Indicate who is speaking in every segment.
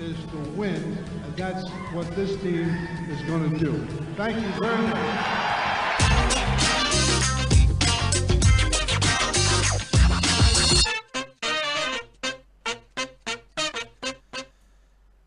Speaker 1: is to win, and that's what this team is going to do. Thank you very much.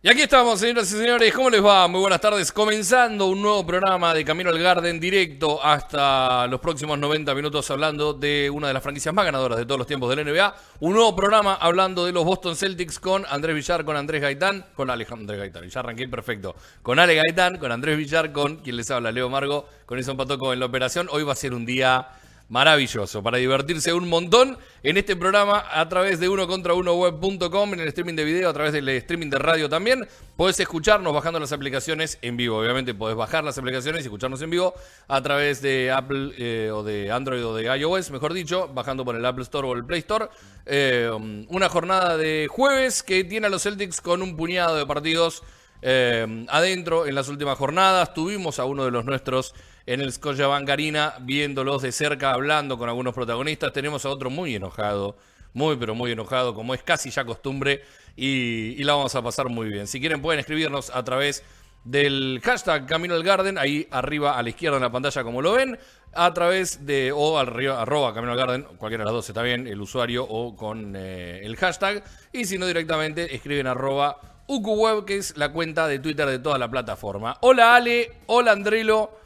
Speaker 2: Y aquí estamos, señoras y señores, ¿cómo les va? Muy buenas tardes, comenzando un nuevo programa de Camino al Garden directo hasta los próximos 90 minutos hablando de una de las franquicias más ganadoras de todos los tiempos del NBA. Un nuevo programa hablando de los Boston Celtics con Andrés Villar, con Andrés Gaitán, con Alejandro Gaitán, ya arranqué perfecto, con Ale Gaitán, con Andrés Villar, con quien les habla, Leo Margo, con Ison Patoco en la operación. Hoy va a ser un día maravilloso para divertirse un montón en este programa a través de uno contra uno web.com en el streaming de video a través del streaming de radio también. Podés escucharnos bajando las aplicaciones en vivo. Obviamente podés bajar las aplicaciones y escucharnos en vivo a través de Apple eh, o de Android o de iOS mejor dicho bajando por el Apple Store o el Play Store. Eh, una jornada de jueves que tiene a los Celtics con un puñado de partidos eh, adentro en las últimas jornadas. Tuvimos a uno de los nuestros en el Scotiabank Arena, viéndolos de cerca, hablando con algunos protagonistas. Tenemos a otro muy enojado, muy pero muy enojado, como es casi ya costumbre, y, la vamos a pasar muy bien. Si quieren pueden escribirnos a través del hashtag Camino al Garden, ahí arriba a la izquierda en la pantalla como lo ven, a través de, o arriba, arroba Camino al cualquiera de las dos está bien, el usuario o con eh, el hashtag, y si no directamente escriben arroba UQWeb, que es la cuenta de Twitter de toda la plataforma. Hola Ale, hola Andrelo.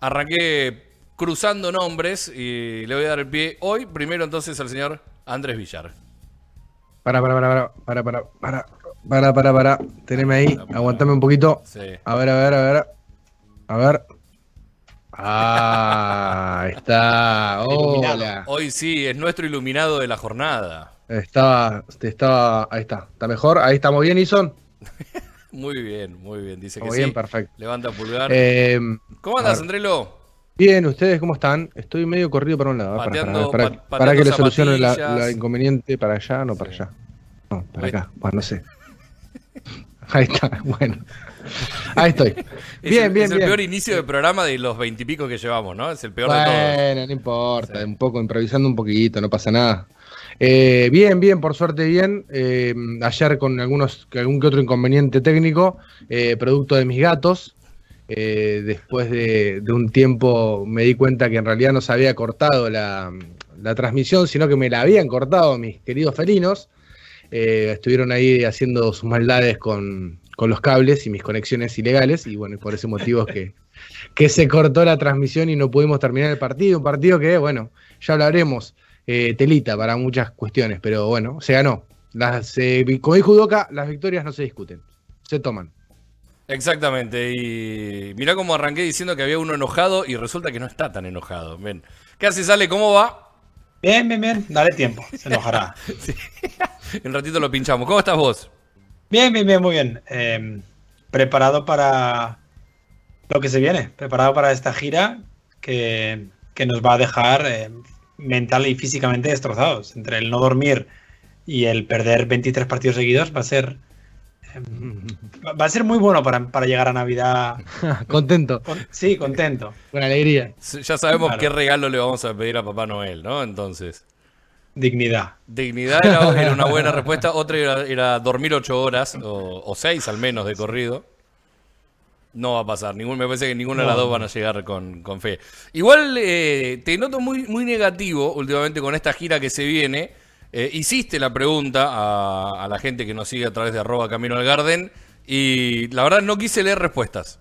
Speaker 2: Arranqué cruzando nombres y le voy a dar el pie hoy, primero entonces al señor Andrés Villar.
Speaker 3: Para, para, para, para, para, para, para, para, para, teneme ahí, aguantame un poquito.
Speaker 2: Sí.
Speaker 3: A ver, a ver, a ver, a ver. Ah, ahí está. Hola.
Speaker 2: Hoy sí, es nuestro iluminado de la jornada.
Speaker 3: Estaba, estaba, ahí está. ¿Está mejor? Ahí estamos bien, Ison.
Speaker 2: Muy bien, muy bien, dice que
Speaker 3: Muy
Speaker 2: sí.
Speaker 3: bien, perfecto.
Speaker 2: Levanta pulgar.
Speaker 3: Eh,
Speaker 2: ¿Cómo andas. Andrelo?
Speaker 3: Bien, ¿ustedes cómo están? Estoy medio corrido para un lado. ¿eh? Para,
Speaker 2: Pateando-
Speaker 3: para,
Speaker 2: pa-
Speaker 3: para, para que le solucione la, inconveniente para allá, no para
Speaker 2: Sí.
Speaker 3: allá. No, para
Speaker 2: Ahí-
Speaker 3: acá. Bueno, no sé. Ahí está, bueno. Ahí estoy.
Speaker 2: Es
Speaker 3: Bien,
Speaker 2: el,
Speaker 3: bien,
Speaker 2: es el
Speaker 3: bien.
Speaker 2: peor inicio de programa de los veintipico que llevamos, ¿no? Es el peor de todos.
Speaker 3: Bueno, no importa,
Speaker 2: Sí.
Speaker 3: un poco improvisando un poquito, no pasa nada. Eh, bien, bien, por suerte bien. Eh, ayer con algunos, algún que otro inconveniente técnico, eh, producto de mis gatos. Eh, después de, un tiempo me di cuenta que en realidad no se había cortado la, transmisión, sino que me la habían cortado mis queridos felinos. Estuvieron ahí haciendo sus maldades con, con los cables y mis conexiones ilegales, y bueno, por ese motivo es que, que se cortó la transmisión y no pudimos terminar el partido. Un partido que, bueno, ya hablaremos, eh, telita para muchas cuestiones, pero bueno, se ganó. Las, eh, como dijo Udoca, las victorias no se discuten, se toman.
Speaker 2: Exactamente, y mirá cómo arranqué diciendo que había uno enojado y resulta que no está tan enojado. Ven. ¿Qué haces, Ale? ¿Cómo va?
Speaker 4: Bien, bien, bien. Dale tiempo. Se enojará.
Speaker 2: Sí. En ratito lo pinchamos. ¿Cómo estás vos?
Speaker 4: Bien, bien, bien, muy bien. Eh, preparado para lo que se viene. Preparado para esta gira que, que nos va a dejar eh, mental y físicamente destrozados. Entre el no dormir y el perder 23 partidos seguidos va a ser. eh, va- va a ser muy bueno para, para llegar a Navidad.
Speaker 3: Contento,
Speaker 4: con- sí, contento.
Speaker 3: con alegría.
Speaker 2: Ya sabemos
Speaker 4: Claro.
Speaker 2: qué regalo le vamos a pedir a Papá Noel, ¿no? Entonces,
Speaker 4: Dignidad.
Speaker 2: dignidad era, era una buena respuesta. Otra era, era dormir ocho horas o, o seis al menos de corrido. No va a pasar. Ningún, me parece que ninguna de las dos van a llegar con, con fe. Igual eh, te noto muy, muy negativo últimamente con esta gira que se viene. Eh, hiciste la pregunta a, a la gente que nos sigue a través de arroba Camino al Garden y la verdad no quise leer respuestas.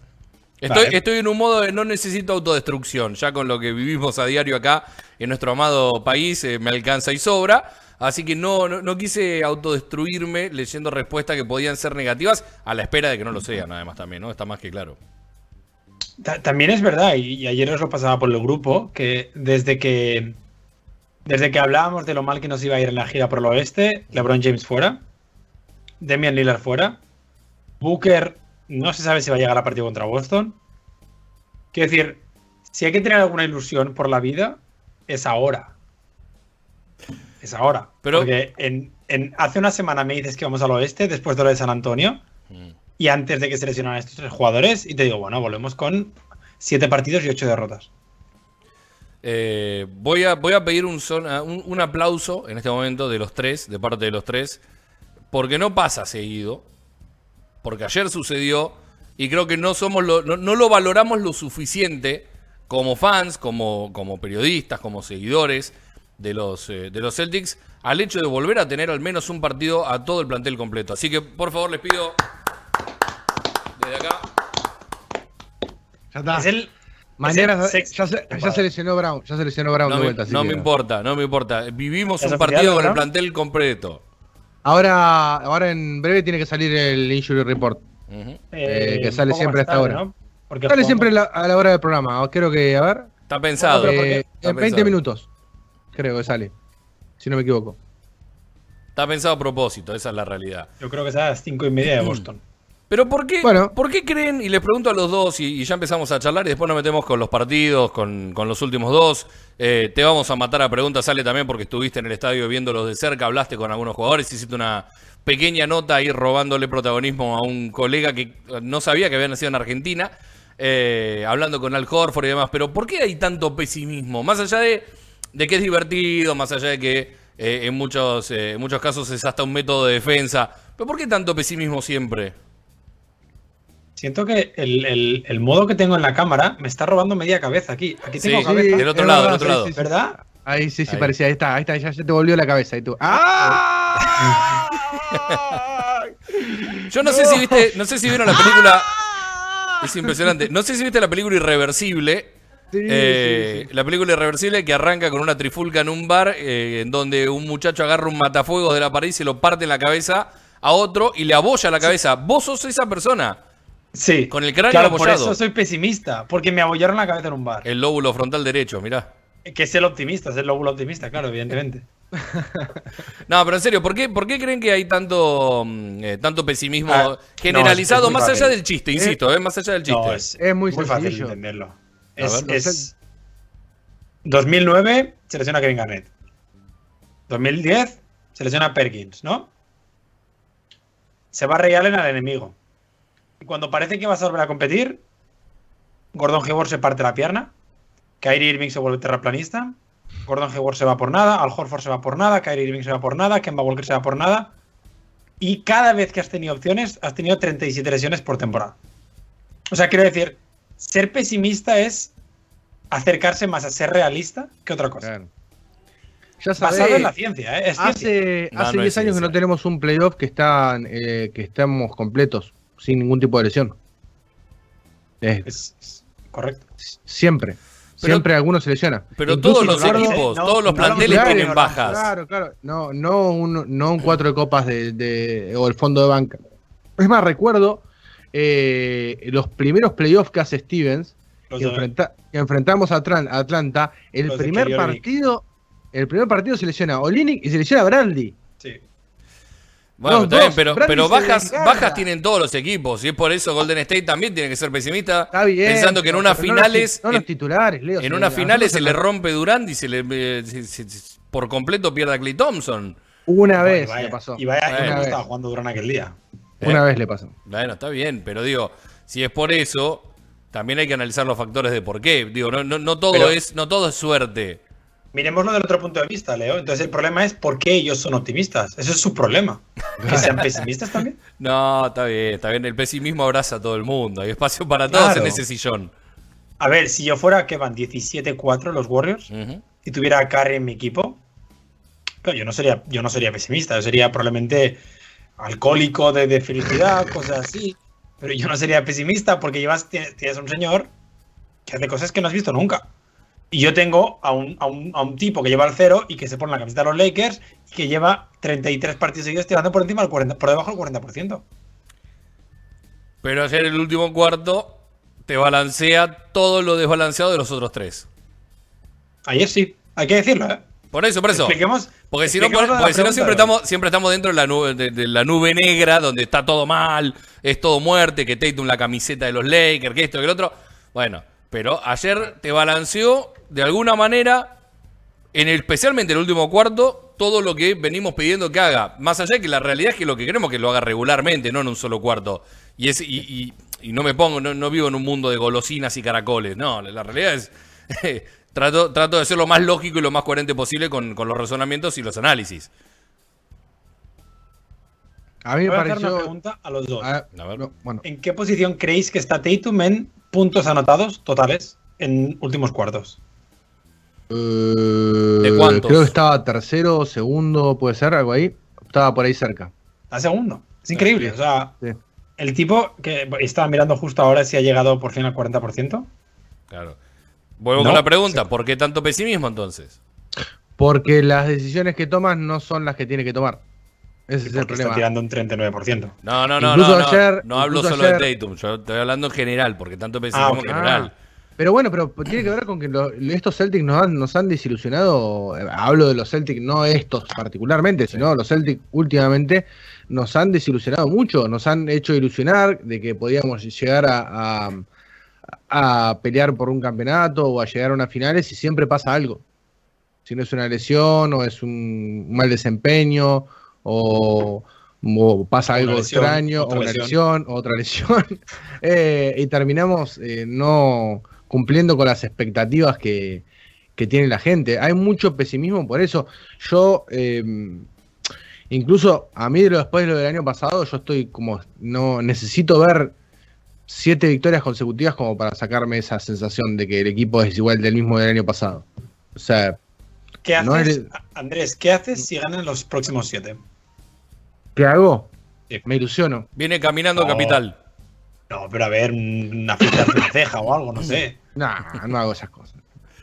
Speaker 2: Estoy,
Speaker 4: Vale.
Speaker 2: estoy en un modo de no necesito autodestrucción, ya con lo que vivimos a diario acá en nuestro amado país eh, me alcanza y sobra, así que no, no, no quise autodestruirme leyendo respuestas que podían ser negativas a la espera de que no lo sean, además también, ¿no? Está más que claro.
Speaker 4: Ta- También es verdad, y, ayer os lo pasaba por el grupo, que desde que desde que hablábamos de lo mal que nos iba a ir en la gira por el oeste, LeBron James fuera, Damian Lillard fuera, Booker no se sabe si va a llegar a partido contra Boston. Quiero decir, si hay que tener alguna ilusión por la vida, es ahora. Es ahora.
Speaker 2: Pero-
Speaker 4: Porque en, en- hace una semana me dices que vamos al oeste después de lo de San Antonio
Speaker 2: Mm.
Speaker 4: y antes de que se lesionaran estos tres jugadores y te digo, bueno, volvemos con siete partidos y ocho derrotas.
Speaker 2: Eh, voy, a, voy a pedir un, son- un, un aplauso en este momento de los tres, de parte de los tres, porque no pasa seguido, porque ayer sucedió y creo que no, somos lo, no, no lo valoramos lo suficiente como fans, como, como periodistas, como seguidores de los, eh, de los Celtics, al hecho de volver a tener al menos un partido a todo el plantel completo. Así que por favor les pido desde acá.
Speaker 3: Ya está.
Speaker 4: Es el.
Speaker 3: Mañana
Speaker 4: es el sexto
Speaker 3: ya, se, ya se lesionó Brown, ya se lesionó Brown
Speaker 2: No,
Speaker 3: de
Speaker 2: me,
Speaker 3: vuelta. así
Speaker 2: no
Speaker 3: que-
Speaker 2: me importa, no me importa. Vivimos
Speaker 4: ¿Es
Speaker 2: un partido con el plantel completo.
Speaker 3: Ahora, ahora en breve tiene que salir el injury report.
Speaker 2: Ujú.
Speaker 3: Eh, que sale siempre
Speaker 4: más
Speaker 3: a esta hora.
Speaker 4: ¿no? Porque
Speaker 3: Sale
Speaker 4: jugamos-
Speaker 3: siempre la- a la hora del programa. Creo que, a ver,
Speaker 2: Está pensado.
Speaker 4: pero ¿por
Speaker 3: eh?
Speaker 2: Está
Speaker 3: en 20
Speaker 2: pensado.
Speaker 3: minutos. Creo que sale. Si no me equivoco.
Speaker 2: Está pensado a propósito, esa es la realidad.
Speaker 4: Yo creo que es a las cinco y media de Boston.
Speaker 2: Pero ¿por qué,
Speaker 3: Bueno.
Speaker 2: ¿por qué creen? Y les pregunto a los dos, y, y ya empezamos a charlar, y después nos metemos con los partidos, con, con los últimos dos. Eh, te vamos a matar a preguntas, sale también porque estuviste en el estadio viéndolos de cerca, hablaste con algunos jugadores, hiciste una pequeña nota ahí robándole protagonismo a un colega que no sabía que había nacido en Argentina, eh, hablando con Al Horford y demás. Pero ¿por qué hay tanto pesimismo? Más allá de, de que es divertido, más allá de que eh, en, muchos, eh, en muchos casos es hasta un método de defensa. ¿Pero por qué tanto pesimismo siempre?
Speaker 4: Siento que el, el- el modo que tengo en la cámara me está robando media cabeza aquí. Aquí tengo
Speaker 2: Sí,
Speaker 4: cabeza.
Speaker 2: del otro lado,
Speaker 3: verdad,
Speaker 2: del otro lado.
Speaker 4: ¿Verdad?
Speaker 3: Ahí sí, sí,
Speaker 2: Ahí.
Speaker 3: parecía. Ahí está, ahí está, ya, ya te volvió la cabeza. Y tú. ¡Ah!
Speaker 2: Yo no sé si viste, no sé si vieron la película. Es impresionante. No sé si viste la película Irreversible.
Speaker 3: Sí,
Speaker 2: Eh,
Speaker 3: sí, sí.
Speaker 2: La película Irreversible que arranca con una trifulca en un bar eh, en donde un muchacho agarra un matafuegos de la pared y se lo parte en la cabeza a otro y le abolla la cabeza. Vos sos esa persona.
Speaker 4: Sí.
Speaker 2: Con el cráneo
Speaker 4: claro, por eso soy pesimista. Porque me abollaron la cabeza en un bar.
Speaker 2: El lóbulo frontal derecho, mirá.
Speaker 4: Que es el optimista, es el lóbulo optimista, claro, evidentemente.
Speaker 2: No, pero en serio, ¿por qué, por qué creen que hay tanto, mm, eh, tanto pesimismo
Speaker 4: Ah, no,
Speaker 2: generalizado?
Speaker 4: es
Speaker 2: más allá del chiste, insisto, eh, más allá del chiste.
Speaker 4: No, es,
Speaker 3: Es muy
Speaker 4: fácil
Speaker 3: sencillo.
Speaker 4: entenderlo. Es,
Speaker 2: ver, no
Speaker 4: es- 2009 se lesiona Kevin Garnett. 2010 se lesiona Perkins, ¿no? Se va Ray Allen al enemigo. Y cuando parece que vas a volver a competir, Gordon Hayward se parte la pierna. Kyrie Irving se vuelve terraplanista. Gordon Hayward se va por nada. Al Horford se va por nada. Kyrie Irving se va por nada. Kemba Walker se va por nada. Y cada vez que has tenido opciones, has tenido 37 lesiones por temporada. O sea, quiero decir, ser pesimista es acercarse más a ser realista que otra cosa.
Speaker 3: Claro. Ya sabés,
Speaker 4: Basado en la ciencia, ¿eh? Es
Speaker 3: hace
Speaker 2: No,
Speaker 3: hace
Speaker 2: no
Speaker 3: 10
Speaker 2: es
Speaker 3: años que no tenemos un playoff que, están, eh, que estamos completos, sin ningún tipo de lesión. Es-
Speaker 4: Es- es correcto.
Speaker 3: siempre.
Speaker 2: Pero-
Speaker 3: siempre alguno se lesiona.
Speaker 2: Pero
Speaker 3: Incluso
Speaker 2: todos los equipos,
Speaker 4: no,
Speaker 2: todos los planteles
Speaker 3: claro,
Speaker 2: tienen bajas.
Speaker 3: Claro, claro. No, no un, no un cuatro de copas de, de- o el fondo de banca. Es más, recuerdo eh, los primeros playoffs que hace Stevens, que,
Speaker 4: de-
Speaker 3: enfrenta- que enfrentamos a Atlan- a Atlanta. El
Speaker 4: Los
Speaker 3: primer partido, el primer partido se lesiona Olinick y se lesiona Bradley.
Speaker 4: Sí.
Speaker 2: Bueno, está bien, pero, pero bajas, bajas tienen todos los equipos. Y es por eso Golden State también tiene que ser pesimista.
Speaker 3: Está bien.
Speaker 2: pensando que en unas
Speaker 3: pero no los
Speaker 2: finales.
Speaker 3: ti- No, los
Speaker 2: en-
Speaker 3: titulares, Leo.
Speaker 2: En
Speaker 3: se-
Speaker 2: unas finales se le rompe Durant y se le eh, se- se- se- por completo pierde a Clay Thompson.
Speaker 3: Una vez
Speaker 4: y vaya,
Speaker 3: le pasó.
Speaker 4: Y vaya,
Speaker 2: Bueno.
Speaker 4: no
Speaker 3: Una
Speaker 4: estaba
Speaker 3: vez.
Speaker 4: jugando Durán aquel día.
Speaker 3: Una
Speaker 2: Eh.
Speaker 3: vez le pasó.
Speaker 2: Bueno, está bien, pero digo, si es por eso, también hay que analizar los factores de por qué. Digo, no, no, no todo
Speaker 4: Pero-
Speaker 2: es, no todo es suerte.
Speaker 4: Miremoslo del otro punto de vista, Leo. Entonces el problema es por qué ellos son optimistas. Eso es su problema. Que sean pesimistas también.
Speaker 2: No, está bien, está bien. El pesimismo abraza a todo el mundo. Hay espacio para todos
Speaker 4: Claro.
Speaker 2: en ese sillón.
Speaker 4: A ver, si yo fuera que van 17-4 los Warriors y tuviera a Curry en mi equipo, claro, yo no sería, yo no sería pesimista, yo sería probablemente alcohólico de, de felicidad, cosas así. Pero yo no sería pesimista porque llevas, tienes, tienes un señor que hace cosas que no has visto nunca. Y yo tengo a un, a, un, a un tipo que lleva el cero y que se pone la camiseta de los Lakers y que lleva 33 partidos seguidos tirando por encima del 40, por debajo del 40%.
Speaker 2: Pero ayer el último cuarto te balancea todo lo desbalanceado de los otros tres.
Speaker 4: Ayer sí, hay que decirlo, ¿eh?
Speaker 2: Por eso, por eso.
Speaker 4: Expliquemos.
Speaker 2: Porque si no, porque si no siempre, estamos, siempre estamos dentro de la, nube, de, de la nube negra, donde está todo mal, es todo muerte, que Tatum la camiseta de los Lakers, que esto, que el otro. Bueno, pero ayer te balanceó de alguna manera, en el, especialmente en el último cuarto, todo lo que venimos pidiendo que haga. Más allá de que la realidad es que lo que queremos es que lo haga regularmente, no en un solo cuarto. Y, es, y, y- y no me pongo, no, no vivo en un mundo de golosinas y caracoles. No, la realidad es. trato, trato de ser lo más lógico y lo más coherente posible con, con los razonamientos y los análisis.
Speaker 3: A mí me
Speaker 4: Voy a hacer una
Speaker 3: pareció.
Speaker 4: pregunta a los dos.
Speaker 3: a-
Speaker 2: A ver.
Speaker 3: no, bueno,
Speaker 4: ¿En qué posición creéis que está Tatum en puntos anotados totales en últimos cuartos?
Speaker 3: eh,
Speaker 2: ¿De cuántos?
Speaker 3: Creo que estaba tercero, segundo, puede ser, algo ahí. Estaba por ahí cerca.
Speaker 4: A segundo. Es increíble.
Speaker 3: Sí.
Speaker 4: O sea,
Speaker 3: Sí.
Speaker 4: el tipo que estaba mirando justo ahora si ha llegado por fin al 40%.
Speaker 2: Claro. Vuelvo
Speaker 4: No,
Speaker 2: con la pregunta, ¿por qué tanto pesimismo entonces?
Speaker 3: Porque las decisiones que tomas no son las que tiene que tomar. Ese es el
Speaker 4: está
Speaker 3: problema.
Speaker 4: tirando un 39%.
Speaker 2: No, no, no,
Speaker 3: Incluso
Speaker 2: no, no.
Speaker 3: ayer-
Speaker 2: no hablo solo de Tatum, yo estoy hablando en general, porque tanto pesimismo
Speaker 4: Ah,
Speaker 2: en general.
Speaker 3: Pero bueno, pero tiene que ver con que lo- estos Celtics nos han, nos han desilusionado. eh, Hablo de los Celtics, no estos particularmente, sino los Celtics últimamente nos han desilusionado mucho. Nos han hecho ilusionar de que podíamos llegar a, a- a pelear por un campeonato o a llegar a unas finales y siempre pasa algo. Si no es una lesión o es un mal desempeño o, o pasa algo
Speaker 4: lesión,
Speaker 3: extraño o una
Speaker 4: lesión.
Speaker 3: o otra lesión eh, y terminamos eh, no cumpliendo con las expectativas que, que tiene la gente. Hay mucho pesimismo por eso. Yo, eh, incluso a mí después de lo del año pasado, yo estoy como, no necesito ver siete victorias consecutivas como para sacarme esa sensación de que el equipo es igual del mismo del año pasado. O sea,
Speaker 4: ¿Qué
Speaker 3: No
Speaker 4: haces, Andrés? ¿Qué haces si ganan los próximos 7?
Speaker 3: ¿qué hago?
Speaker 4: Sí.
Speaker 3: Me ilusiono.
Speaker 2: Viene caminando
Speaker 4: No.
Speaker 2: Capital.
Speaker 4: No, pero a ver, una fiesta de ceja o algo, no sé.
Speaker 3: Nah, no hago esas cosas.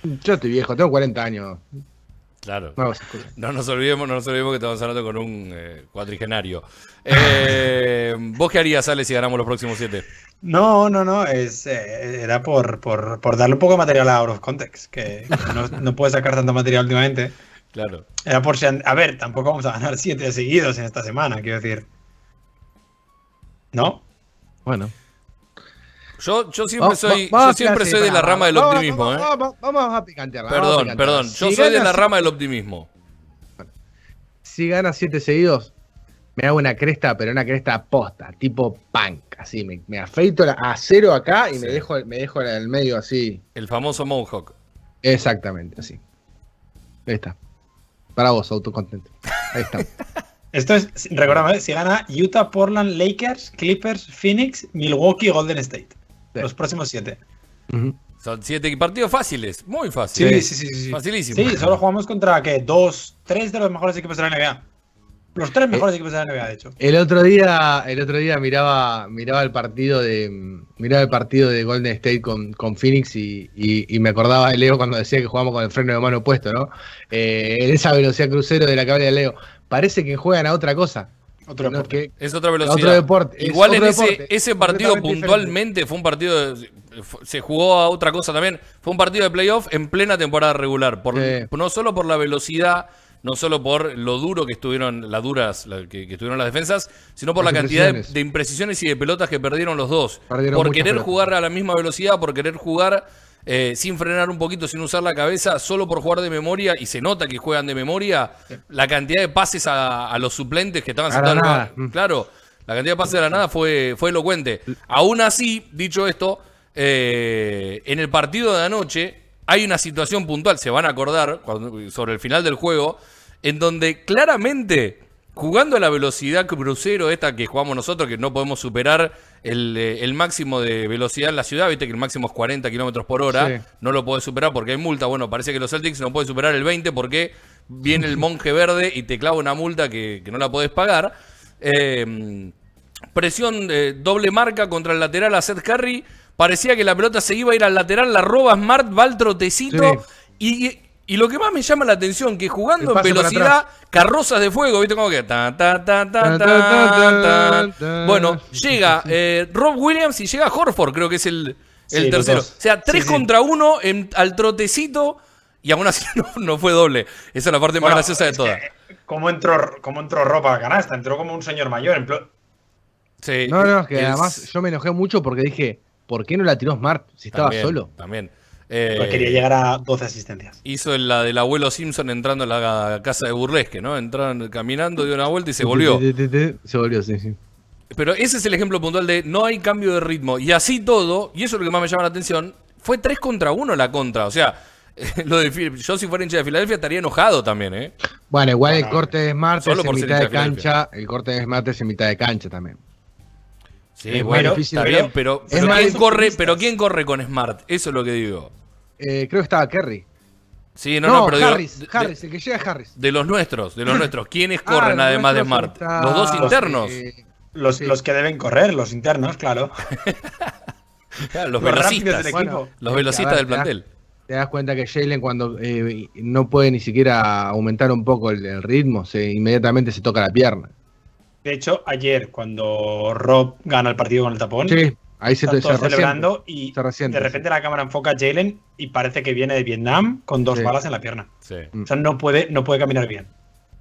Speaker 3: Yo estoy viejo, tengo 40 años.
Speaker 2: Claro.
Speaker 3: No
Speaker 2: nos olvidemos, no nos olvidemos que estamos hablando con un eh, cuatrigenario. Eh, ¿Vos qué harías, Ale, si ganamos los próximos siete?
Speaker 4: No, no, no, es, eh, era por, por, por darle un poco de material a Out of Context, que no, no puede sacar tanto material últimamente.
Speaker 2: Claro.
Speaker 4: Era por si. A ver, tampoco vamos a ganar siete seguidos en esta semana, quiero decir. ¿No?
Speaker 3: Bueno.
Speaker 2: Yo, yo siempre
Speaker 3: Va-
Speaker 2: soy,
Speaker 3: va-
Speaker 2: yo siempre soy de la rama del optimismo,
Speaker 3: vamos,
Speaker 2: ¿eh?
Speaker 3: Vamos, vamos a picantearla. vamos a
Speaker 2: Perdón,
Speaker 3: picantearla.
Speaker 2: perdón. Yo
Speaker 3: Si
Speaker 2: soy de la rama del optimismo.
Speaker 3: Si gana siete seguidos, me hago una cresta, pero una cresta posta, tipo punk. Así, me, me afeito la- a cero acá y me dejo, me dejo en el medio así.
Speaker 2: El famoso Mohawk.
Speaker 3: Exactamente, así. Ahí está. Para vos, autocontento. Ahí está.
Speaker 4: Esto es, recuérdame, si gana Utah, Portland, Lakers, Clippers, Phoenix, Milwaukee, Golden State.
Speaker 3: Sí.
Speaker 4: Los próximos siete.
Speaker 2: Son siete partidos fáciles, muy fáciles.
Speaker 4: Sí, sí, sí, sí.
Speaker 2: Facilísimo.
Speaker 4: Sí, solo jugamos contra que dos, tres de los mejores equipos de la NBA. Los tres mejores equipos de la NBA, de hecho.
Speaker 3: El otro día, el otro día miraba, miraba el partido de miraba el partido de Golden State con, con Phoenix y, y- y me acordaba de Leo cuando decía que jugamos con el freno de mano opuesto, ¿no? Eh, en esa velocidad crucero de la habla de Leo. Parece que juegan a otra cosa.
Speaker 4: Otro
Speaker 3: No,
Speaker 4: deporte.
Speaker 3: que-
Speaker 2: Es otra velocidad.
Speaker 3: Otro deporte, es
Speaker 2: Igual en ese,
Speaker 3: deporte,
Speaker 2: ese partido puntualmente fue un partido. de- se jugó a otra cosa también. Fue un partido de playoff en plena temporada regular. Por,
Speaker 3: Sí.
Speaker 2: No solo por la velocidad, no solo por lo duro que estuvieron, las duras la- que, que estuvieron las defensas, sino por
Speaker 3: Las
Speaker 2: la cantidad de,
Speaker 3: imprecisiones.
Speaker 2: de imprecisiones y de pelotas que perdieron los dos.
Speaker 3: Perdieron
Speaker 2: por querer
Speaker 3: pelotas.
Speaker 2: jugar a la misma velocidad, por querer jugar. Eh, sin frenar un poquito, sin usar la cabeza, solo por jugar de memoria, y se nota que juegan de memoria, la cantidad de pases a, a los suplentes que estaban sentados.
Speaker 3: nada.
Speaker 2: Claro, la cantidad de pases de la nada fue, fue elocuente. Aún así, dicho esto, eh, en el partido de anoche hay una situación puntual, se van a acordar cuando- sobre el final del juego, en donde claramente, jugando a la velocidad crucero esta que jugamos nosotros, que no podemos superar el, eh, el máximo de velocidad en la ciudad, viste que el máximo es 40 kilómetros por hora,
Speaker 3: Sí.
Speaker 2: no lo podés superar porque hay multa. Bueno, parece que los Celtics no pueden superar el 20 porque viene el monje verde y te clava una multa que, que no la podés pagar. Eh, presión eh, doble marca contra el lateral a Seth Curry. Parecía que la pelota se iba a ir al lateral, la roba Smart, va al trotecito. Y- y lo que más me llama la atención, que jugando en velocidad, carrozas de fuego, ¿viste? Como que. ta, ta, ta. Bueno, llega eh, Rob Williams y llega Horford, creo que es el, el
Speaker 4: Sí,
Speaker 2: tercero. O sea, tres
Speaker 4: Sí, sí.
Speaker 2: contra uno en- al trotecito. Y aún así no, no fue doble. Esa es la parte
Speaker 4: Bueno,
Speaker 2: más graciosa de todas.
Speaker 4: eh, ¿Cómo entró, cómo entró ropa a canasta? Entró como un señor mayor. en plo-
Speaker 2: Sí,
Speaker 3: No, no, es que
Speaker 2: es-
Speaker 3: además yo me enojé mucho porque dije, ¿por qué no la tiró Smart si estaba
Speaker 2: también,
Speaker 3: solo?
Speaker 2: También. Eh,
Speaker 4: pues quería llegar a 12 asistencias.
Speaker 2: Hizo la del abuelo Simpson entrando a la casa de Burlesque, ¿no? Entraron caminando, dio una vuelta y se volvió.
Speaker 3: Se volvió, sí, sí.
Speaker 2: Pero ese es el ejemplo puntual de no hay cambio de ritmo. Y así todo, y eso es lo que más me llama la atención, fue 3 contra 1 la contra. O sea, lo de, yo si fuera hincha de Filadelfia estaría enojado también, ¿eh?
Speaker 3: Bueno, igual el corte de Smart
Speaker 2: solo
Speaker 3: es
Speaker 2: por
Speaker 3: en mitad de cancha. El corte de Smart es en mitad de cancha también.
Speaker 2: Sí,
Speaker 3: Es
Speaker 2: bueno,
Speaker 3: más difícil,
Speaker 2: está bien, pero, pero ¿quién corre, pero ¿quién corre con Smart? Eso es lo que digo.
Speaker 3: Eh, creo que estaba Kerry.
Speaker 2: Sí, no,
Speaker 3: No,
Speaker 2: no, pero digo,
Speaker 3: Harris,
Speaker 2: de-
Speaker 3: Harris, el que llega es Harris.
Speaker 2: De, los nuestros, de los nuestros. ¿Quiénes
Speaker 3: Ah,
Speaker 2: corren
Speaker 3: los
Speaker 2: además de Smart?
Speaker 3: está-
Speaker 2: Los dos internos.
Speaker 3: eh,
Speaker 4: Los,
Speaker 3: Sí.
Speaker 4: los que deben correr, los internos, claro.
Speaker 2: Claro, los velocistas.
Speaker 4: del
Speaker 3: bueno,
Speaker 4: equipo.
Speaker 2: Los
Speaker 3: que,
Speaker 2: velocistas del plantel.
Speaker 3: Te das cuenta que Jalen cuando eh, no puede ni siquiera aumentar un poco el, el ritmo, se, inmediatamente se toca la pierna.
Speaker 4: De hecho, ayer, cuando Rob gana el partido con el tapón,
Speaker 3: Sí, ahí se,
Speaker 4: están
Speaker 3: se
Speaker 4: todos
Speaker 3: resiente.
Speaker 4: celebrando y
Speaker 3: Se resiente,
Speaker 4: de repente la cámara enfoca a Jalen y parece que viene de Vietnam con dos
Speaker 3: Sí.
Speaker 4: balas en la pierna.
Speaker 2: Sí.
Speaker 4: O sea, no puede, no puede caminar bien.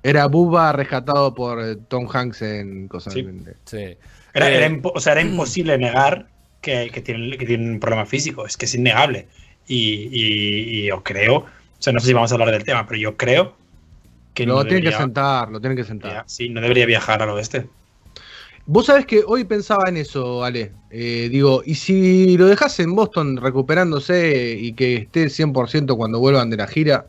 Speaker 3: Era Bubba rescatado por eh, Tom Hanks en cosas.
Speaker 4: Sí. Era,
Speaker 2: Eh,
Speaker 4: o sea, era imposible negar que, que, tiene, que tiene un problema físico. Es que es innegable. Y, y- y yo creo, o sea, no sé si vamos a hablar del tema, pero yo creo que
Speaker 3: Lo
Speaker 4: no
Speaker 3: tienen que sentar, lo tienen que sentar.
Speaker 4: sí, no debería viajar al oeste.
Speaker 3: Vos sabés que hoy pensaba en eso, Ale. Eh, digo, y si lo dejas en Boston recuperándose y que esté 100% cuando vuelvan de la gira,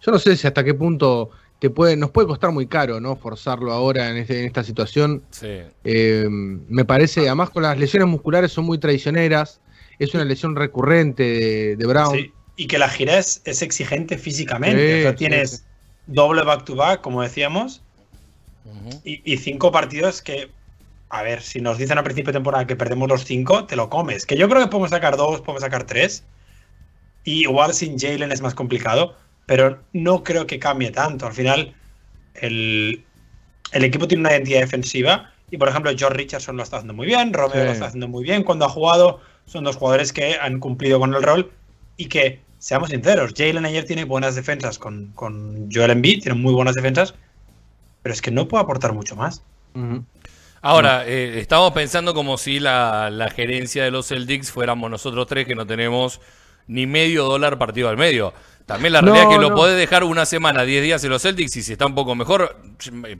Speaker 3: yo no sé si hasta qué punto te puede, nos puede costar muy caro, ¿no? Forzarlo ahora en, este- en esta situación.
Speaker 2: Sí.
Speaker 3: Eh, me parece, además con las lesiones musculares son muy traicioneras. Es una lesión recurrente de, de Brown.
Speaker 4: Sí, Y que la gira es, es exigente físicamente.
Speaker 3: Sí,
Speaker 4: o sea,
Speaker 3: sí,
Speaker 4: tienes
Speaker 3: sí.
Speaker 4: Doble back-to-back, como decíamos, y, y cinco partidos que, a ver, si nos dicen a principio de temporada que perdemos los cinco, te lo comes. Que yo creo que podemos sacar dos, podemos sacar tres. Y igual sin Jalen es más complicado, pero no creo que cambie tanto. Al final, el, el equipo tiene una identidad defensiva. Y por ejemplo, George Richardson lo está haciendo muy bien, Romeo
Speaker 3: Sí.
Speaker 4: lo está haciendo muy bien. Cuando ha jugado, son dos jugadores que han cumplido con el rol. Y que, seamos sinceros, Jalen ayer tiene buenas defensas con, con Joel Embiid, tiene muy buenas defensas. Pero es que no puede aportar mucho más.
Speaker 2: Ahora, eh, estamos pensando como si la, la gerencia de los Celtics fuéramos nosotros tres que no tenemos ni medio dólar partido al medio. También la
Speaker 3: No,
Speaker 2: realidad es que lo podés dejar una semana, 10 días en los Celtics y si está un poco mejor,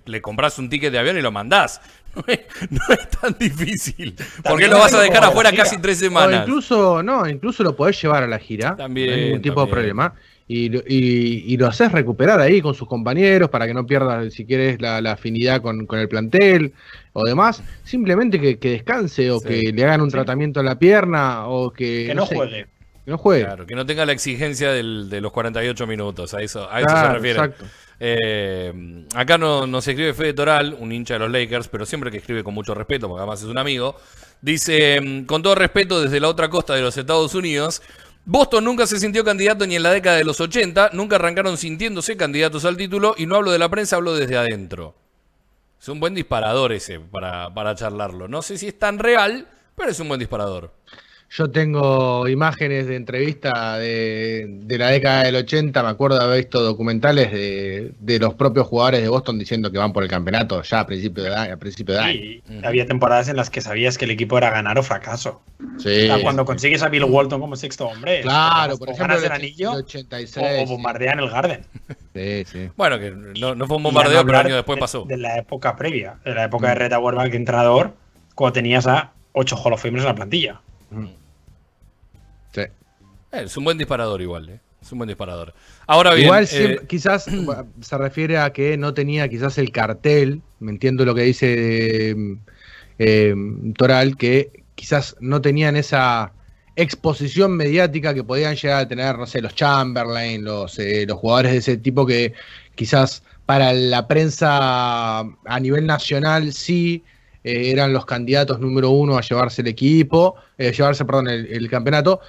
Speaker 2: le compras un ticket de avión y lo mandás. No es, no es tan difícil. ¿Por qué
Speaker 4: También
Speaker 2: lo vas a dejar afuera casi tres
Speaker 3: O
Speaker 2: semanas?
Speaker 3: incluso, no, incluso lo podés llevar a la gira.
Speaker 2: También,
Speaker 3: no hay ningún tipo de problema. Y, lo- y- y lo haces recuperar ahí con sus compañeros para que no pierdas, si quieres, la, la afinidad con, con el plantel o demás. Simplemente que, que descanse o
Speaker 2: Sí.
Speaker 3: que le hagan un
Speaker 4: Sí.
Speaker 3: tratamiento en la pierna o que.
Speaker 4: Que no
Speaker 3: sé,
Speaker 4: juegue.
Speaker 3: Que no juegue.
Speaker 2: Claro, que no tenga la exigencia del- de los 48 minutos, a eso, a eso
Speaker 3: Claro,
Speaker 2: se refiere.
Speaker 3: exacto.
Speaker 2: Eh, acá no, nos escribe Fede Toral, un hincha de los Lakers, pero siempre que escribe con mucho respeto, porque además es un amigo. Dice, mm, con todo respeto, desde la otra costa de los Estados Unidos, Boston nunca se sintió candidato ni en la década de los 80, nunca arrancaron sintiéndose candidatos al título, y no hablo de la prensa, hablo desde adentro. Es un buen disparador ese para, para charlarlo. No sé si es tan real, pero es un buen disparador.
Speaker 3: Yo tengo imágenes de entrevista de, de la década del 80, me acuerdo de haber visto documentales de, de los propios jugadores de Boston diciendo que van por el campeonato ya a principio de año. A principio de año.
Speaker 4: Y había temporadas en las que sabías que el equipo era ganar o fracaso.
Speaker 3: Sí,
Speaker 4: O sea, cuando
Speaker 3: sí.
Speaker 4: consigues a Bill Walton como sexto hombre,
Speaker 3: Claro,
Speaker 4: o
Speaker 3: por
Speaker 4: ganas
Speaker 3: ejemplo,
Speaker 4: el
Speaker 3: el,
Speaker 4: anillo o,
Speaker 3: 86.
Speaker 4: o
Speaker 3: sí.
Speaker 4: bombardean el Garden.
Speaker 3: Sí, sí.
Speaker 2: Bueno, que no, no fue un bombardeo, pero año después
Speaker 4: de-
Speaker 2: pasó.
Speaker 4: De la época previa, de la época de Red Auerbach de entrenador, cuando tenías a ocho Hall of Famers en la plantilla.
Speaker 3: Sí.
Speaker 2: Eh, es un buen disparador igual, ¿eh? Es un buen disparador. Ahora bien,
Speaker 3: Igual
Speaker 2: eh,
Speaker 3: siempre- quizás se refiere a que no tenía quizás el cartel, me entiendo lo que dice eh, eh, Toral, que quizás no tenían esa exposición mediática que podían llegar a tener, no sé, los Chamberlain, los, eh, los jugadores de ese tipo que quizás para la prensa a nivel nacional sí eran los candidatos número uno a llevarse el equipo, eh, llevarse, perdón, el, el campeonato.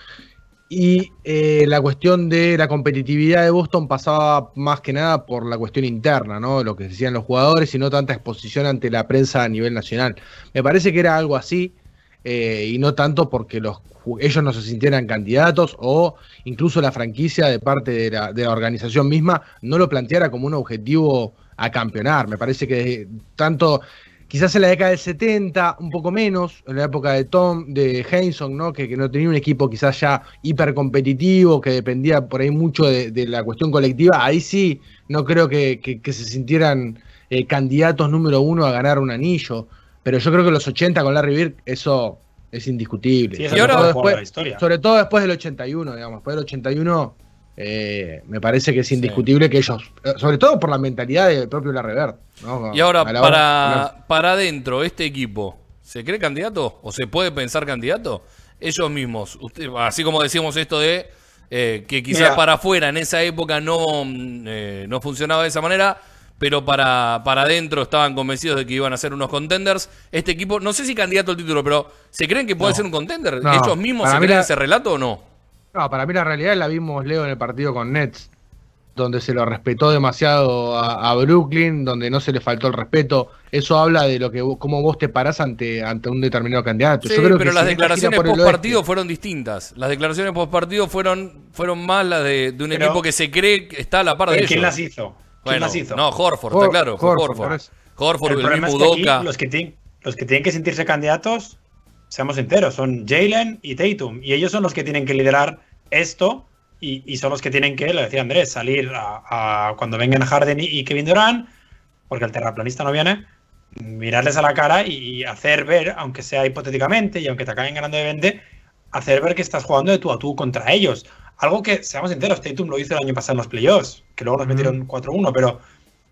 Speaker 3: Y eh, la cuestión de la competitividad de Boston pasaba más que nada por la cuestión interna, ¿no? Lo que decían los jugadores y no tanta exposición ante la prensa a nivel nacional. Me parece que era algo así. eh, y no tanto porque los, ellos no se sintieran candidatos o incluso la franquicia de parte de la, de la organización misma no lo planteara como un objetivo a campeonar. Me parece que tanto, quizás en la década del 70, un poco menos, en la época de Tom, de Heinsohn, ¿no? Que, que no tenía un equipo quizás ya hiper competitivo, que dependía por ahí mucho de, de la cuestión colectiva, ahí sí no creo que, que- que se sintieran eh, candidatos número uno a ganar un anillo. Pero yo creo que los 80 con Larry Bird, eso es indiscutible.
Speaker 4: Sí,
Speaker 3: Sobre todo después-
Speaker 4: historia.
Speaker 3: sobre todo después del 81, digamos. Después del 81, eh, me parece que es indiscutible que ellos, eh, sobre todo por la mentalidad del propio Larry Bird. ¿no?
Speaker 2: Y ahora,
Speaker 3: la
Speaker 2: para, para adentro, este equipo, ¿se cree candidato? ¿O se puede pensar candidato? Ellos mismos, usted, así como decíamos esto de eh, que quizás
Speaker 4: Mira.
Speaker 2: para afuera en esa época no, mm, eh, no funcionaba de esa manera, pero para, para adentro estaban convencidos de que iban a ser unos contenders. Este equipo, no sé si candidato al título, pero ¿se creen que puede
Speaker 4: No.
Speaker 2: ser un contender?
Speaker 3: No,
Speaker 2: ¿Ellos mismos
Speaker 3: para
Speaker 2: se creen
Speaker 3: la-
Speaker 2: ese relato o no?
Speaker 3: No, para mí la realidad la vimos, Leo, en el partido con Nets, donde se lo respetó demasiado a, a Brooklyn, donde no se le faltó el respeto. Eso habla de lo que vos- cómo vos te parás ante, ante un determinado candidato.
Speaker 2: Sí,
Speaker 3: Yo creo
Speaker 2: pero
Speaker 3: que
Speaker 2: las
Speaker 3: si
Speaker 2: declaraciones post partido
Speaker 3: oeste-
Speaker 2: fueron distintas. Las declaraciones post partido fueron, fueron más las de, de un
Speaker 4: Pero-
Speaker 2: equipo que se cree que está a la par de
Speaker 4: ¿Pero
Speaker 2: ellos.
Speaker 4: ¿Quién las hizo? ¿Quién
Speaker 2: Bueno,
Speaker 4: las hizo?
Speaker 2: no, Horford,
Speaker 3: Hor-
Speaker 2: está claro.
Speaker 3: Horford,
Speaker 2: Horford.
Speaker 4: el
Speaker 2: el,
Speaker 4: problema
Speaker 2: mismo
Speaker 4: es que aquí
Speaker 2: Udoka.
Speaker 4: los que, tienen, los que tienen que sentirse candidatos, seamos enteros, son Jalen y Tatum. Y ellos son los que tienen que liderar esto y, y son los que tienen que, lo decía Andrés, salir a, a cuando vengan Harden y, y Kevin Durant, porque el terraplanista no viene, mirarles a la cara y hacer ver, aunque sea hipotéticamente y aunque te acaben ganando de 20, hacer ver que estás jugando de tú a tú contra ellos. Algo que, seamos enteros, Tatum lo hizo el año pasado en los playoffs, que luego nos metieron 4-1, pero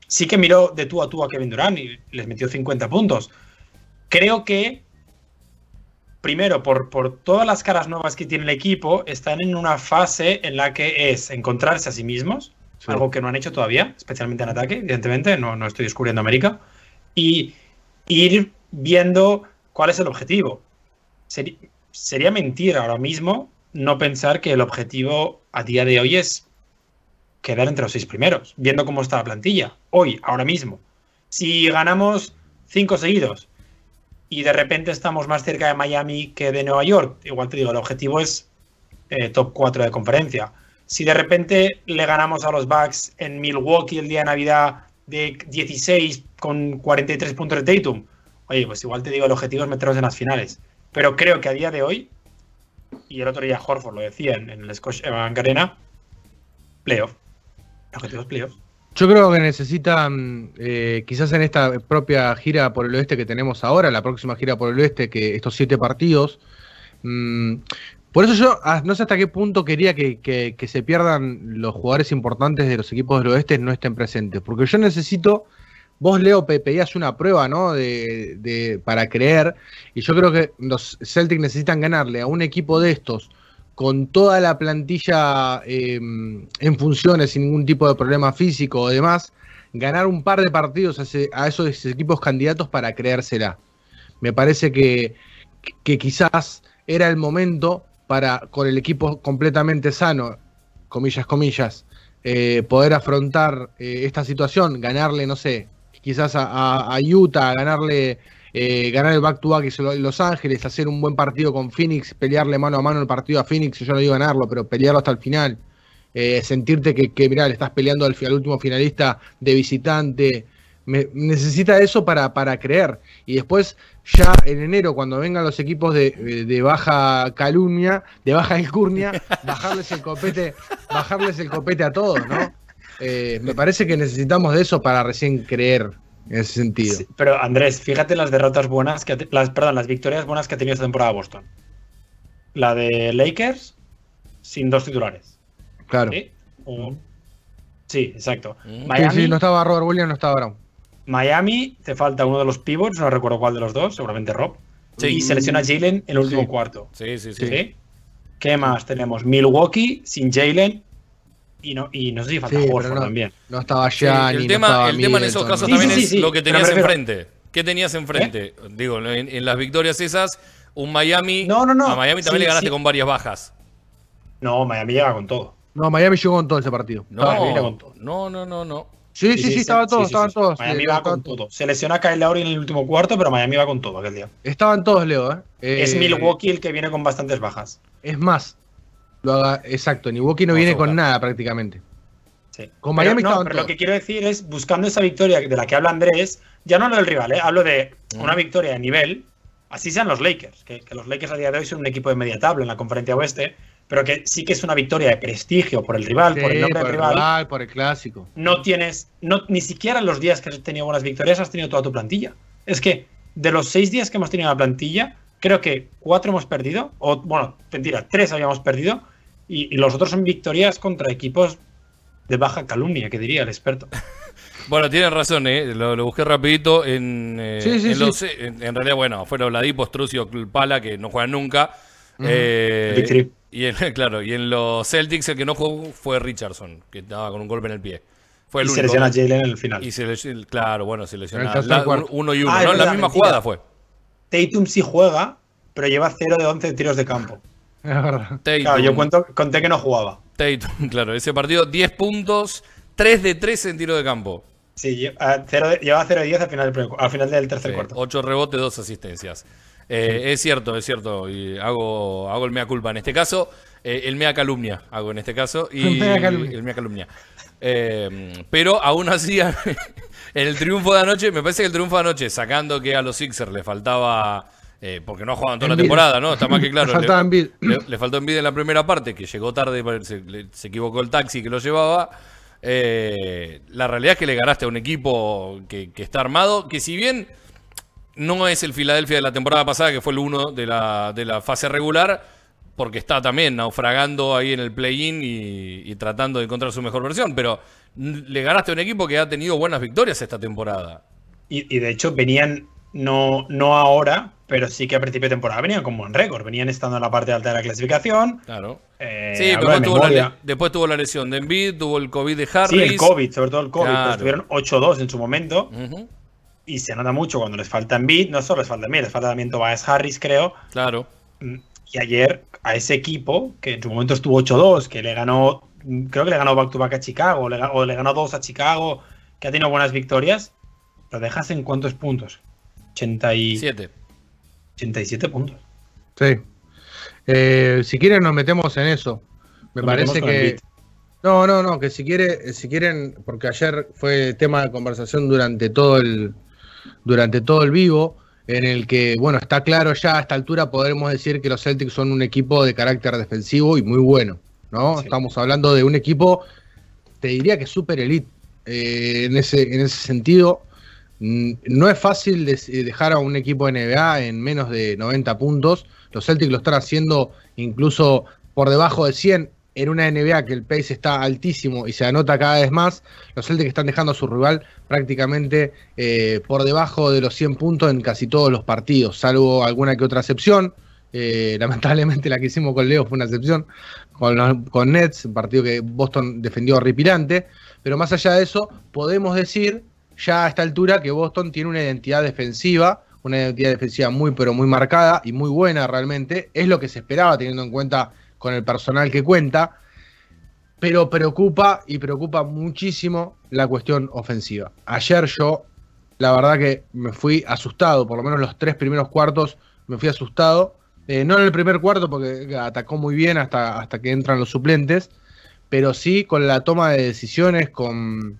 Speaker 4: sí que miró de tú a tú a Kevin Durant y les metió 50 puntos. Creo que, primero, por, por todas las caras nuevas que tiene el equipo, están en una fase en la que es encontrarse a sí mismos,
Speaker 3: Sí.
Speaker 4: algo que no han hecho todavía, especialmente en ataque, evidentemente, no, no estoy descubriendo América, y ir viendo cuál es el objetivo. Sería mentira ahora mismo no pensar que el objetivo a día de hoy es quedar entre los seis primeros, viendo cómo está la plantilla, hoy, ahora mismo. Si ganamos cinco seguidos y de repente estamos más cerca de Miami que de Nueva York, igual te digo, el objetivo es eh, top 4 de conferencia. Si de repente le ganamos a los Bucks en Milwaukee el día de Navidad de 16 con 43 puntos de Tatum, oye, pues igual te digo, el objetivo es meternos en las finales. Pero creo que a día de hoy, y el otro día Horford lo decía en, en el Scotiabank Arena, playoff. El objetivo es playoff.
Speaker 3: Yo creo que necesitan, eh, quizás en esta propia gira por el oeste que tenemos ahora, la próxima gira por el oeste, que estos siete partidos. mm, por eso yo ah, no sé hasta qué punto quería que, se pierdan los jugadores importantes de los equipos del oeste no estén presentes. Porque yo necesito, vos Leo pe- pedías una prueba, ¿no? De, de- para creer. Y yo creo que los Celtics necesitan ganarle a un equipo de estos con toda la plantilla eh, en funciones, sin ningún tipo de problema físico o demás, ganar un par de partidos a esos equipos candidatos para creérsela. Me parece que, que quizás era el momento para, con el equipo completamente sano, comillas, comillas, eh, poder afrontar eh, esta situación, ganarle, no sé, quizás a, a- a Utah, ganarle, eh, ganar el back-to-back en Los Ángeles, hacer un buen partido con Phoenix, pelearle mano a mano el partido a Phoenix, yo no digo ganarlo, pero pelearlo hasta el final. Eh, sentirte que, que mirá, le estás peleando al, último finalista de visitante. Me- necesita eso para, para creer. Y después, ya en enero, cuando vengan los equipos de, de baja calumnia, de baja alcurnia, bajarles el copete, bajarles el copete a todos, ¿no? Eh, me parece que necesitamos de eso para recién creer en ese sentido.
Speaker 4: Sí, pero Andrés, fíjate las derrotas buenas que las, perdón, las victorias buenas que ha tenido esta temporada Boston. La de Lakers sin dos titulares.
Speaker 3: Claro.
Speaker 4: ¿sí? O- sí, exacto.
Speaker 2: Mm.
Speaker 3: Sí,
Speaker 4: Miami,
Speaker 3: sí, no estaba Robert Williams, no estaba Brown.
Speaker 4: Miami, te falta uno de los pivots, no recuerdo cuál de los dos, seguramente Rob.
Speaker 2: Sí.
Speaker 4: Y se lesiona Jalen en el último
Speaker 3: Sí.
Speaker 4: cuarto.
Speaker 2: Sí, sí, sí.
Speaker 4: ¿sí? ¿Qué más tenemos? Milwaukee sin Jalen y no, y no sé si falta
Speaker 3: Sí,
Speaker 4: Horford
Speaker 3: no,
Speaker 4: también.
Speaker 3: no estaba
Speaker 2: Sí,
Speaker 3: Gianni,
Speaker 2: el
Speaker 3: no
Speaker 2: tema,
Speaker 3: estaba
Speaker 2: el tema en esos casos también
Speaker 4: Sí, sí,
Speaker 2: es
Speaker 4: sí,
Speaker 2: lo que tenías enfrente. ¿Qué tenías enfrente? Digo, en, en las victorias esas, un Miami.
Speaker 4: No, no, no.
Speaker 2: A Miami también
Speaker 4: Sí,
Speaker 2: le ganaste
Speaker 4: sí.
Speaker 2: con varias bajas.
Speaker 4: No, Miami llega con todo.
Speaker 3: No, Miami llegó con todo ese partido.
Speaker 2: No,
Speaker 4: Miami viene con todo.
Speaker 2: no, no, no, no.
Speaker 3: Sí, sí, sí, estaban todos,
Speaker 4: sí, sí,
Speaker 3: estaban
Speaker 4: sí.
Speaker 3: todos.
Speaker 4: Miami
Speaker 3: eh,
Speaker 4: va con todo. Se lesiona Kyle Lowry en el último cuarto, pero Miami va con todo aquel día.
Speaker 3: Estaban todos, Leo, ¿eh?
Speaker 4: es
Speaker 3: Eh,
Speaker 4: Milwaukee el que viene con bastantes bajas.
Speaker 3: Es más, lo haga, exacto, Milwaukee no
Speaker 2: Vamos
Speaker 3: viene con nada prácticamente.
Speaker 4: Sí.
Speaker 3: Con
Speaker 4: Pero
Speaker 3: Miami
Speaker 4: no, pero lo que quiero decir es, buscando esa victoria de la que habla Andrés, ya no hablo del rival, ¿eh? hablo de una victoria de nivel, así sean los Lakers, que, que los Lakers a día de hoy son un equipo de media tabla en la conferencia oeste, pero que sí que es una victoria de prestigio por el rival, por el nombre
Speaker 3: por
Speaker 4: del
Speaker 3: el
Speaker 4: rival.
Speaker 3: rival, por el clásico.
Speaker 4: No tienes, no, ni siquiera en los días que has tenido buenas victorias has tenido toda tu plantilla. Es que de los seis días que hemos tenido la plantilla, creo que cuatro hemos perdido, o bueno, mentira, tres habíamos perdido, y, y los otros son victorias contra equipos de baja calumnia, que diría el experto.
Speaker 2: Bueno, tienen razón, ¿eh? lo, lo busqué rapidito. En, eh,
Speaker 3: Sí, sí,
Speaker 2: en,
Speaker 3: sí.
Speaker 2: los- en, en realidad, bueno, fueron Oladipo, Strucio, Pala, que no juegan nunca. Eh, y en, claro, y en los Celtics el que no jugó fue Richardson, que estaba con un golpe en el pie. Fue el
Speaker 4: y se
Speaker 2: único.
Speaker 4: lesiona Jalen en el final.
Speaker 2: Y se lesiona- claro, bueno, se
Speaker 3: tercer
Speaker 2: La- uno y uno,
Speaker 4: Ah,
Speaker 2: ¿no? La
Speaker 4: verdad,
Speaker 2: misma
Speaker 4: mentira.
Speaker 2: jugada fue.
Speaker 4: Tatum sí juega, pero lleva 0 de 11 tiros de campo.
Speaker 3: Es verdad.
Speaker 2: Tatum,
Speaker 4: Claro, yo cuento, conté que no jugaba.
Speaker 2: Tatum, claro, ese partido 10 puntos, 3 de 3 en tiro de campo.
Speaker 4: Sí, lle- ah, cero de- lleva 0 de 10 al final del, al final del tercer
Speaker 2: Sí,
Speaker 4: cuarto.
Speaker 2: 8 rebotes, 2 asistencias. Eh, Es cierto, es cierto. Y hago, hago el mea culpa en este caso. eh, el mea calumnia hago en este caso. Y
Speaker 3: El mea calumnia.
Speaker 2: el mea calumnia. Eh, pero aún así, en el triunfo de anoche, me parece que el triunfo de anoche, sacando que a los Sixers le faltaba. Eh, porque no jugaban toda la
Speaker 3: Embiid.
Speaker 2: temporada, ¿no? Está más que claro.
Speaker 3: Le faltaba Embiid.
Speaker 2: le, le faltó Embiid en la primera parte, que llegó tarde, se, le- se equivocó el taxi que lo llevaba. Eh, la realidad es que le ganaste a un equipo que, que está armado, que si bien no es el Filadelfia de la temporada pasada, que fue el uno de la, de la fase regular, porque está también naufragando ahí en el play-in y, y tratando de encontrar su mejor versión, pero le ganaste a un equipo que ha tenido buenas victorias esta temporada.
Speaker 4: Y, y de hecho venían, no, no ahora, pero sí que a principio de temporada venían con buen récord. Venían estando en la parte alta de la clasificación.
Speaker 2: Claro.
Speaker 4: Eh,
Speaker 2: sí, pero
Speaker 4: de
Speaker 2: después tuvo, la,
Speaker 4: memoria.
Speaker 2: le- después tuvo la lesión de Embiid, tuvo el COVID de Harris.
Speaker 4: Sí, el COVID, sobre todo el COVID.
Speaker 2: Claro.
Speaker 4: Estuvieron 8-2 en su momento. Y se nota mucho cuando les falta Embiid. No solo les falta Embiid, les falta también Tobias Harris, creo.
Speaker 2: claro.
Speaker 4: Mm, Y ayer a ese equipo, que en su momento estuvo 8-2, que le ganó, mm, creo que le ganó back-to-back a Chicago, le ga- o le ganó 2 a Chicago, que ha tenido buenas victorias, lo dejas en cuántos puntos? 80 y-
Speaker 2: Siete.
Speaker 4: 87 puntos.
Speaker 3: Sí. Eh, si quieren nos metemos en eso. Me
Speaker 4: Nos
Speaker 3: parece que... No, no, no, que si quiere, si quieren, porque ayer fue tema de conversación durante todo el, durante todo el vivo, en el que, bueno, está claro ya a esta altura podremos decir que los Celtics son un equipo de carácter defensivo y muy bueno, ¿no?
Speaker 4: Sí.
Speaker 3: Estamos hablando de un equipo, te diría que super elite eh, en, ese, en ese sentido. Mm, No es fácil eh, dejar a un equipo de NBA en menos de 90 puntos. Los Celtics lo están haciendo incluso por debajo de 100 en una NBA que el pace está altísimo y se anota cada vez más. Los Celtics están dejando a su rival prácticamente eh, por debajo de los 100 puntos en casi todos los partidos, salvo alguna que otra excepción. Eh, lamentablemente la que hicimos con Leo fue una excepción, con, con Nets, un partido que Boston defendió horripilante. Pero más allá de eso, podemos decir ya a esta altura que Boston tiene una identidad defensiva, una identidad defensiva muy pero muy marcada y muy buena realmente. Es lo que se esperaba teniendo en cuenta con el personal que cuenta, pero preocupa y preocupa muchísimo la cuestión ofensiva. Ayer yo, la verdad que me fui asustado, por lo menos los tres primeros cuartos me fui asustado. Eh, no en el primer cuarto porque atacó muy bien hasta, hasta que entran los suplentes, pero sí con la toma de decisiones, con,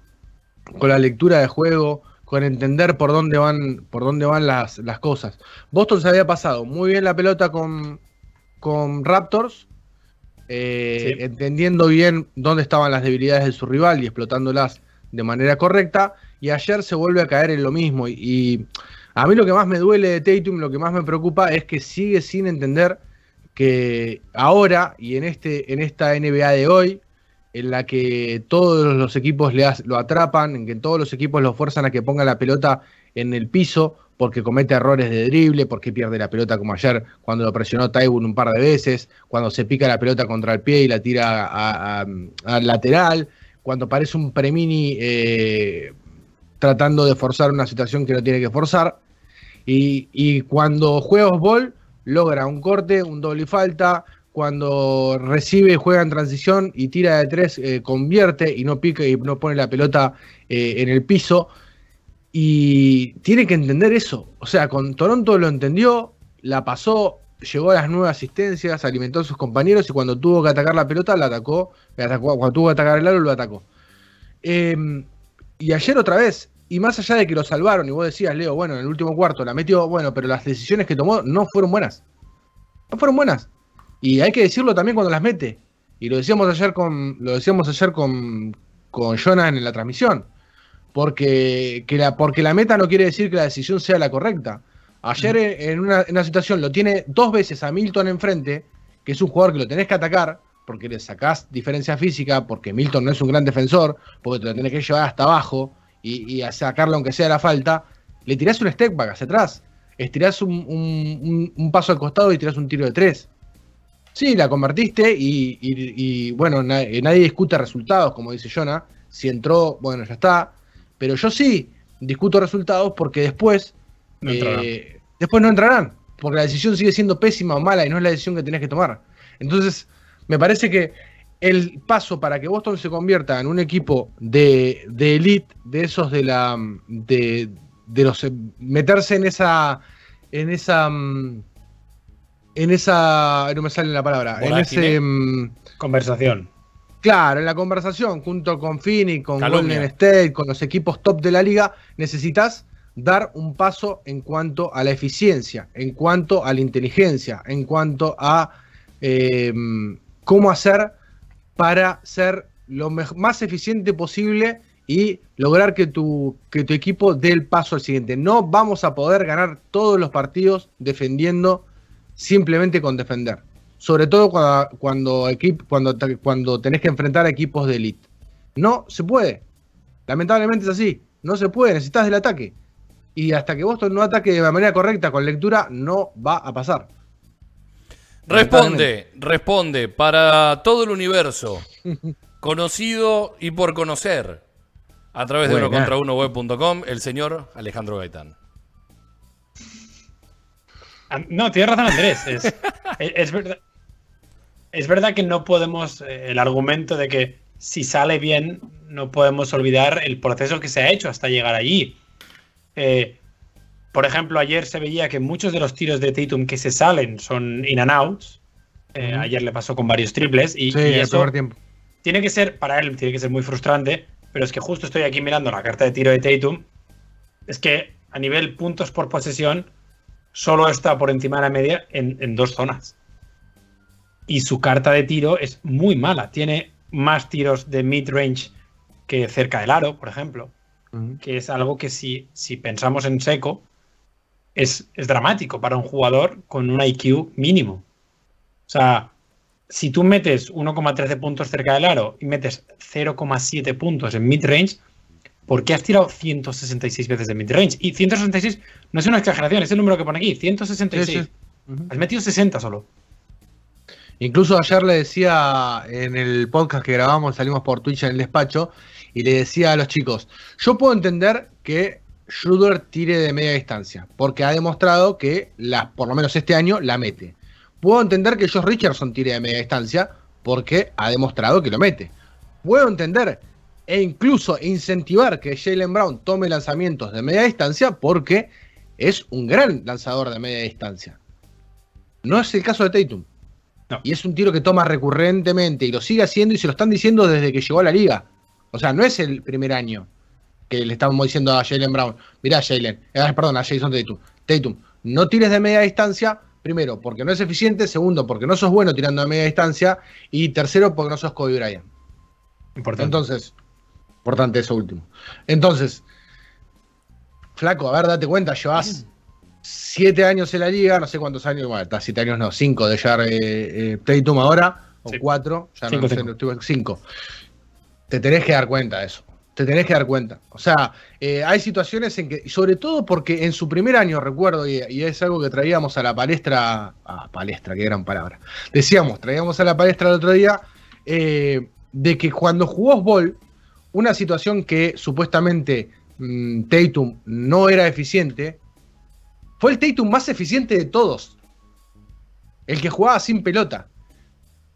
Speaker 3: con la lectura de juego, con entender por dónde van, por dónde van las, las cosas. Boston se había pasado muy bien la pelota con, con Raptors, eh,
Speaker 4: Sí.
Speaker 3: entendiendo bien dónde estaban las debilidades de su rival y explotándolas de manera correcta. Y ayer se vuelve a caer en lo mismo. Y, y a mí lo que más me duele de Tatum, lo que más me preocupa es que sigue sin entender que ahora y en, este, en esta NBA de hoy, en la que todos los equipos lo atrapan, en que todos los equipos lo fuerzan a que ponga la pelota en el piso porque comete errores de drible, porque pierde la pelota como ayer cuando lo presionó Tywin un par de veces, cuando se pica la pelota contra el pie y la tira al lateral, cuando parece un premini eh, tratando de forzar una situación que no tiene que forzar, y, cuando juega ball logra un corte, un doble falta, cuando recibe, juega en transición y tira de tres, eh, convierte y no pica y no pone la pelota eh, en el piso. Y tiene que entender eso. O sea, con Toronto lo entendió, la pasó, llegó a las nueve asistencias, alimentó a sus compañeros y cuando tuvo que atacar la pelota, la atacó. cuando tuvo que atacar el aro, lo atacó. Em, y ayer otra vez, y más allá de que lo salvaron, y vos decías, Leo, bueno, en el último cuarto la metió, bueno, pero las decisiones que tomó no fueron buenas. No fueron buenas. Y hay que decirlo también cuando las mete. Y lo decíamos ayer con, lo decíamos ayer con, con Jonas en la transmisión. Porque, que la, porque la meta no quiere decir que la decisión sea la correcta. Ayer en una, en una situación lo tiene dos veces a Milton enfrente, que es un jugador que lo tenés que atacar, porque le sacás diferencia física, porque Milton no es un gran defensor, porque te lo tenés que llevar hasta abajo y, y a sacarlo aunque sea la falta, le tirás un step back hacia atrás, estirás un, un, un, paso al costado y tirás un tiro de tres. Sí, la convertiste y, y bueno, nadie, nadie discute resultados, como dice Jonah. Si entró, bueno, ya está. Pero yo sí discuto resultados porque después no eh, después no entrarán, porque la decisión sigue siendo pésima o mala y no es la decisión que tenés que tomar. Entonces, me parece que el paso para que Boston se convierta en un equipo de, de elite, de esos de la. de, de los. meterse en esa. en esa. En esa. no me sale la palabra. En ese.
Speaker 4: Conversación.
Speaker 3: Claro, en la conversación, junto con Phoenix, con Calumnia. Golden State, con los equipos top de la liga, necesitas dar un paso en cuanto a la eficiencia, en cuanto a la inteligencia, en cuanto a eh, cómo hacer para ser lo más eficiente posible y lograr que tu, que tu equipo dé el paso al siguiente. No vamos a poder ganar todos los partidos defendiendo simplemente con defender. Sobre todo cuando, cuando, cuando, cuando tenés que enfrentar a equipos de elite. No se puede. Lamentablemente es así. No se puede. Necesitas del ataque y hasta que Boston no ataque de manera correcta con lectura, no va a pasar.
Speaker 2: Responde, responde, para todo el universo, conocido y por conocer, a través de uno contra uno web.com, el señor Alejandro Gaitán.
Speaker 4: Ah, no, tiene razón Andrés. Es, verdad, es verdad que no podemos, eh, el argumento de que si sale bien, no podemos olvidar el proceso que se ha hecho hasta llegar allí. Eh, por ejemplo, ayer se veía que muchos de los tiros de Tatum que se salen son in and outs. Eh, ayer le pasó con varios triples y, eso tiene que ser, para él, tiene que ser muy frustrante, pero es que justo estoy aquí mirando la carta de tiro de Tatum. Es que a nivel puntos por posesión, solo está por encima de la media en, en dos zonas. Y su carta de tiro es muy mala. Tiene más tiros de mid-range que cerca del aro, por ejemplo que es algo que si, si pensamos en seco, es, es, dramático para un jugador con un IQ mínimo. O sea, si tú metes 1,13 puntos cerca del aro y metes 0,7 puntos en mid-range, ¿por qué has tirado 166 veces de mid-range? Y 166 no es una exageración, es el número que pone aquí, 166. Sí, sí. Has metido 60 solo.
Speaker 3: Incluso ayer le decía en el podcast que grabamos, salimos por Twitch en el despacho, y le decía a los chicos, yo puedo entender que Schroeder tire de media distancia, porque ha demostrado que, la, por lo menos este año, la mete. Puedo entender que Josh Richardson tire de media distancia, porque ha demostrado que lo mete. Puedo entender e incluso incentivar que Jalen Brown tome lanzamientos de media distancia, porque es un gran lanzador de media distancia. No es el caso de Tatum. Y es un tiro que toma recurrentemente y lo sigue haciendo y se lo están diciendo desde que llegó a la liga. O sea, no es el primer año que le estamos diciendo a Jalen Brown, mirá Jalen, eh, perdón, a Jason Tatum, Tatum, no tires de media distancia, primero, porque no es eficiente, segundo, porque no sos bueno tirando de media distancia, y tercero, porque no sos Kobe Bryant. Importante. Entonces, importante eso último. Entonces, flaco, a ver, date cuenta, llevas siete años en la liga, no sé cuántos años, bueno, está siete años, no, cinco de llevar eh, eh, Tatum ahora, o cuatro, ya no sé, cinco. cinco te tenés que dar cuenta de eso. Te tenés que dar cuenta. O sea, eh, hay situaciones en que, sobre todo porque en su primer año, recuerdo, y, es algo que traíamos a la palestra, a palestra, qué gran palabra. Decíamos, traíamos a la palestra el otro día, eh, de que cuando jugó Ball, una situación que supuestamente mmm, Tatum no era eficiente, fue el Tatum más eficiente de todos. El que jugaba sin pelota.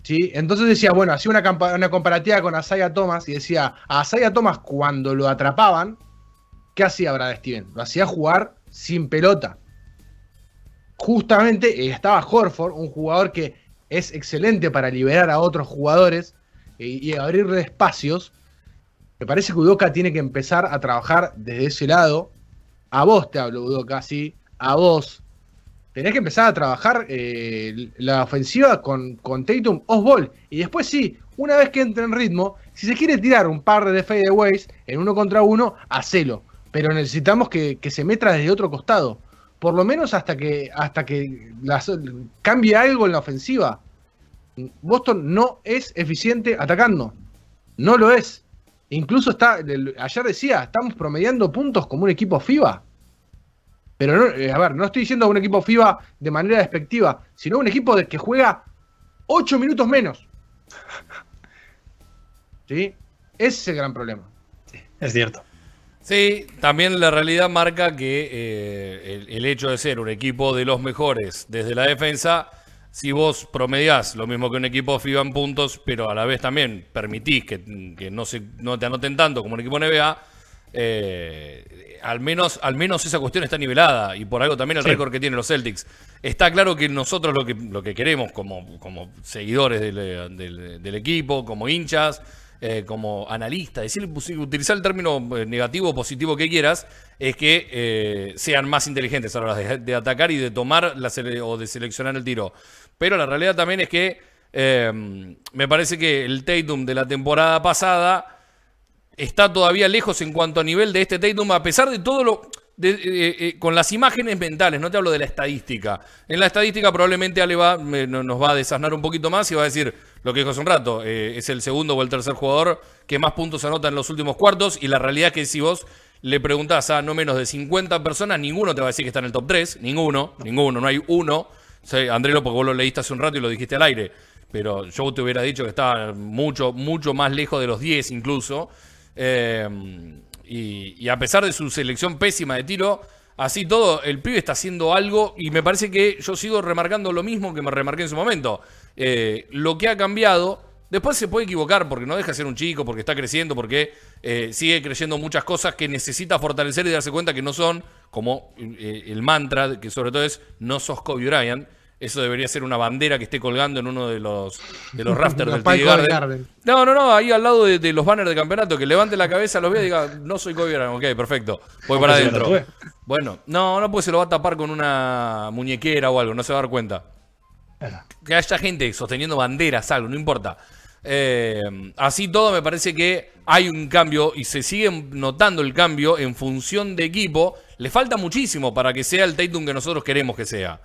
Speaker 3: ¿sí? Entonces decía, bueno, hacía una, comparativa con Asaya Thomas y decía, a Asaya Thomas cuando lo atrapaban, ¿qué hacía Brad Steven? Lo hacía jugar sin pelota. Justamente eh, estaba Horford, un jugador que es excelente para liberar a otros jugadores y, y abrirle espacios. Me parece que Udoka tiene que empezar a trabajar desde ese lado. A vos te hablo, Udoka, sí. A vos. Tenés que empezar a trabajar eh, la ofensiva con, con Tatum Osbol. Y después sí, una vez que entre en ritmo, si se quiere tirar un par de fadeaways en uno contra uno, hacelo. Pero necesitamos que, que se meta desde otro costado. Por lo menos hasta que, hasta que cambie algo en la ofensiva. Boston no es eficiente atacando. No lo es. Incluso está, el- ayer decía, estamos promediando puntos como un equipo FIBA. Pero no, eh, a ver, no estoy diciendo un equipo FIBA de manera despectiva, sino un equipo de que juega 8 minutos menos. ¿Sí? Ese es el gran problema.
Speaker 4: Es cierto.
Speaker 2: Sí, también la realidad marca que eh, el, el hecho de ser un equipo de los mejores desde la defensa, si vos promediás lo mismo que un equipo FIBA en puntos, pero a la vez también permitís que, que no, se, no te anoten tanto como un equipo NBA, eh, al, menos, al menos esa cuestión está nivelada y por algo también el
Speaker 4: Sí.
Speaker 2: récord que tienen los Celtics. Está claro que nosotros lo que, lo que queremos como, como seguidores del, del- del equipo, como hinchas, eh, como analista, decir, utilizar el término eh, negativo o positivo que quieras, es que eh, sean más inteligentes a la hora de, de atacar y de tomar la sele- o de seleccionar el tiro. Pero la realidad también es que eh, me parece que el Tatum de la temporada pasada está todavía lejos en cuanto a nivel de este Tatum, a pesar de todo lo. de- eh, eh, con las imágenes mentales, no te hablo de la estadística. En la estadística probablemente Ale va, me- no- nos va a desasnar un poquito más y va a decir lo que dijo hace un rato. eh, es el segundo o el tercer jugador que más puntos anota en los últimos cuartos y la realidad es que si vos le preguntás a no menos de 50 personas, ninguno te va a decir que está en el top 3. Ninguno, ninguno, no hay uno. Sí, Andrelo, porque vos lo leíste hace un rato y lo dijiste al aire. Pero yo te hubiera dicho que estaba mucho, mucho más lejos de los 10 incluso. Eh, y, y a pesar de su selección pésima de tiro, así todo, el pibe está haciendo algo y me parece que yo sigo remarcando lo mismo que me remarqué en su momento. Eh, lo que ha cambiado, después se puede equivocar porque no deja de ser un chico, porque está creciendo, porque eh, sigue creyendo muchas cosas que necesita fortalecer y darse cuenta que no son, como eh, el mantra, que sobre todo es, no sos Kobe Bryant. Eso debería ser una bandera que esté colgando en uno de los, de los rafters del TD Garden.
Speaker 3: Garden.
Speaker 2: No, no, no, ahí al lado de, de los banners de campeonato, que levante la cabeza, los vea y diga, no soy Kobe Bryant, ok, perfecto, voy para adentro. Bueno, no, no, pues se lo va a tapar con una muñequera o algo, no se va a dar cuenta. Que haya gente sosteniendo banderas, algo, no importa. Eh, así todo, me parece que hay un cambio y se sigue notando el cambio en función de equipo. Le falta muchísimo para que sea el Tatum que nosotros queremos que sea.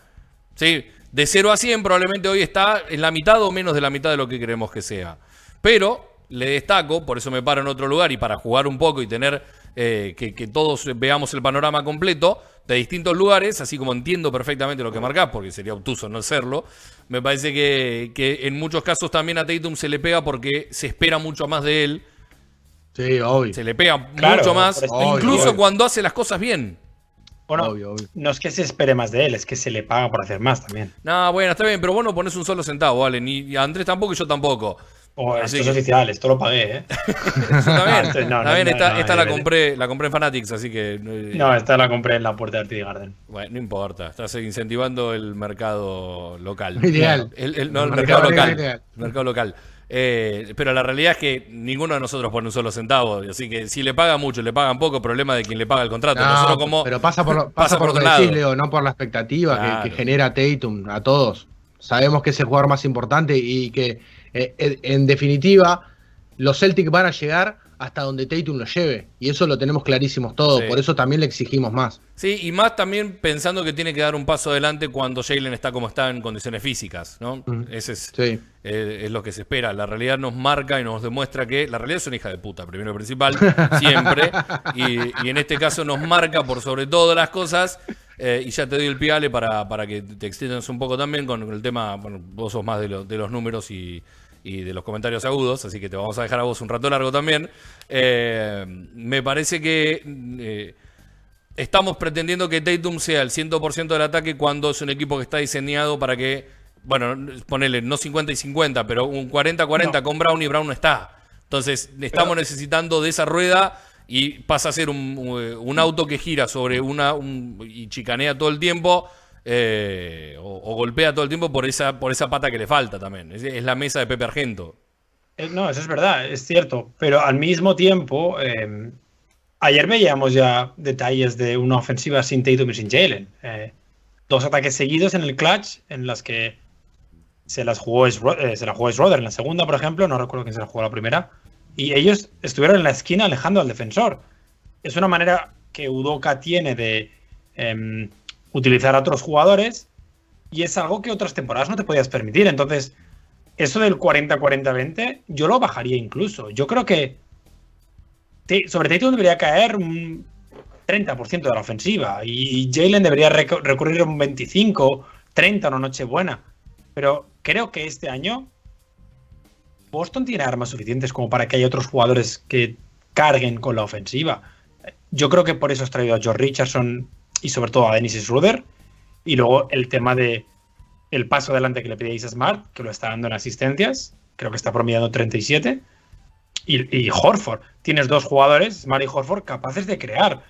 Speaker 2: ¿Sí? De 0 a 100 probablemente hoy está en la mitad o menos de la mitad de lo que queremos que sea. Pero le destaco, por eso me paro en otro lugar y para jugar un poco y tener eh, que, que todos veamos el panorama completo de distintos lugares, así como entiendo perfectamente lo que marcás, porque sería obtuso no serlo, me parece que, que en muchos casos también a Tatum se le pega porque se espera mucho más de él,
Speaker 3: Sí, obvio.
Speaker 2: se le pega
Speaker 4: Claro,
Speaker 2: mucho más, incluso
Speaker 3: obvio.
Speaker 2: cuando hace las cosas bien.
Speaker 4: Bueno,
Speaker 3: Obvio, obvio.
Speaker 4: no es que se espere más de él, es que se le paga por hacer más también.
Speaker 2: No, bueno, está bien, pero vos no pones un solo centavo, vale, ni a Andrés tampoco y yo tampoco.
Speaker 4: O
Speaker 2: Así
Speaker 4: esto es
Speaker 2: que-
Speaker 4: oficial, esto lo pagué, ¿eh? No, no,
Speaker 2: bien,
Speaker 4: no,
Speaker 2: esta, la compré, la compré en Fanatics, así que eh,
Speaker 4: No, esta la compré en la puerta del TD Garden.
Speaker 2: bueno, no importa, estás incentivando el mercado local.
Speaker 3: Ilegal.
Speaker 2: El, el- no, el
Speaker 3: El
Speaker 2: mercado,
Speaker 3: mercado
Speaker 2: local. El mercado local. Eh, pero la realidad es que ninguno de nosotros pone un solo centavo, así que si le pagan mucho, le pagan poco, problema de quien le paga el contrato.
Speaker 3: No,
Speaker 2: nosotros como
Speaker 3: pero pasa por,
Speaker 2: pasa
Speaker 3: pasa
Speaker 2: por
Speaker 3: por, lo
Speaker 2: otro
Speaker 3: que
Speaker 2: lado.
Speaker 3: decís, Leo, no por la expectativa que, genera Tatum a todos. Sabemos que es el jugador más importante y que, eh, en- en definitiva, los Celtics van a llegar hasta donde Tatum lo lleve. Y eso lo tenemos clarísimos todos.
Speaker 2: Sí.
Speaker 3: Por eso también le exigimos más.
Speaker 2: Sí, y más también pensando que tiene que dar un paso adelante cuando Jalen está como está en condiciones físicas, ¿no? Ese es,
Speaker 3: Sí.
Speaker 2: eh, es lo que se espera. La realidad nos marca y nos demuestra que la realidad es una hija de puta, primero y principal, siempre. Y, y en este caso nos marca por sobre todas las cosas. eh, y ya te doy el pie, Ale, para, para que te extiendas un poco también con el tema. Bueno, vos sos más de, lo- de los números y, y de los comentarios agudos, así que te vamos a dejar a vos un rato largo también. Eh, me parece que. eh, Estamos pretendiendo que Tatum sea el 100% del ataque cuando es un equipo que está diseñado para que bueno, ponele, no 50 y 50, pero un 40-40
Speaker 4: No.
Speaker 2: con Brown y Brown no está. Entonces, estamos necesitando de esa rueda y pasa a ser un, un auto que gira sobre una un- y chicanea todo el tiempo eh, o, golpea todo el tiempo por esa, por esa pata que le falta también. Es, la mesa de Pepe Argento.
Speaker 4: Eh, No, eso es verdad, es cierto. Pero al mismo tiempo, eh, ayer veíamos ya detalles de una ofensiva sin Tatum y sin Jalen. Eh, dos ataques seguidos en el clutch en las que se las jugó se la jugó Schroeder en la segunda, por ejemplo, no recuerdo quién se la jugó la primera. Y ellos estuvieron en la esquina alejando al defensor. Es una manera que Udoka tiene de em, utilizar a otros jugadores y es algo que otras temporadas no te podías permitir. Entonces, eso del 40-40-20, yo lo bajaría incluso. Yo creo que sobre Tatum debería caer un 30% de la ofensiva y Jalen debería recurrir a un 25, 30 una noche buena. Pero creo que este año Boston tiene armas suficientes como para que haya otros jugadores que carguen con la ofensiva. Yo creo que por eso has traído a George Richardson y sobre todo a Dennis Schroeder. Y luego el tema de el paso adelante que le pedíais a Smart, que lo está dando en asistencias. Creo que está promediando 37. Y, y Horford. Tienes dos jugadores, Smart y Horford, capaces de crear.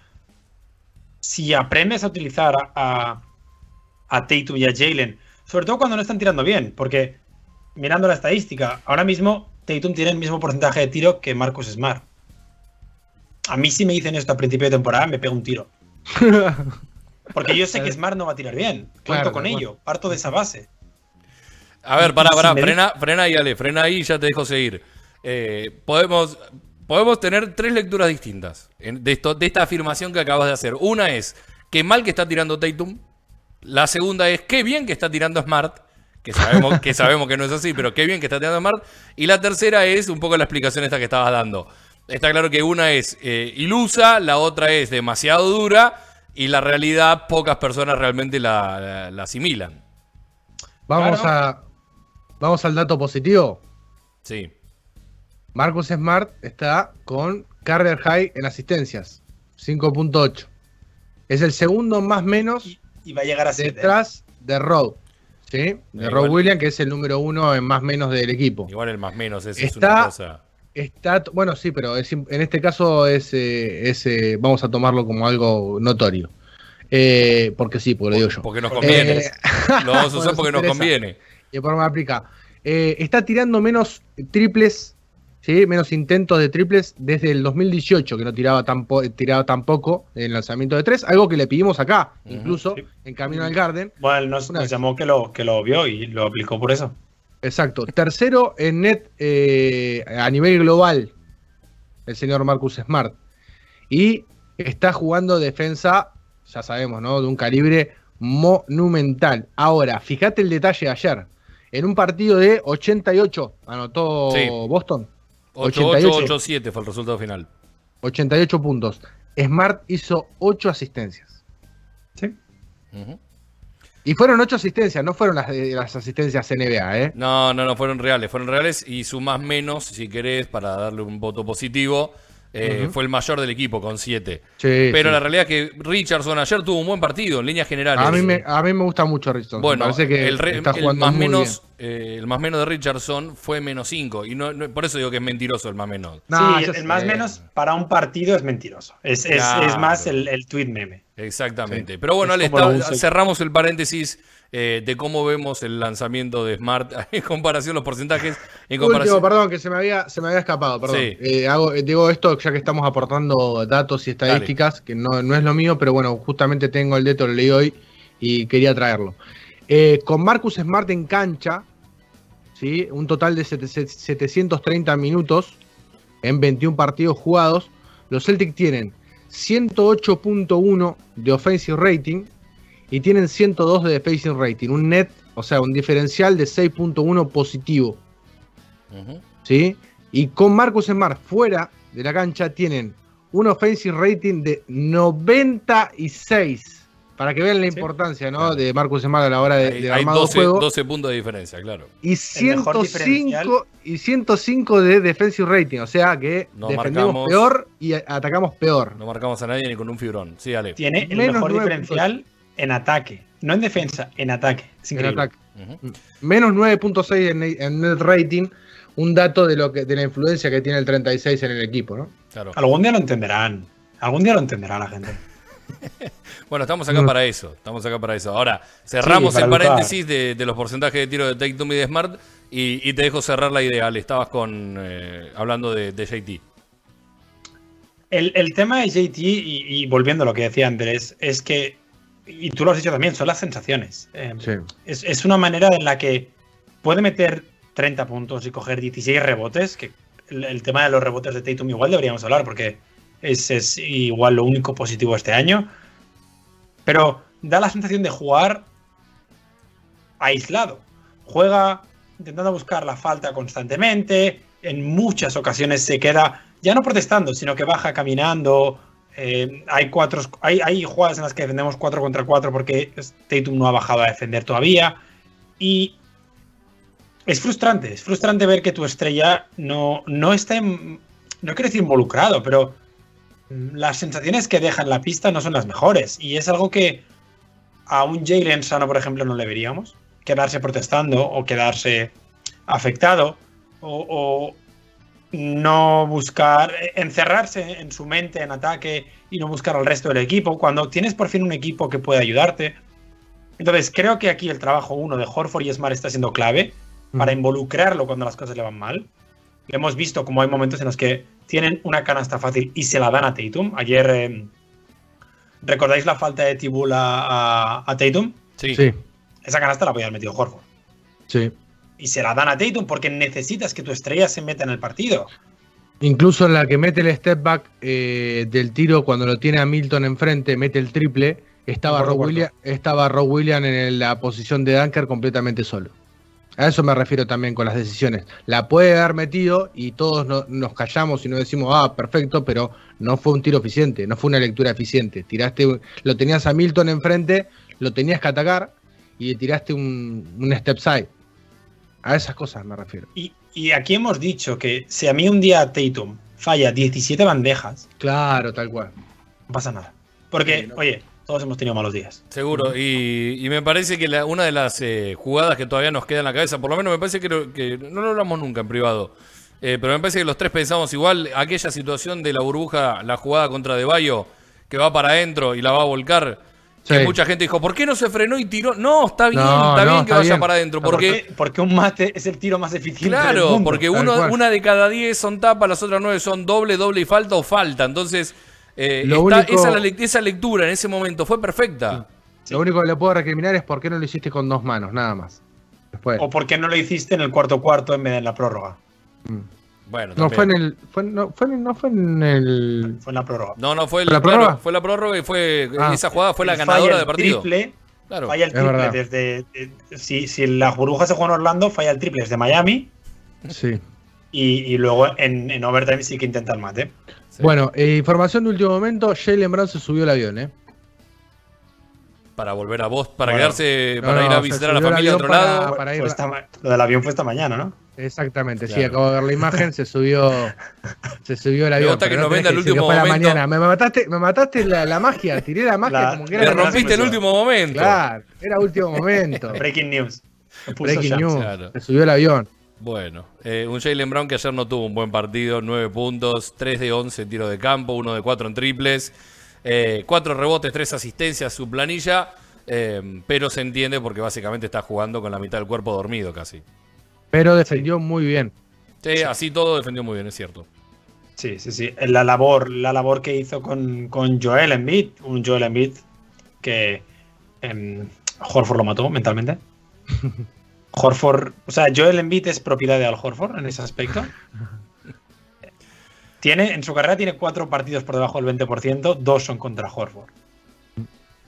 Speaker 4: Si aprendes a utilizar a, a, y a Jalen, sobre todo cuando no están tirando bien, porque mirando la estadística, ahora mismo Tatum tiene el mismo porcentaje de tiro que Marcus Smart. A mí si me dicen esto a principio de temporada, me pego un tiro. Porque yo sé que Smart no va a tirar bien. Cuento
Speaker 3: Claro,
Speaker 4: con ello. Parto de esa base.
Speaker 2: A ver, pará, pará,
Speaker 4: me-
Speaker 2: frena, frena ahí, Ale, frena ahí y ya te dejo seguir. Eh, podemos, podemos tener tres lecturas distintas de, esto, de esta afirmación que acabas de hacer. Una es, qué mal que está tirando Tatum. La segunda es, qué bien que está tirando Smart. Que sabemos, que sabemos que no es así, pero qué bien que está tirando Smart. Y la tercera es un poco la explicación esta que estabas dando. Está claro que una es eh, ilusa, la otra es demasiado dura y la realidad pocas personas realmente la, la- la asimilan.
Speaker 3: Vamos
Speaker 4: Claro.
Speaker 3: a. Vamos al dato positivo.
Speaker 2: Sí.
Speaker 3: Marcus Smart está con career high en asistencias. 5.8. Es el segundo más menos
Speaker 4: Y va a llegar a 7.
Speaker 3: detrás de Rowe. ¿Sí? De. Rowe Williams, que es el número uno en más menos del equipo.
Speaker 2: Igual el más menos, ese es
Speaker 3: Está-
Speaker 2: una cosa.
Speaker 3: Está, bueno, sí, pero es im- en este caso es, eh, es, eh, vamos a tomarlo como algo notorio. Eh, porque sí, porque lo digo yo.
Speaker 2: Porque nos conviene.
Speaker 3: Eh,
Speaker 2: Lo vamos a usar
Speaker 3: Bueno,
Speaker 2: porque nos conviene.
Speaker 3: Y por me aplica. Eh, está tirando menos triples, ¿sí? menos intentos de triples desde el 2018, que no tiraba tan, po- tiraba tan poco en lanzamiento de tres, algo que le pedimos acá, incluso
Speaker 4: sí.
Speaker 3: en Camino al Garden.
Speaker 4: Bueno, nos,
Speaker 3: Una
Speaker 4: nos llamó que lo, que lo vio y lo aplicó por eso.
Speaker 3: Exacto. Tercero en net eh, a nivel global, el señor Marcus Smart. Y está jugando defensa, ya sabemos, ¿no? De un calibre monumental. Ahora, fíjate el detalle de ayer. En un partido de 88, anotó
Speaker 2: Sí.
Speaker 3: Boston.
Speaker 2: 8-8-8-7 fue el resultado final.
Speaker 3: 88 puntos. Smart hizo 8 asistencias.
Speaker 4: Sí.
Speaker 2: Ujú.
Speaker 3: Y fueron 8 asistencias, no fueron las, las asistencias NBA, ¿eh?
Speaker 2: No, no, no, fueron reales. Fueron reales y su más menos, si querés, para darle un voto positivo, eh, fue el mayor del equipo con 7.
Speaker 3: Sí,
Speaker 2: Pero
Speaker 3: sí.
Speaker 2: la realidad es que Richardson ayer tuvo un buen partido en líneas generales.
Speaker 3: a, mí me, a mí me gusta mucho Richardson.
Speaker 2: Bueno,
Speaker 3: me parece que
Speaker 2: el, re-
Speaker 3: está
Speaker 2: el
Speaker 3: jugando
Speaker 2: más
Speaker 3: muy
Speaker 2: menos, eh, el más menos de Richardson fue menos 5. Y no, no- por eso digo que es mentiroso el más menos.
Speaker 3: No,
Speaker 4: sí, el,
Speaker 3: sé.
Speaker 4: más menos para un partido es mentiroso. Es, es-
Speaker 2: Claro.
Speaker 4: es más el, el tweet meme.
Speaker 2: Exactamente. Pero bueno,
Speaker 4: Es
Speaker 2: Ale, está- cerramos el paréntesis eh, de cómo vemos el lanzamiento de Smart en comparación los porcentajes. En comparación,
Speaker 3: Último, perdón, que se me había, se me había escapado, perdón.
Speaker 2: Sí.
Speaker 3: Eh, hago, eh, digo esto ya que estamos aportando datos y estadísticas, que no, no es lo mío, pero bueno, justamente tengo el dato, lo leí hoy y quería traerlo. Eh, con Marcus Smart en cancha, ¿sí? un total de sete- 730 minutos en 21 partidos jugados, los Celtics tienen 108.1 de offensive rating y tienen 102 de defensive rating, un net, o sea, un diferencial de 6.1 positivo. ¿sí? Y con Marcus Smart fuera de la cancha tienen un offensive rating de 96. Para que vean la
Speaker 4: Sí.
Speaker 3: importancia ¿no?
Speaker 2: Claro.
Speaker 3: de Marcus Smart a la hora de,
Speaker 2: Hay,
Speaker 3: de
Speaker 2: hay
Speaker 3: armado
Speaker 2: 12,
Speaker 3: juego.
Speaker 2: 12 puntos de diferencia, claro.
Speaker 3: Y
Speaker 4: El mejor
Speaker 3: 105, y 105 de defensive rating. O sea que
Speaker 2: No
Speaker 3: defendemos
Speaker 2: marcamos-
Speaker 3: peor y atacamos peor.
Speaker 2: No marcamos a nadie ni con un fibrón. Sí, Ale.
Speaker 4: Tiene el
Speaker 3: Menos
Speaker 4: mejor
Speaker 3: 9.8.
Speaker 4: diferencial en ataque. No en defensa, en ataque. Es
Speaker 3: en
Speaker 4: increíble.
Speaker 3: ataque.
Speaker 2: Ujú.
Speaker 3: Menos 9.6 en, en net rating, un dato de lo que de la influencia que tiene el 36 en el equipo, ¿no?
Speaker 2: Claro.
Speaker 4: Algún día lo entenderán. Algún día lo entenderá la gente.
Speaker 2: Bueno, estamos acá
Speaker 3: Mm.
Speaker 2: para eso. Estamos acá para eso. Ahora, cerramos el paréntesis de, de los porcentajes de tiro de Tatum y de Smart y, y te dejo cerrar la idea. Le estabas con eh, hablando de, de JT.
Speaker 4: El, el tema de JT, y, y volviendo a lo que decía Andrés, es que, y tú lo has dicho también, son las sensaciones. Eh,
Speaker 3: Sí.
Speaker 4: es, es una manera en la que puede meter 30 puntos y coger 16 rebotes, que el, el tema de los rebotes de Tatum igual deberíamos hablar, porque es, es igual lo único positivo este año. Pero da la sensación de jugar aislado. Juega intentando buscar la falta constantemente. En muchas ocasiones se queda, ya no protestando, sino que baja caminando. Eh, hay, cuatro, hay, jugadas en las que defendemos 4 contra 4 porque Tatum no ha bajado a defender todavía. Y es frustrante, es frustrante ver que tu estrella no, no está, en- no quiero decir involucrado, pero las sensaciones que deja en la pista no son las mejores. Y es algo que a un Jalen Sano, por ejemplo, no le veríamos. Quedarse protestando o quedarse afectado o no buscar, eh, encerrarse en su mente en ataque y no buscar al resto del equipo, cuando tienes por fin un equipo que puede ayudarte. Entonces, creo que aquí el trabajo uno de Horford y Smart está siendo clave para involucrarlo cuando las cosas le van mal. Lo hemos visto como hay momentos en los que tienen una canasta fácil y se la dan a Tatum. Ayer, eh, ¿recordáis la falta de Tibul a, a- a Tatum?
Speaker 2: Sí.
Speaker 3: Sí,
Speaker 4: Esa canasta la podía haber metido Horford.
Speaker 3: sí.
Speaker 4: Y se la dan a Tatum porque necesitas que tu estrella se meta en el partido.
Speaker 3: Incluso en la que mete el step back eh, del tiro cuando lo tiene a Milton enfrente, mete el triple, estaba Rob. William, estaba Rob Williams en la posición de Dunker completamente solo. A eso me refiero también con las decisiones. La puede haber metido y todos no- nos callamos y no decimos, ah, perfecto, pero no fue un tiro eficiente, no fue una lectura eficiente. Tiraste, lo tenías a Milton enfrente, lo tenías que atacar y tiraste un, un step side. A esas cosas me refiero.
Speaker 4: Y, y aquí hemos dicho que si a mí un día Tatum falla 17 bandejas,
Speaker 3: Claro, tal cual.
Speaker 4: no pasa nada. Porque,
Speaker 3: Sí, no.
Speaker 4: oye, todos hemos tenido malos días.
Speaker 2: Seguro, y, y me parece que la- una de las eh, jugadas que todavía nos queda en la cabeza, por lo menos me parece que, lo- que no lo hablamos nunca en privado, eh, pero me parece que los tres pensamos igual, aquella situación de la burbuja, la jugada contra De Bayo, que va para adentro y la va a volcar, que mucha gente dijo, ¿por qué no se frenó y tiró? No, está bien,
Speaker 3: No,
Speaker 2: está
Speaker 3: no,
Speaker 2: bien que
Speaker 3: está
Speaker 2: vaya
Speaker 3: bien.
Speaker 2: para adentro,
Speaker 3: ¿Por
Speaker 2: porque...
Speaker 4: Porque, porque un mate es el tiro más eficiente del
Speaker 2: Claro,
Speaker 4: mundo.
Speaker 2: porque uno, una de cada diez son tapa, las otras nueve son doble, doble y falta o falta. Entonces, eh,
Speaker 3: Lo
Speaker 2: está-
Speaker 3: único-
Speaker 2: esa, la esa lectura en ese momento fue perfecta.
Speaker 4: Sí.
Speaker 3: Lo único que le puedo recriminar es por qué no lo hiciste con dos manos, nada más. Después.
Speaker 4: O por qué no lo hiciste en el cuarto cuarto en vez de en la prórroga.
Speaker 2: Bueno,
Speaker 3: No fue en el. Fue, no, fue, en- no fue en el.
Speaker 4: Fue en la prórroga.
Speaker 2: No, no, fue, el,
Speaker 3: ¿Fue la
Speaker 2: claro,
Speaker 3: prórroga?
Speaker 2: fue la prórroga y fue
Speaker 3: Ah.
Speaker 2: esa jugada fue la ganadora
Speaker 4: falla
Speaker 2: del
Speaker 4: el
Speaker 2: partido.
Speaker 4: Triple,
Speaker 2: Claro.
Speaker 4: Falla el triple desde. si, si la burbuja se juega en Orlando, falla el triple desde Miami.
Speaker 3: Sí.
Speaker 4: Y, y luego en, en overtime sí que intenta el mate.
Speaker 2: Sí.
Speaker 3: Bueno, eh, información de último momento: Jalen Brown se subió al avión, ¿eh?
Speaker 2: Para volver a vos, para
Speaker 4: Bueno.
Speaker 2: quedarse,
Speaker 3: No,
Speaker 2: para ir a visitar a la familia
Speaker 3: avión
Speaker 2: otro
Speaker 3: para-
Speaker 2: lado.
Speaker 3: Para ir
Speaker 4: Fue
Speaker 3: a-
Speaker 4: esta ma- lo del avión fue esta mañana, ¿no?
Speaker 3: Exactamente, sí, acabo de ver la imagen, se subió. Se subió al avión.
Speaker 2: gusta que nos venda el último
Speaker 3: fue a la
Speaker 2: momento.
Speaker 3: mañana. Me mataste, me mataste la, la magia, tiré la magia
Speaker 4: La-
Speaker 3: como que
Speaker 4: le
Speaker 3: era.
Speaker 2: Le rompiste el último momento.
Speaker 3: Claro, era último momento.
Speaker 4: Breaking news.
Speaker 3: Breaking news.
Speaker 2: Claro.
Speaker 3: Se subió al avión.
Speaker 2: Bueno, eh, un Jalen Brown que ayer no tuvo un buen partido, 9 puntos, 3 de 11 en tiro de campo, 1 de 4 en triples, 4 rebotes, 3 asistencias, su planilla, eh, pero se entiende porque básicamente está jugando con la mitad del cuerpo dormido casi.
Speaker 3: Pero defendió muy bien.
Speaker 2: Sí, así todo defendió muy bien, es cierto.
Speaker 4: Sí, sí, sí. La labor, la labor que hizo con, con Joel Embiid, un Joel Embiid que em, Horford lo mató mentalmente. Horford, o sea, Joel Embiid es propiedad de Al Horford en ese aspecto. Tiene, en su carrera tiene cuatro partidos por debajo del 20%, dos son contra Horford.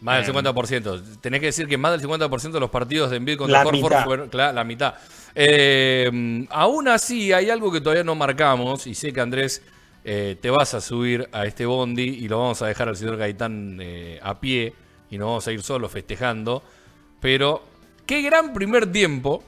Speaker 2: Más del
Speaker 4: Eh,
Speaker 2: 50%. Tenés que decir que más del 50% de los partidos de Embiid contra
Speaker 4: La
Speaker 2: Horford
Speaker 4: mitad.
Speaker 2: fueron claro, la mitad. Eh, aún así, hay algo que todavía no marcamos y sé que Andrés eh, te vas a subir a este bondi y lo vamos a dejar al señor Gaitán eh, a pie y nos vamos a ir solos festejando. Pero qué gran primer tiempo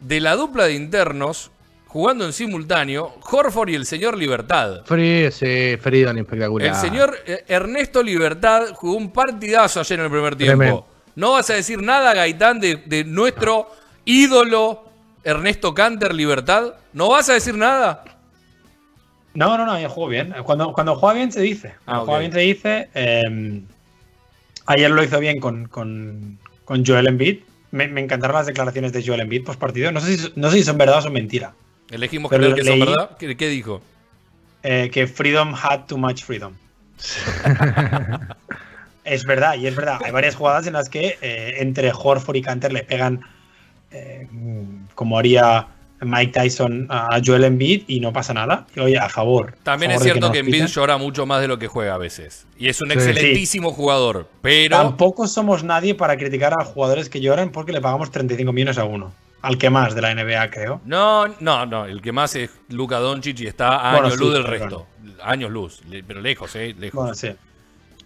Speaker 2: de la dupla de internos jugando en simultáneo Horford y el señor Libertad.
Speaker 3: Free, sí, Freedom espectacular.
Speaker 2: El señor eh, Ernesto Libertad jugó un partidazo ayer en el primer tiempo.
Speaker 3: Tremendo.
Speaker 2: No vas a decir nada, Gaitán, de, de nuestro ídolo Ernesto Canter Libertad. ¿No vas a decir nada?
Speaker 4: No, no, no, yo juego bien. Cuando, cuando juega bien se dice. Cuando
Speaker 2: Ah,
Speaker 4: juega bien se dice. eh, ayer lo hizo bien con, con, con Joel Embiid. Me, me encantaron las declaraciones de Joel Embiid post partido. No sé, si, no sé si son verdad o son mentira.
Speaker 2: Elegimos
Speaker 4: Pero
Speaker 2: creer que son
Speaker 4: leí-
Speaker 2: verdad. ¿Qué, qué dijo?
Speaker 4: Eh, que Freedom had too much freedom. es verdad, y es verdad. Hay varias jugadas en las que eh, entre Horford y Canter le pegan eh, como haría Mike Tyson a Joel Embiid y no pasa nada. Y oye, a favor.
Speaker 2: También
Speaker 4: a
Speaker 2: es
Speaker 4: favor
Speaker 2: cierto
Speaker 4: nos
Speaker 2: que Embiid llora mucho más de lo que juega a veces. Y es un
Speaker 3: Sí.
Speaker 2: excelentísimo jugador. Pero
Speaker 4: Tampoco somos nadie para criticar a jugadores que lloran porque le pagamos 35 millones a uno. Al que más de la NBA, creo.
Speaker 2: no, no, no. El que más es Luka Doncic y está a
Speaker 4: Bueno,
Speaker 2: años
Speaker 4: sí,
Speaker 2: luz del
Speaker 4: perdón.
Speaker 2: resto. Años luz. Pero lejos, eh. Lejos.
Speaker 4: Bueno, sí.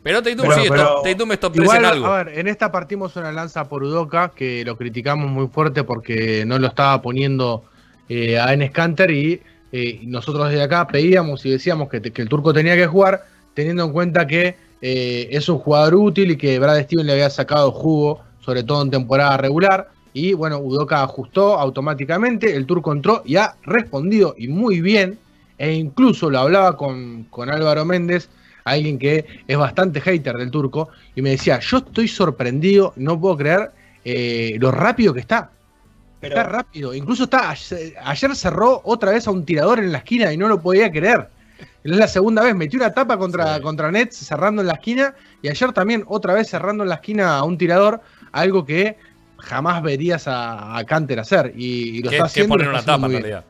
Speaker 2: pero Tatum
Speaker 4: pero-
Speaker 2: sí,
Speaker 4: pero-
Speaker 2: Tatum es top 3
Speaker 3: Igual,
Speaker 2: en algo.
Speaker 3: a ver, en esta partimos una lanza por Udoca, que lo criticamos muy fuerte porque no lo estaba poniendo eh, a Enes Kanter y eh, nosotros desde acá pedíamos y decíamos que, que el turco tenía que jugar, teniendo en cuenta que eh, es un jugador útil y que Brad Steven le había sacado jugo, sobre todo en temporada regular. Y bueno, Udoca ajustó automáticamente, el turco entró y ha respondido y muy bien. E incluso lo hablaba con, con Álvaro Méndez, alguien que es bastante hater del turco, y me decía, yo estoy sorprendido, no puedo creer eh, lo rápido que está.
Speaker 4: Pero,
Speaker 3: Está rápido. Incluso está ayer, cerró otra vez a un tirador en la esquina y no lo podía creer. Es la segunda vez, metió una tapa contra,
Speaker 2: Sí.
Speaker 3: contra Nets cerrando en la esquina y ayer también otra vez cerrando en la esquina a un tirador, algo que jamás verías a, a Canter hacer. Y, y lo está
Speaker 2: que
Speaker 3: haciendo.
Speaker 2: poner una tapa en realidad.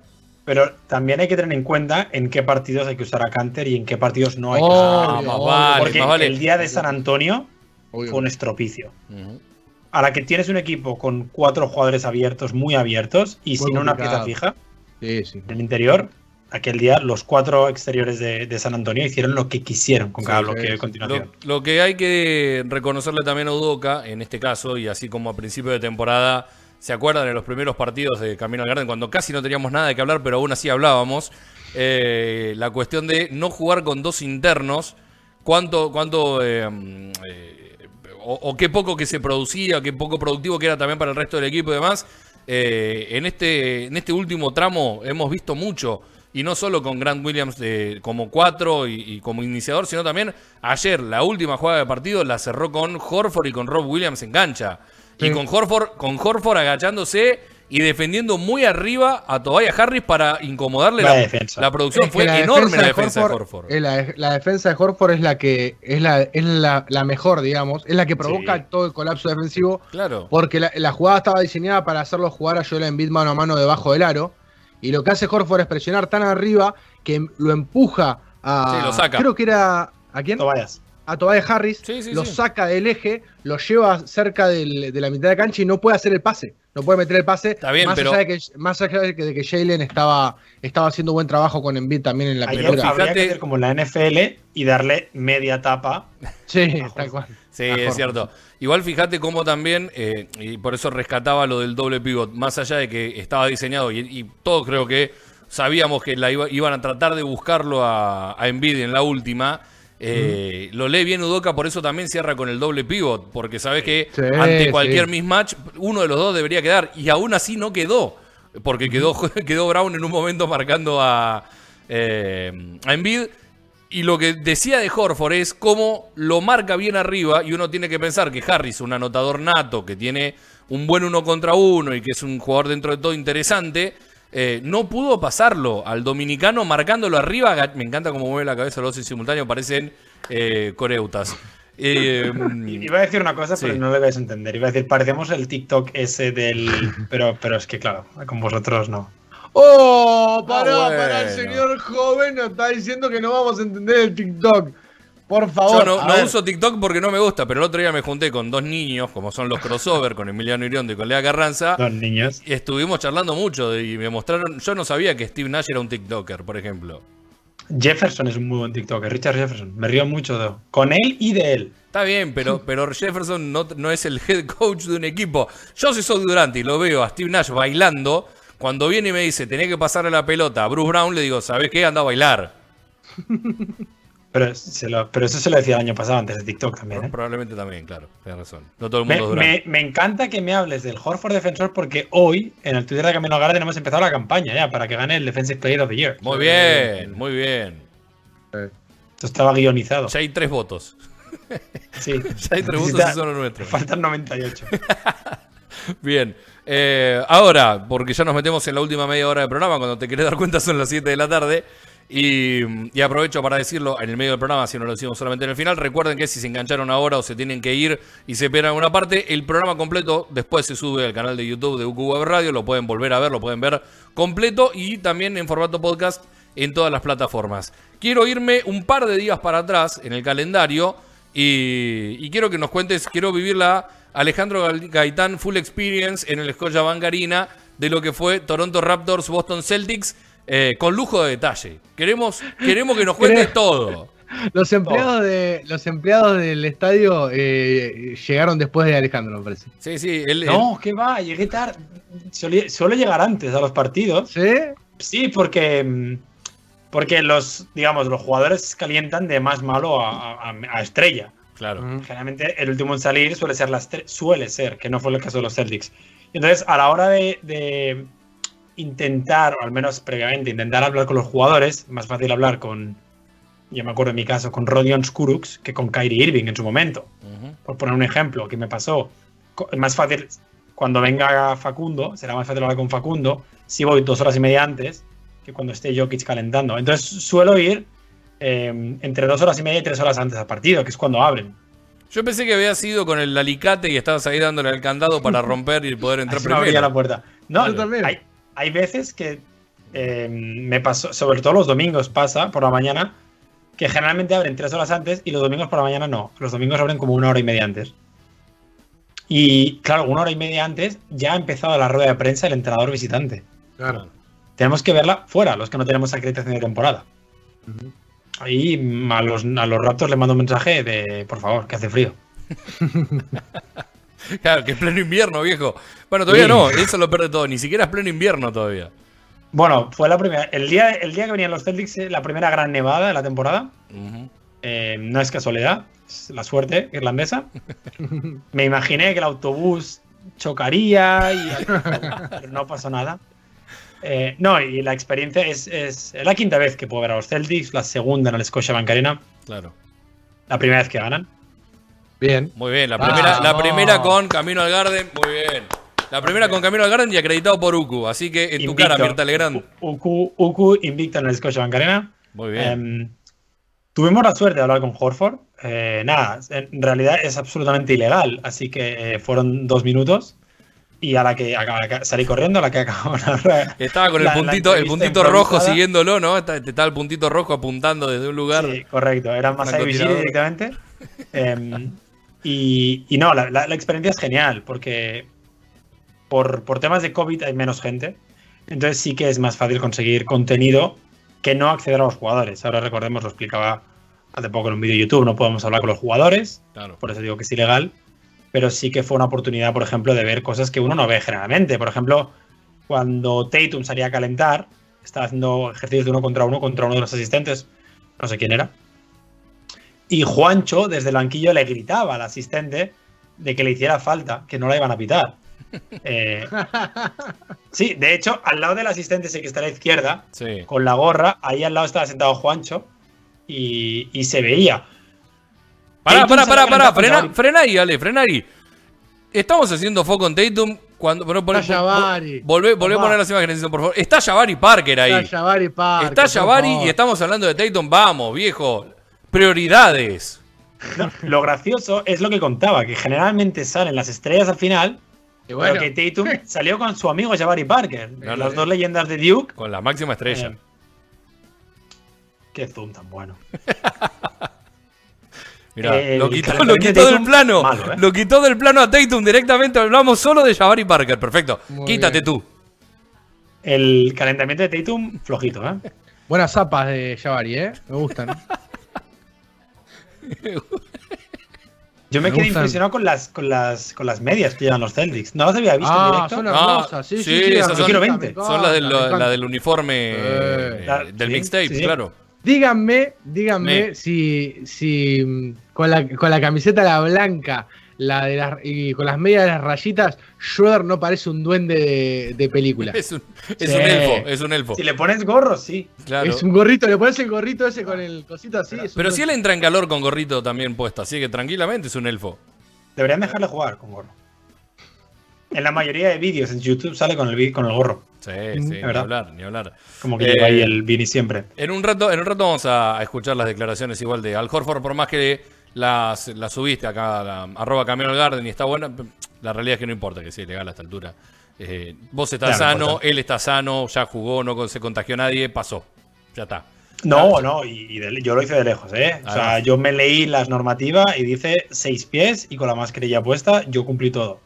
Speaker 4: pero también hay que tener en cuenta en qué partidos hay que usar a Canter y en qué partidos no hay que usar a
Speaker 2: Ah,
Speaker 4: Canter.
Speaker 3: obvio,
Speaker 2: vale,
Speaker 4: Porque
Speaker 2: más vale.
Speaker 4: el día de San Antonio
Speaker 3: Obvio.
Speaker 4: fue un estropicio. A la que tienes un equipo con cuatro jugadores abiertos, muy abiertos, y
Speaker 3: Muy
Speaker 4: sin una pieza fija
Speaker 3: Sí, sí.
Speaker 4: en el interior, aquel día los cuatro exteriores de, de San Antonio hicieron lo que quisieron con cada
Speaker 3: Sí,
Speaker 4: bloque
Speaker 3: sí,
Speaker 4: de continuación.
Speaker 2: Lo, lo que hay que reconocerle también a Udoca, en este caso, y así como a principio de temporada, ¿se acuerdan de los primeros partidos de Camino al Garden? Cuando casi no teníamos nada de qué hablar, pero aún así hablábamos. eh, la cuestión de no jugar con dos internos, cuánto, cuánto eh, eh, o, o qué poco que se producía, qué poco productivo que era también para el resto del equipo y demás. En, este, en este último tramo hemos visto mucho, y no solo con Grant Williams de- como cuatro y, y como iniciador, sino también ayer la última jugada de partido la cerró con Horford y con Rob Williams en cancha. Y con Horford, con Horford agachándose y defendiendo muy arriba a Tobias Harris para incomodarle la,
Speaker 4: defensa.
Speaker 2: la producción.
Speaker 3: Es que
Speaker 2: Fue
Speaker 3: la
Speaker 2: enorme la
Speaker 3: de
Speaker 2: defensa de
Speaker 3: Horford-
Speaker 2: Horford.
Speaker 3: eh, La, la defensa de Horford es la que es la, es la, la mejor, digamos, es la que provoca
Speaker 4: Sí.
Speaker 3: todo el colapso defensivo.
Speaker 2: Claro.
Speaker 3: Porque la, la jugada estaba diseñada para hacerlo jugar a Joel Embiid mano a mano debajo del aro. Y lo que hace Horford es presionar tan arriba que lo empuja a.
Speaker 2: Sí, lo saca.
Speaker 3: Creo que era. ¿A quién?
Speaker 4: Tobias.
Speaker 3: A Tobias Harris.
Speaker 2: Sí, sí,
Speaker 3: lo
Speaker 2: sí.
Speaker 3: saca del eje, lo lleva cerca del- de la mitad de cancha y no puede hacer el pase. No puede meter el pase.
Speaker 2: Está bien,
Speaker 3: más
Speaker 2: pero-
Speaker 3: allá de que, más allá de que, de que Jalen estaba, estaba haciendo buen trabajo con Embiid también en la
Speaker 4: Ayer
Speaker 3: pintura.
Speaker 4: habría
Speaker 2: Fíjate-
Speaker 4: que hacer como en la NFL y darle media tapa.
Speaker 3: Sí, tal cual.
Speaker 2: Sí, es cierto. Igual fíjate cómo también, eh, y por eso rescataba lo del doble pivot, más allá de que estaba diseñado y, y todos creo que sabíamos que la iba- iban a tratar de buscarlo a, a Embiid en la última. Eh, Lo lee bien Udoca, por eso también cierra con el doble pivot, porque sabes que
Speaker 3: Sí,
Speaker 2: ante cualquier
Speaker 3: sí.
Speaker 2: mismatch uno de los dos debería quedar y aún así no quedó, porque quedó, quedó Brown en un momento marcando a, eh, a Embiid. Y lo que decía de Horford es cómo lo marca bien arriba y uno tiene que pensar que Harris, un anotador nato, que tiene un buen uno contra uno y que es un jugador dentro de todo interesante, eh, no pudo pasarlo al dominicano marcándolo arriba. Me encanta cómo mueve la cabeza los dos en simultáneo, parecen eh, coreutas. Eh,
Speaker 4: Iba a decir una cosa,
Speaker 2: Sí.
Speaker 4: pero no le vais a entender. Iba a decir, parecemos el TikTok ese del. Pero, pero es que, claro, con vosotros no.
Speaker 3: ¡Oh! Pará,
Speaker 2: Ah,
Speaker 3: pará, el señor joven nos está diciendo que no vamos a entender el TikTok. Por favor.
Speaker 2: yo no,
Speaker 3: a
Speaker 2: uso TikTok porque no me gusta, pero el otro día me junté con dos niños, como son los crossover, con Emiliano Iriondo y con Lea Carranza.
Speaker 4: Los niños.
Speaker 2: Y estuvimos charlando mucho y me mostraron. Yo no sabía que Steve Nash era un TikToker, por ejemplo.
Speaker 4: Jefferson es un muy buen TikToker. Richard Jefferson. Me río mucho de, con él y de él.
Speaker 2: Está bien, pero, pero Jefferson no, no es el head coach de un equipo. Yo si soy Durante y lo veo a Steve Nash bailando Cuando viene y me dice, tenía que pasarle la pelota a Bruce Brown, le digo, ¿sabes qué? Anda a bailar.
Speaker 4: Pero, se lo- pero eso se lo decía el año pasado, antes de TikTok también. ¿eh?
Speaker 2: Probablemente también, claro. Tienes razón. No todo el
Speaker 4: Me,
Speaker 2: mundo dura.
Speaker 4: me- me encanta que me hables del Horford defensor porque hoy en el Twitter de Camino Garden hemos empezado la campaña ya para que gane el Defensive Player of the Year.
Speaker 2: Muy bien, muy bien.
Speaker 4: Esto estaba guionizado.
Speaker 2: Ya hay tres votos.
Speaker 4: Sí.
Speaker 2: Ya hay tres votos y son los nuestros.
Speaker 4: Faltan 98.
Speaker 2: Bien. Eh, ahora, porque ya nos metemos en la última media hora del programa, cuando te querés dar cuenta son las 7 de la tarde. Y, aprovecho para decirlo en el medio del programa, si no lo decimos solamente en el final. Recuerden que si se engancharon ahora o se tienen que ir y se pierden alguna parte, el programa completo después se sube al canal de YouTube de UQ Radio. Lo pueden volver a ver, lo pueden ver completo y también en formato podcast en todas las plataformas. Quiero irme un par de días para atrás en el calendario y, y quiero que nos cuentes, quiero vivir la Alejandro Gaitán Full Experience en el Scotiabank Arena de lo que fue Toronto Raptors Boston Celtics eh, con lujo de detalle. Queremos, queremos que nos cuentes todo.
Speaker 3: Los empleados, de, los empleados del estadio eh, llegaron después de Alejandro, me parece.
Speaker 2: Sí, sí, él,
Speaker 4: No, ¿qué va? Llegué tarde. Suele, suele llegar antes a los partidos.
Speaker 3: ¿Sí?
Speaker 4: Sí, porque, mm, porque los, digamos, los jugadores calientan de más malo a, a- a estrella.
Speaker 2: claro.
Speaker 4: Generalmente el último en salir suele ser la estre- suele ser, que no fue el caso de los Celtics. Entonces, a la hora de, de intentar, o al menos previamente, intentar hablar con los jugadores, más fácil hablar con, yo me acuerdo en mi caso, con Rodion Skuruks que con Kyrie Irving en su momento.
Speaker 2: Ujú.
Speaker 4: Por poner un ejemplo que me pasó, más fácil, cuando venga Facundo, será más fácil hablar con Facundo si voy dos horas y media antes que cuando esté Jokic calentando. Entonces suelo ir eh, entre dos horas y media y tres horas antes del partido, que es cuando abren.
Speaker 2: Yo pensé que había sido con el alicate y estabas ahí dándole al candado para romper y poder entrar
Speaker 4: Así me abría
Speaker 2: primero.
Speaker 4: la puerta. No,
Speaker 3: Yo también.
Speaker 4: Hay, hay veces que eh, me pasó, sobre todo los domingos pasa por la mañana, que generalmente abren tres horas antes y los domingos por la mañana no. Los domingos abren como una hora y media antes. Y claro, una hora y media antes ya ha empezado la rueda de prensa el entrenador visitante.
Speaker 3: Claro.
Speaker 4: Tenemos que verla fuera, los que no tenemos acreditación de temporada.
Speaker 3: Ujú.
Speaker 4: Ahí a los, a los Raptors les mando un mensaje de, por favor, que hace frío.
Speaker 2: Claro, que es pleno invierno, viejo. Bueno, todavía
Speaker 4: Sí.
Speaker 2: no, eso lo pierde todo. Ni siquiera es pleno invierno todavía.
Speaker 4: Bueno, fue la primera. El día, el día que venían los Celtics, eh, la primera gran nevada de la temporada. Eh, no es casualidad, es la suerte irlandesa. Me imaginé que el autobús chocaría y pero no pasó nada. Eh, no, y la experiencia es, es la quinta vez que puedo ver a los Celtics, la segunda en el Scotiabank Arena,
Speaker 2: Claro.
Speaker 4: la primera vez que ganan.
Speaker 3: Bien.
Speaker 2: Muy bien, la primera, la
Speaker 3: Vamos.
Speaker 2: primera con Camino al Garden, muy bien. La primera con Camino al Garden y acreditado por UCU. Así que en tu
Speaker 4: Invicto.
Speaker 2: cara, Mirta Legrand.
Speaker 4: Uku, Uku invicta en el Scotiabank Arena.
Speaker 2: Muy bien.
Speaker 4: Em, tuvimos la suerte de hablar con Horford. Eh, nada, en realidad es absolutamente ilegal, así que eh, fueron dos minutos y a la que, a la que salí corriendo, a la que acabó la
Speaker 2: Estaba con el
Speaker 4: la- la
Speaker 2: puntito, el
Speaker 4: entrevista
Speaker 2: puntito rojo
Speaker 4: improvisada.
Speaker 2: siguiéndolo, ¿no? Está, estaba el puntito rojo apuntando desde un lugar.
Speaker 4: Sí, correcto, era más
Speaker 2: Francotirador.
Speaker 4: directamente. Em, y, y no, la, la- la experiencia es genial porque por, por temas de COVID hay menos gente. Entonces sí que es más fácil conseguir contenido que no acceder a los jugadores. Ahora recordemos, lo explicaba hace poco en un vídeo de YouTube, no podemos hablar con los jugadores,
Speaker 2: Claro.
Speaker 4: por eso digo que es ilegal, pero sí que fue una oportunidad, por ejemplo, de ver cosas que uno no ve generalmente. Por ejemplo, cuando Tatum salía a calentar, estaba haciendo ejercicios de uno contra uno contra uno de los asistentes, no sé quién era, y Juancho desde el banquillo le gritaba al asistente de que le hiciera falta, que no la iban a pitar. Eh, sí, de hecho, al lado del asistente, ese que está a la izquierda,
Speaker 2: Sí.
Speaker 4: con la gorra, ahí al lado estaba sentado Juancho y, y se veía.
Speaker 2: Pará,
Speaker 4: Tatum
Speaker 2: pará, pará, pará, frena, frena ahí, Ale, frena ahí. Estamos haciendo foco en Tatum cuando. Pero,
Speaker 3: Está Jabari.
Speaker 2: Volvé, volvé a poner las imágenes, por favor. Está Jabari Parker ahí.
Speaker 3: Está Jabari Parker,
Speaker 2: Está Jabari y estamos hablando de Tatum. Vamos, viejo. Prioridades.
Speaker 4: No, lo gracioso es lo que contaba, que generalmente salen las estrellas al final,
Speaker 3: Y bueno,
Speaker 4: pero que Tatum salió con su amigo Jabari Parker,
Speaker 2: No,
Speaker 4: las
Speaker 2: no,
Speaker 4: dos leyendas de Duke.
Speaker 2: Con la máxima estrella.
Speaker 4: Eh, qué zoom tan bueno.
Speaker 2: Mirá,
Speaker 4: eh,
Speaker 2: lo quitó, lo quitó
Speaker 4: de
Speaker 2: del plano.
Speaker 4: malo, ¿eh?
Speaker 2: Lo quitó del plano a Tatum directamente. Hablamos solo de Jabari Parker. Perfecto.
Speaker 3: Muy
Speaker 2: Quítate
Speaker 3: bien.
Speaker 2: tú.
Speaker 4: El calentamiento de Tatum, flojito, ¿eh?
Speaker 3: buenas zapas de Jabari, ¿eh? Me gustan.
Speaker 4: Yo me,
Speaker 3: Me
Speaker 4: quedé
Speaker 3: gustan.
Speaker 4: impresionado con las, con, las, con las medias que llevan los Celtics. ¿No las había visto en
Speaker 3: Ah,
Speaker 4: directo?
Speaker 3: son
Speaker 2: Ah,
Speaker 3: hermosas. Sí, sí,
Speaker 2: sí,
Speaker 3: sí.
Speaker 2: esas
Speaker 3: me
Speaker 2: son-
Speaker 3: encanta,
Speaker 4: Quiero
Speaker 3: me
Speaker 4: 20.
Speaker 2: Son las del, la uniforme
Speaker 3: Eh,
Speaker 2: del
Speaker 4: sí,
Speaker 2: mixtape,
Speaker 4: sí, sí.
Speaker 2: claro.
Speaker 3: Díganme, díganme
Speaker 2: Me.
Speaker 3: si, si con, la, con la camiseta la blanca la de las, y con las medias de las rayitas, Schroeder no parece un duende de, de película.
Speaker 2: Es un, es
Speaker 4: Sí.
Speaker 2: un elfo, es un elfo.
Speaker 4: Si le pones gorro, sí.
Speaker 2: Claro.
Speaker 3: Es un gorrito, le pones el gorrito ese con el cosito así. es un
Speaker 2: Pero si él entra en calor con gorrito también puesto, así que tranquilamente es un elfo.
Speaker 4: Deberían dejarle jugar con gorro. En la mayoría de vídeos en YouTube sale con el, con el gorro.
Speaker 2: Sí, sí, ni
Speaker 4: verdad.
Speaker 2: hablar, ni hablar.
Speaker 4: Como que
Speaker 2: Eh,
Speaker 4: lleva ahí el Vini siempre.
Speaker 2: En un rato, en un rato vamos a, a escuchar las declaraciones igual de Al Horford, por más que las subiste acá a la, arroba Camino al Garden y está buena, la realidad es que no importa que sea ilegal a esta altura. Eh, vos estás
Speaker 4: no
Speaker 2: sano,
Speaker 4: importa.
Speaker 2: él está sano, ya jugó, no se contagió nadie, pasó. Ya está.
Speaker 4: No, no, y, de- yo lo hice de lejos, ¿eh? O sea, yo me leí las normativas y dice seis pies y con la mascarilla puesta yo cumplí todo.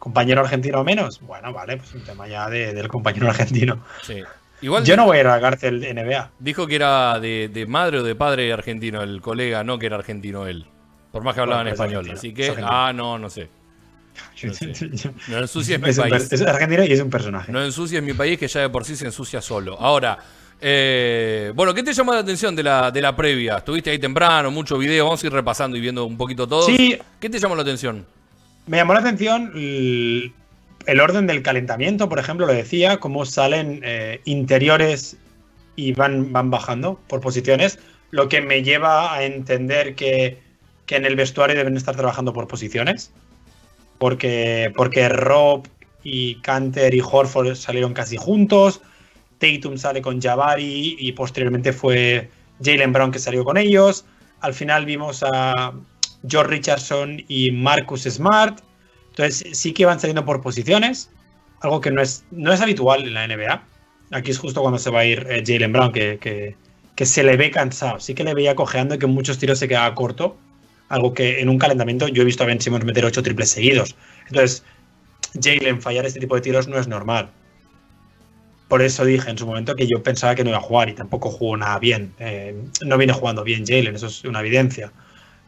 Speaker 4: ¿Compañero argentino menos? Bueno, vale, pues un tema ya de- del compañero argentino.
Speaker 2: Sí. Igual
Speaker 4: Yo no voy a ir a la cárcel NBA.
Speaker 2: dijo que era de, de madre o de padre argentino el colega, no que era argentino él. Por más que hablaba
Speaker 4: Bueno,
Speaker 2: en
Speaker 4: pues
Speaker 2: español. Así que, ah, no, no sé. No sé. No ensucies mi país.
Speaker 4: es argentino y es un personaje.
Speaker 2: No ensucies mi país que ya de por sí se ensucia solo. Ahora, eh, bueno, ¿qué te llamó la atención de la, de la previa? Estuviste ahí temprano, mucho video, vamos a ir repasando y viendo un poquito todo.
Speaker 4: Sí.
Speaker 2: ¿Qué te llamó la atención?
Speaker 4: Me llamó la atención el, orden del calentamiento, por ejemplo, lo decía, cómo salen eh, interiores y van, van bajando por posiciones, lo que me lleva a entender que, que en el vestuario deben estar trabajando por posiciones, porque, porque Rob y Canter y Horford salieron casi juntos, Tatum sale con Jabari y posteriormente fue Jalen Brown que salió con ellos, al final vimos a George Richardson y Marcus Smart. Entonces sí que van saliendo por posiciones, algo que no es, no es habitual en la NBA. Aquí es justo cuando se va a ir eh, Jalen Brown, que, que- se le ve cansado. Sí que le veía cojeando y que muchos tiros se quedaba corto. Algo que en un calentamiento yo he visto a Ben Simmons meter ocho triples seguidos. Entonces, Jalen fallar este tipo de tiros no es normal. Por eso dije en su momento que yo pensaba que no iba a jugar y tampoco jugó nada bien. Eh, no viene jugando bien Jalen, eso es una evidencia.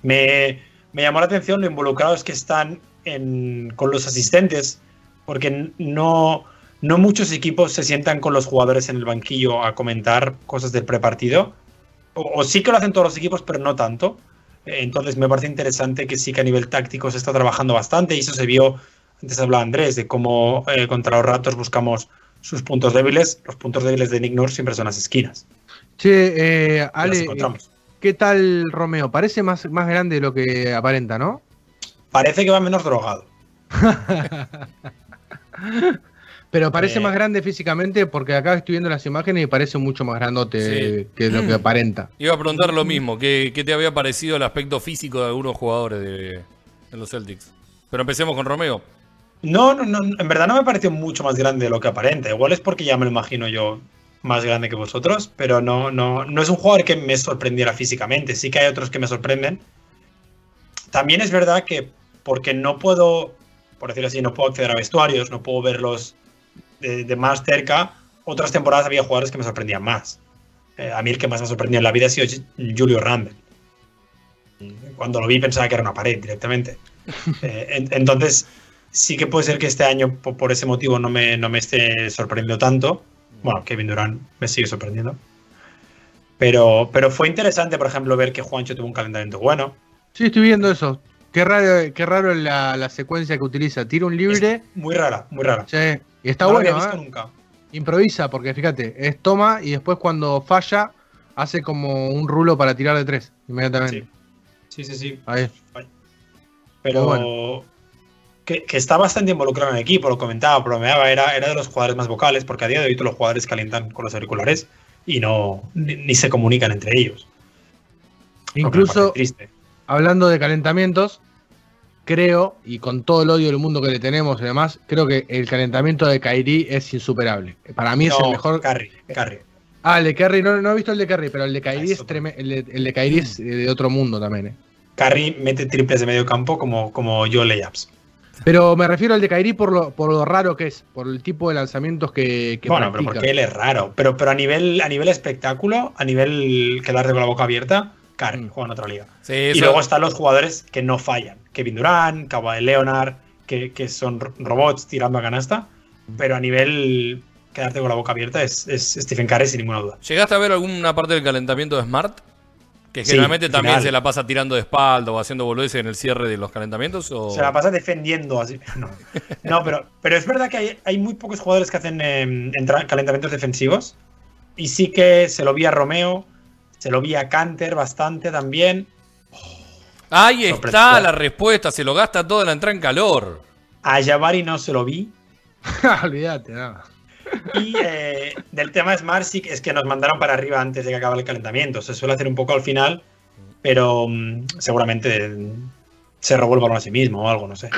Speaker 4: Me, me llamó la atención lo involucrados que están en- con los asistentes, porque no, no muchos equipos se sientan con los jugadores en el banquillo a comentar cosas del prepartido. O, o sí que lo hacen todos los equipos, pero no tanto. Entonces me parece interesante que sí que a nivel táctico se está trabajando bastante y eso se vio, antes hablaba Andrés, de cómo eh, contra los Raptors buscamos sus puntos débiles. Los puntos débiles de Nick Nurse siempre son las esquinas.
Speaker 3: Che, eh, Ale. ¿qué tal Romeo? Parece más, más grande de lo que aparenta, ¿no?
Speaker 4: Parece que va menos drogado.
Speaker 3: Pero parece
Speaker 4: Eh.
Speaker 3: más grande físicamente porque acá estoy viendo las imágenes y parece mucho más grandote
Speaker 2: Sí.
Speaker 3: que lo que aparenta.
Speaker 2: Iba a preguntar lo mismo, ¿qué, qué te había parecido el aspecto físico de algunos jugadores de, de los Celtics? Pero empecemos con Romeo.
Speaker 4: No, no, no, en verdad no me pareció mucho más grande de lo que aparenta. Igual es porque ya me lo imagino yo más grande que vosotros, pero no, no, no es un jugador que me sorprendiera físicamente. Sí que hay otros que me sorprenden. También es verdad que porque no puedo, por decirlo así, no puedo acceder a vestuarios, no puedo verlos de, de más cerca. Otras temporadas había jugadores que me sorprendían más. Eh, a mí el que más me ha sorprendido en la vida ha sido Julio Randle. Cuando lo vi pensaba que era una pared directamente. Eh, en- entonces, sí que puede ser que este año, po- por, ese motivo, no me, no me esté sorprendiendo tanto. Bueno, Kevin Durant me sigue sorprendiendo. Pero, pero fue interesante, por ejemplo, ver que Juancho tuvo un calentamiento bueno.
Speaker 3: Sí, estoy viendo eso. Qué raro, qué raro la, la secuencia que utiliza. Tira un libre,
Speaker 4: Es muy rara, muy rara.
Speaker 3: sí, y está
Speaker 4: no lo
Speaker 3: bueno,
Speaker 4: había visto
Speaker 3: ¿eh?
Speaker 4: nunca.
Speaker 3: Improvisa, porque fíjate, es toma y después cuando falla, hace como un rulo para tirar de tres, inmediatamente.
Speaker 4: Sí, sí, sí.
Speaker 3: Ahí.
Speaker 4: Pero
Speaker 3: Muy
Speaker 4: que, que está bastante involucrado en el equipo, lo comentaba, bromeaba, era, era de los jugadores más vocales, porque a día de hoy todos los jugadores calientan con los auriculares y no ni, ni se comunican entre ellos. Lo
Speaker 3: Incluso,
Speaker 4: triste.
Speaker 3: Hablando de calentamientos, creo, y con todo el odio del mundo que le tenemos y demás, creo que el calentamiento de Kairi es insuperable. Para mí es el mejor.
Speaker 4: Curry, Curry.
Speaker 3: Ah, el de Curry, no, no he visto el de Curry, pero el de Kairi
Speaker 4: Ah,
Speaker 3: es
Speaker 4: eso.
Speaker 3: treme- el de, el de Kyrie es eh, de otro mundo también. eh.
Speaker 4: Curry mete triples de medio campo como, como yo layups.
Speaker 3: Pero me refiero al de Kairi por lo, por lo raro que es, por el tipo de lanzamientos que, que
Speaker 4: Bueno, pero porque él es raro. Pero, pero a nivel a nivel espectáculo, a nivel quedarte con la boca abierta, Karen, juega en otra liga.
Speaker 2: Sí,
Speaker 4: Y luego están los jugadores que no fallan. Kevin Durant, Kawhi Leonard, que, que son ro- robots tirando a canasta. Pero a nivel quedarte con la boca abierta es, es Stephen Curry sin ninguna duda.
Speaker 2: ¿Llegaste a ver alguna parte del calentamiento de Smart? Que
Speaker 4: Sí,
Speaker 2: generalmente también
Speaker 4: final.
Speaker 2: se la pasa tirando de espalda o haciendo boludeces en el cierre de los calentamientos. O...
Speaker 4: Se la pasa defendiendo así. No, No, pero, pero es verdad que hay, hay muy pocos jugadores que hacen eh, entra- calentamientos defensivos. Y sí que se lo vi a Romeo, se lo vi a Canter bastante también.
Speaker 2: Ahí está la respuesta, se lo gasta toda la entrada en calor.
Speaker 4: A Jabari no se lo vi.
Speaker 3: Olvídate, no.
Speaker 4: Y eh, del tema que es que nos mandaron para arriba antes de que acabe el calentamiento. Se suele hacer un poco al final, pero mm, seguramente se robó el balón a sí mismo o algo, no sé.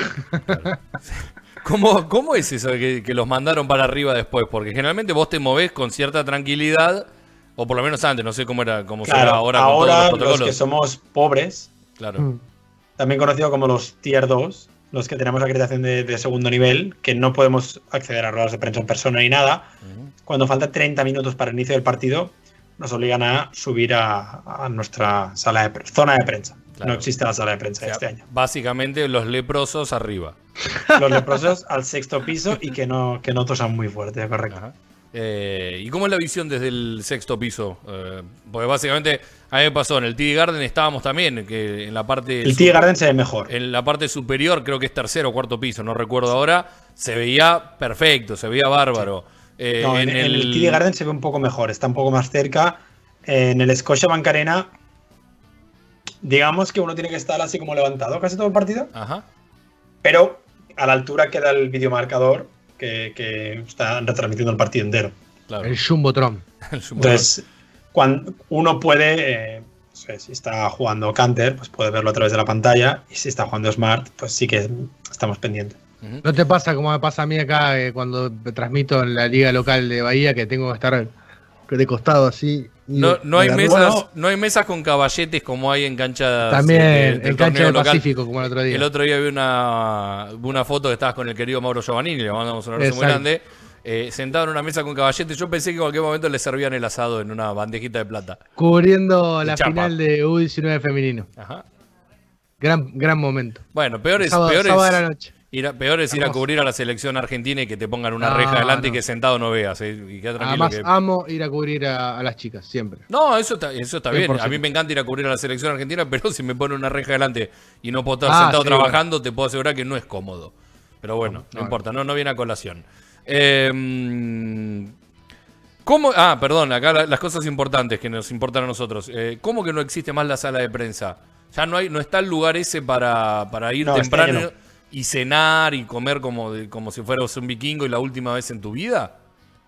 Speaker 2: ¿Cómo, cómo es eso de que, que los mandaron para arriba después? Porque generalmente vos te movés con cierta tranquilidad, o por lo menos antes, no sé cómo era, cómo será
Speaker 4: Claro,
Speaker 2: ahora,
Speaker 4: ahora,
Speaker 2: con todos los
Speaker 4: que somos pobres,
Speaker 2: Claro.
Speaker 3: Mm.
Speaker 4: también conocido como los Tier 2, los que tenemos acreditación de, de segundo nivel, que no podemos acceder a ruedas de prensa en persona ni nada, cuando faltan 30 minutos para el inicio del partido, nos obligan a subir a, a nuestra sala de pre- zona de prensa.
Speaker 2: Claro.
Speaker 4: No existe la sala de
Speaker 2: O
Speaker 4: prensa
Speaker 2: sea,
Speaker 4: este año.
Speaker 2: Básicamente los leprosos arriba.
Speaker 4: Los leprosos al sexto piso y que no, que no tosan muy fuerte, correcto.
Speaker 2: Ajá. Eh, ¿Y cómo es la visión desde el sexto piso? Eh, porque básicamente a mí me pasó, en el TD Garden estábamos también, que en la parte...
Speaker 4: El Tea Garden se ve mejor.
Speaker 2: En la parte superior, creo que es tercero o cuarto piso, no recuerdo ahora, se veía perfecto, se veía bárbaro. Eh,
Speaker 4: No, en, en el Tea Garden se ve un poco mejor, está un poco más cerca. En el Scotia Bank Arena, digamos que uno tiene que estar así como levantado casi todo el partido,
Speaker 2: Ajá.
Speaker 4: pero a la altura queda el videomarcador que, que está retransmitiendo el partido entero.
Speaker 2: Claro.
Speaker 3: El Jumbotron.
Speaker 4: Entonces, cuando uno puede, eh, no sé, si está jugando Canter, pues puede verlo a través de la pantalla, y si está jugando Smart, pues sí que estamos pendientes.
Speaker 3: ¿No te pasa como me pasa a mí acá eh, cuando transmito en la liga local de Bahía que tengo que estar de costado así?
Speaker 2: No, no hay mesas,
Speaker 4: bueno.
Speaker 2: no hay mesas con caballetes como hay en canchas
Speaker 3: También
Speaker 2: eh,
Speaker 3: en
Speaker 2: del
Speaker 3: cancha
Speaker 2: torneo
Speaker 3: del. Pacífico, como el otro día.
Speaker 2: El otro día vi una, una foto que estabas con el querido Mauro Giovannini, le mandamos un abrazo muy grande, eh, sentado en una mesa con caballetes. Yo pensé que en cualquier momento le servían el asado en una bandejita de plata.
Speaker 3: Cubriendo
Speaker 2: De
Speaker 3: la
Speaker 2: chapa.
Speaker 3: final de U19 femenino.
Speaker 2: Ajá.
Speaker 3: Gran, gran momento.
Speaker 2: Bueno, peor es,
Speaker 3: sábado,
Speaker 2: peor es
Speaker 3: sábado de la noche.
Speaker 2: Ir a, peor es ir a cubrir a la selección argentina y que te pongan una
Speaker 3: No,
Speaker 2: reja adelante y que sentado no veas. eh, y queda tranquilo
Speaker 3: Además,
Speaker 2: que-
Speaker 3: amo ir a cubrir a, a las chicas, siempre.
Speaker 2: No, eso está, eso está bien.
Speaker 3: 100%.
Speaker 2: A mí me encanta ir a cubrir a la selección argentina, pero si me pone una reja delante y no puedo estar
Speaker 3: Ah,
Speaker 2: sentado
Speaker 3: sí,
Speaker 2: trabajando, te puedo asegurar que no es cómodo. Pero bueno, no,
Speaker 3: no,
Speaker 2: importa, no, no viene a colación. Eh, ¿Cómo? Ah, perdón, acá la- las cosas importantes que nos importan a nosotros. Eh, ¿Cómo que no existe más la sala de prensa? Ya no hay, no está el lugar ese para, para ir
Speaker 4: No, este
Speaker 2: temprano. Y cenar y comer como, de- como si fueras un vikingo y la última vez en tu vida.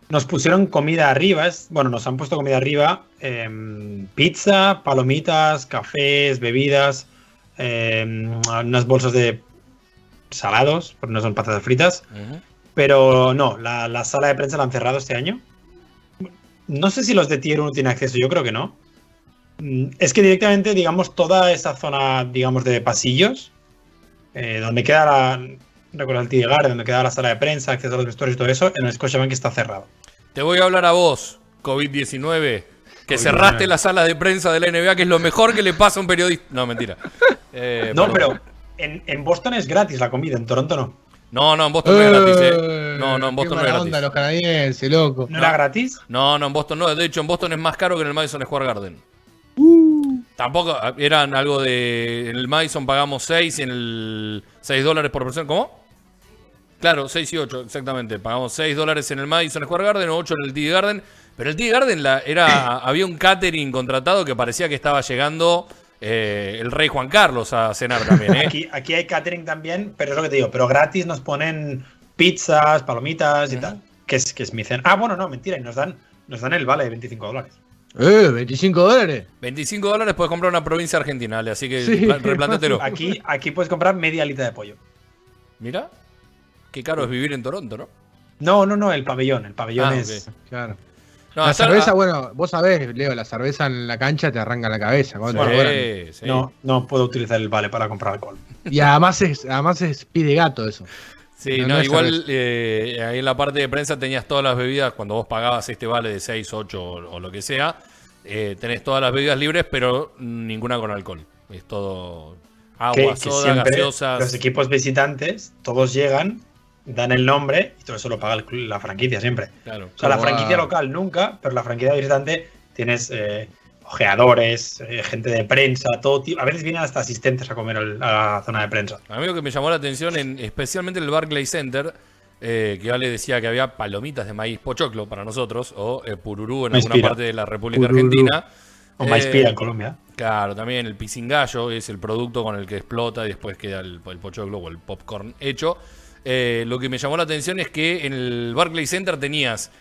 Speaker 4: Nos pusieron comida arriba, es- bueno, nos han puesto comida arriba, em, pizza, palomitas, cafés, bebidas, em, unas bolsas de salados, porque no son patatas fritas, pero no, la, la sala de prensa la han cerrado este año. No sé si los de Tier 1 tienen acceso, yo creo que no. Mm, Es que directamente, digamos, toda esa zona, digamos, de pasillos, eh, donde queda la, recuerda el Tier Garden, donde queda la sala de prensa, acceso a los vestuarios y todo eso, en el Scotiabank está cerrado.
Speaker 2: Te voy a hablar a vos, COVID-19, que
Speaker 4: COVID-19.
Speaker 2: cerraste la sala de prensa de la NBA, que es lo mejor que le pasa a un periodista. No, mentira. Eh,
Speaker 4: No,
Speaker 2: perdón.
Speaker 4: pero en, en Boston es gratis la comida, en Toronto no.
Speaker 2: No, no, en Boston no es gratis, ¿eh?
Speaker 3: Eh,
Speaker 2: No, no, en
Speaker 3: qué
Speaker 2: Boston no es gratis.
Speaker 3: onda los canadienses, loco.
Speaker 4: ¿No, era gratis?
Speaker 2: No, no, en Boston no. De hecho, en Boston es más caro que en el Madison Square Garden. Tampoco, eran algo de. En el Madison pagamos 6 y en el 6 dólares por persona. ¿Cómo? Claro, 6 y 8, exactamente. Pagamos 6 dólares en el Madison Square Garden, 8 en el TD Garden. Pero el TD Garden la, era, había un catering contratado que parecía que estaba llegando eh, el rey Juan Carlos a cenar también, ¿eh?
Speaker 4: Aquí, aquí hay catering también, pero es lo que te digo, pero gratis nos ponen pizzas, palomitas y
Speaker 2: Ujú.
Speaker 4: tal. Que es, que es mi cena. Ah, bueno, no, mentira, y nos dan, nos dan el vale de 25 dólares.
Speaker 3: Eh, 25 dólares.
Speaker 2: 25 dólares puedes comprar una provincia argentina, Ale, así que
Speaker 3: Sí.
Speaker 4: Aquí, aquí puedes comprar media alita de pollo.
Speaker 2: Mira, qué caro es vivir en Toronto, ¿no?
Speaker 4: No, no, no, el pabellón. El pabellón
Speaker 2: Ah,
Speaker 4: es.
Speaker 2: ok.
Speaker 3: Claro.
Speaker 2: No,
Speaker 3: la cerveza, bueno, vos sabés, Leo, la cerveza en la cancha te arranca la cabeza. te
Speaker 2: sí, sí.
Speaker 4: No, no puedo utilizar el vale para comprar alcohol.
Speaker 3: Y además es, además es pide gato eso.
Speaker 2: Sí,
Speaker 3: No,
Speaker 2: no,
Speaker 3: no es
Speaker 2: igual eh, ahí en la parte de prensa tenías todas las bebidas cuando vos pagabas este vale de 6, 8 o, o lo que sea. eh, tenés todas las bebidas libres, pero ninguna con alcohol. Es todo agua,
Speaker 4: que
Speaker 2: soda,
Speaker 4: siempre
Speaker 2: gaseosas.
Speaker 4: los equipos visitantes, todos llegan, dan el nombre y todo eso lo paga el la franquicia siempre.
Speaker 2: Claro.
Speaker 4: O sea, la franquicia
Speaker 3: a-
Speaker 4: local nunca, pero la franquicia visitante tienes eh, ojeadores, eh, gente de prensa, todo tipo. A veces vienen hasta asistentes a comer a la zona de prensa.
Speaker 2: A mí lo que me llamó la atención, en, especialmente en el Barclays Center, eh, que Ale decía que había palomitas de maíz pochoclo para nosotros, o eh, pururú en
Speaker 4: Maíz
Speaker 2: alguna parte de la República
Speaker 3: Pururú.
Speaker 2: Argentina.
Speaker 4: O más
Speaker 2: Eh,
Speaker 4: pira en Colombia.
Speaker 2: Claro, también el pisingallo es el producto con el que explota y después queda el, el pochoclo o el popcorn hecho. Eh, lo que me llamó la atención es que en el Barclays Center tenías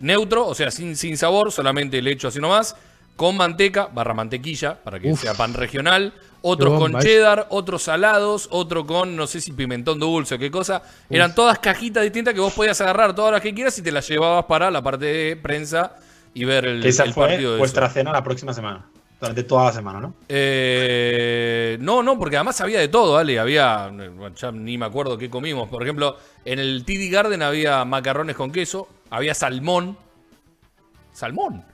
Speaker 2: neutro, o sea, sin, sin sabor, solamente el hecho así nomás, con manteca, barra mantequilla, para que
Speaker 3: Uf.
Speaker 2: sea pan regional, otros con cheddar, otros salados, otro con, no sé si pimentón dulce o qué cosa. Eran todas cajitas distintas que vos podías agarrar todas las que quieras y te las llevabas para la parte de prensa y ver el,
Speaker 4: esa
Speaker 2: el
Speaker 4: fue
Speaker 2: partido de
Speaker 4: vuestra
Speaker 2: eso.
Speaker 4: cena la próxima semana. Durante toda la semana, ¿no?
Speaker 2: Eh, no, no, porque además había de todo, Ale. Había, ya ni me acuerdo qué comimos. Por ejemplo, en el TD Garden había macarrones con queso, había salmón. Salmón.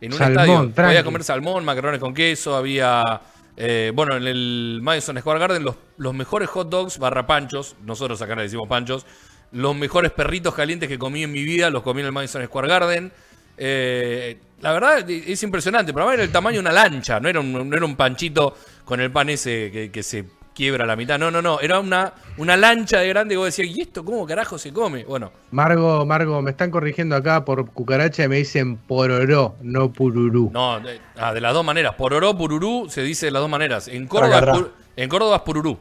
Speaker 2: En un
Speaker 3: Salmón,
Speaker 2: estadio.
Speaker 3: tranqui.
Speaker 2: Podía comer salmón, macarrones con queso, había. eh, bueno, en el Madison Square Garden, los, los mejores hot dogs barra panchos, nosotros acá le decimos panchos, los mejores perritos calientes que comí en mi vida, los comí en el Madison Square Garden. Eh, la verdad es impresionante, pero además era el tamaño de una lancha, no era un, no era un panchito con el pan ese que, que se quiebra a la mitad, no, no, no, era una, una lancha de grande que vos decías, ¿y esto cómo carajo se come? Bueno,
Speaker 3: Margo, Margo, me están corrigiendo acá por cucaracha y me dicen pororó, no pururú.
Speaker 2: no, de, ah, de las dos maneras, pororó, pururú, se dice de las dos maneras. En Córdoba, pur- en Córdoba es pururú.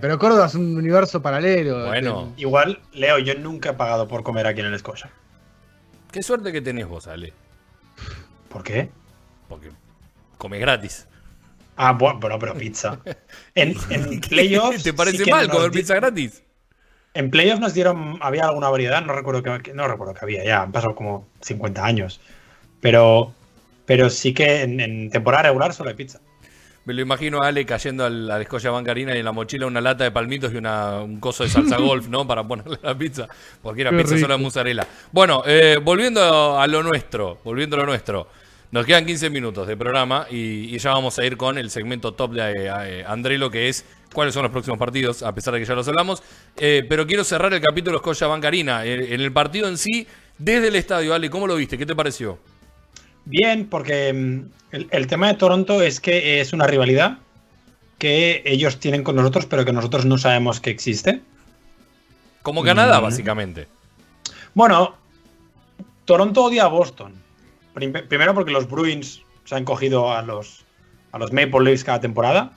Speaker 3: Pero Córdoba es un universo paralelo.
Speaker 2: Bueno.
Speaker 4: Igual, Leo, yo nunca he pagado por comer aquí en el Scotia.
Speaker 2: Qué suerte que tenés vos, Ale,
Speaker 4: ¿Por qué?
Speaker 2: porque comes gratis.
Speaker 4: Ah, bueno, pero, pero pizza. En, en playoffs.
Speaker 2: ¿Te parece
Speaker 4: sí
Speaker 2: mal
Speaker 4: nos
Speaker 2: comer pizza gratis?
Speaker 4: En playoffs nos dieron. Había alguna variedad, no recuerdo que, no recuerdo que había, ya han pasado como 50 años. Pero, pero sí que en, en temporada regular solo hay pizza.
Speaker 2: Me lo imagino a Ale cayendo al, a la escolla bancarina y en la mochila una lata de palmitos y una, un coso de salsa golf, ¿no? Para ponerle a la pizza. Porque era
Speaker 3: Qué
Speaker 2: pizza
Speaker 3: rico.
Speaker 2: sola de mozzarella. Bueno, eh, volviendo a lo nuestro, volviendo a lo nuestro. Nos quedan 15 minutos de programa y, y ya vamos a ir con el segmento top de eh, Andrelo, que es cuáles son los próximos partidos, a pesar de que ya los hablamos. Eh, pero quiero cerrar el capítulo Escolla Bancarina. Eh, en el partido en sí, desde el estadio, Ale, ¿cómo lo viste? ¿Qué te pareció?
Speaker 4: Bien, porque mm, el, el tema de Toronto es que es una rivalidad que ellos tienen con nosotros, pero que nosotros no sabemos que existe.
Speaker 2: Como Canadá,
Speaker 4: Mm.
Speaker 2: básicamente.
Speaker 4: Bueno, Toronto odia a Boston. Prim- Primero porque los Bruins se han cogido a los, a los Maple Leafs cada temporada.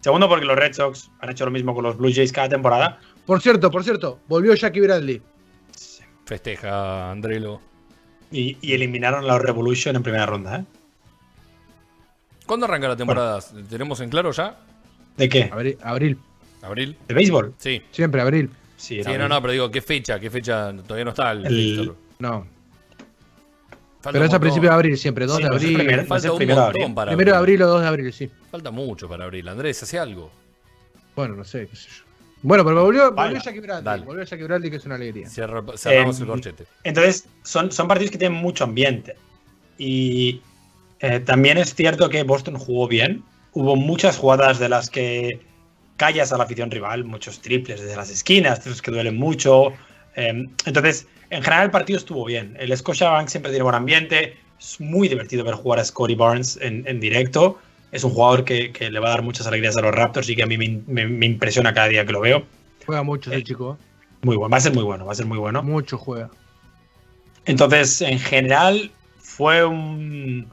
Speaker 4: Segundo porque los Red Sox han hecho lo mismo con los Blue Jays cada temporada.
Speaker 3: Por cierto, por cierto, volvió Jackie Bradley.
Speaker 2: Festeja, Andrelo.
Speaker 4: Y, y eliminaron a los Revolution en primera ronda. ¿eh?
Speaker 2: ¿Cuándo arranca la temporada? ¿Tenemos en claro ya?
Speaker 4: ¿De qué?
Speaker 3: Abril, abril,
Speaker 2: ¿Abril?
Speaker 4: ¿De béisbol?
Speaker 2: Sí.
Speaker 3: siempre abril.
Speaker 4: Sí,
Speaker 2: Sí, no, no, pero digo, ¿qué fecha? ¿Qué fecha? Todavía no está el,
Speaker 4: El-.
Speaker 3: No,
Speaker 2: Falta
Speaker 3: pero es a principios de abril siempre, 2
Speaker 4: Sí,
Speaker 3: de abril.
Speaker 4: primer-
Speaker 2: Falta un
Speaker 4: primero de
Speaker 2: montón
Speaker 4: abril.
Speaker 2: para
Speaker 3: Primero de
Speaker 2: abril.
Speaker 3: o 2 de abril, sí.
Speaker 2: Falta mucho para abril. Andrés, hace algo.
Speaker 3: Bueno, no sé, qué sé yo. Bueno, pero volvió, volvió Jackie. Volvió Jackie Bradley, que es una alegría.
Speaker 2: Cierra- cerramos
Speaker 4: Eh,
Speaker 2: el corchete.
Speaker 4: Entonces, son, son partidos que tienen mucho ambiente. Y eh, también es cierto que Boston jugó bien. Hubo muchas jugadas de las que callas a la afición rival, muchos triples desde las esquinas, triples que duelen mucho. Eh, entonces, en general el partido estuvo bien. El Scotiabank siempre tiene buen ambiente. Es muy divertido ver jugar a Scotty Barnes en, en directo. Es un jugador que, que le va a dar muchas alegrías a los Raptors y que a mí me, me- me impresiona cada día que lo veo.
Speaker 3: Juega mucho ese
Speaker 4: Eh,
Speaker 3: chico.
Speaker 4: Muy bueno, va a ser muy bueno, va a ser muy bueno.
Speaker 3: Mucho juega.
Speaker 4: Entonces, en general, fue un,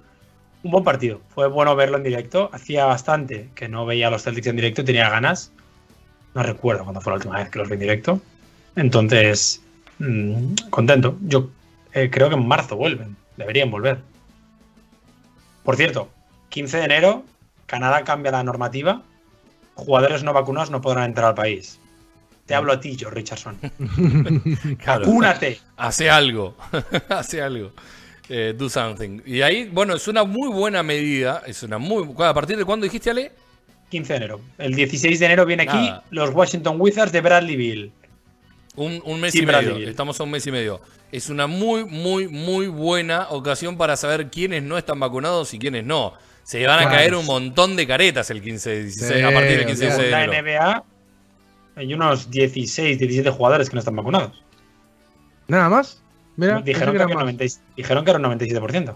Speaker 4: un buen partido. Fue bueno verlo en directo. Hacía bastante que no veía a los Celtics en directo y tenía ganas. No recuerdo cuándo fue la última vez que los vi en directo. Entonces, mm, contento. Yo eh, creo que en marzo vuelven. Deberían volver. Por cierto, 15 de enero, Canadá cambia la normativa. Jugadores no vacunados no podrán entrar al país. Te hablo a ti, George Richardson.
Speaker 2: Claro.
Speaker 4: ¡Vacúnate!
Speaker 2: Hace algo. Hace algo. Eh, do something. Y ahí, bueno, es una muy buena medida. Es una muy. ¿A partir de cuándo dijiste, Ale?
Speaker 4: 15 de enero. El 16 de enero viene aquí
Speaker 2: Nada.
Speaker 4: los Washington Wizards de Bradley Bill.
Speaker 2: Un, un mes y medio. Estamos a un mes y medio. Es una muy, muy, muy buena ocasión para saber quiénes no están vacunados y quiénes no. Se van a
Speaker 3: Claro.
Speaker 2: caer un montón de caretas el 15 de 16,
Speaker 3: Sí,
Speaker 2: a partir del 15 de
Speaker 3: olvidate.
Speaker 4: La
Speaker 2: enero.
Speaker 4: NBA hay unos 16, 17 jugadores que no están vacunados.
Speaker 3: ¿Nada más? Mira,
Speaker 4: dijeron,
Speaker 3: que
Speaker 4: que
Speaker 3: era
Speaker 4: era
Speaker 3: más.
Speaker 4: 90 dijeron que era un 97%.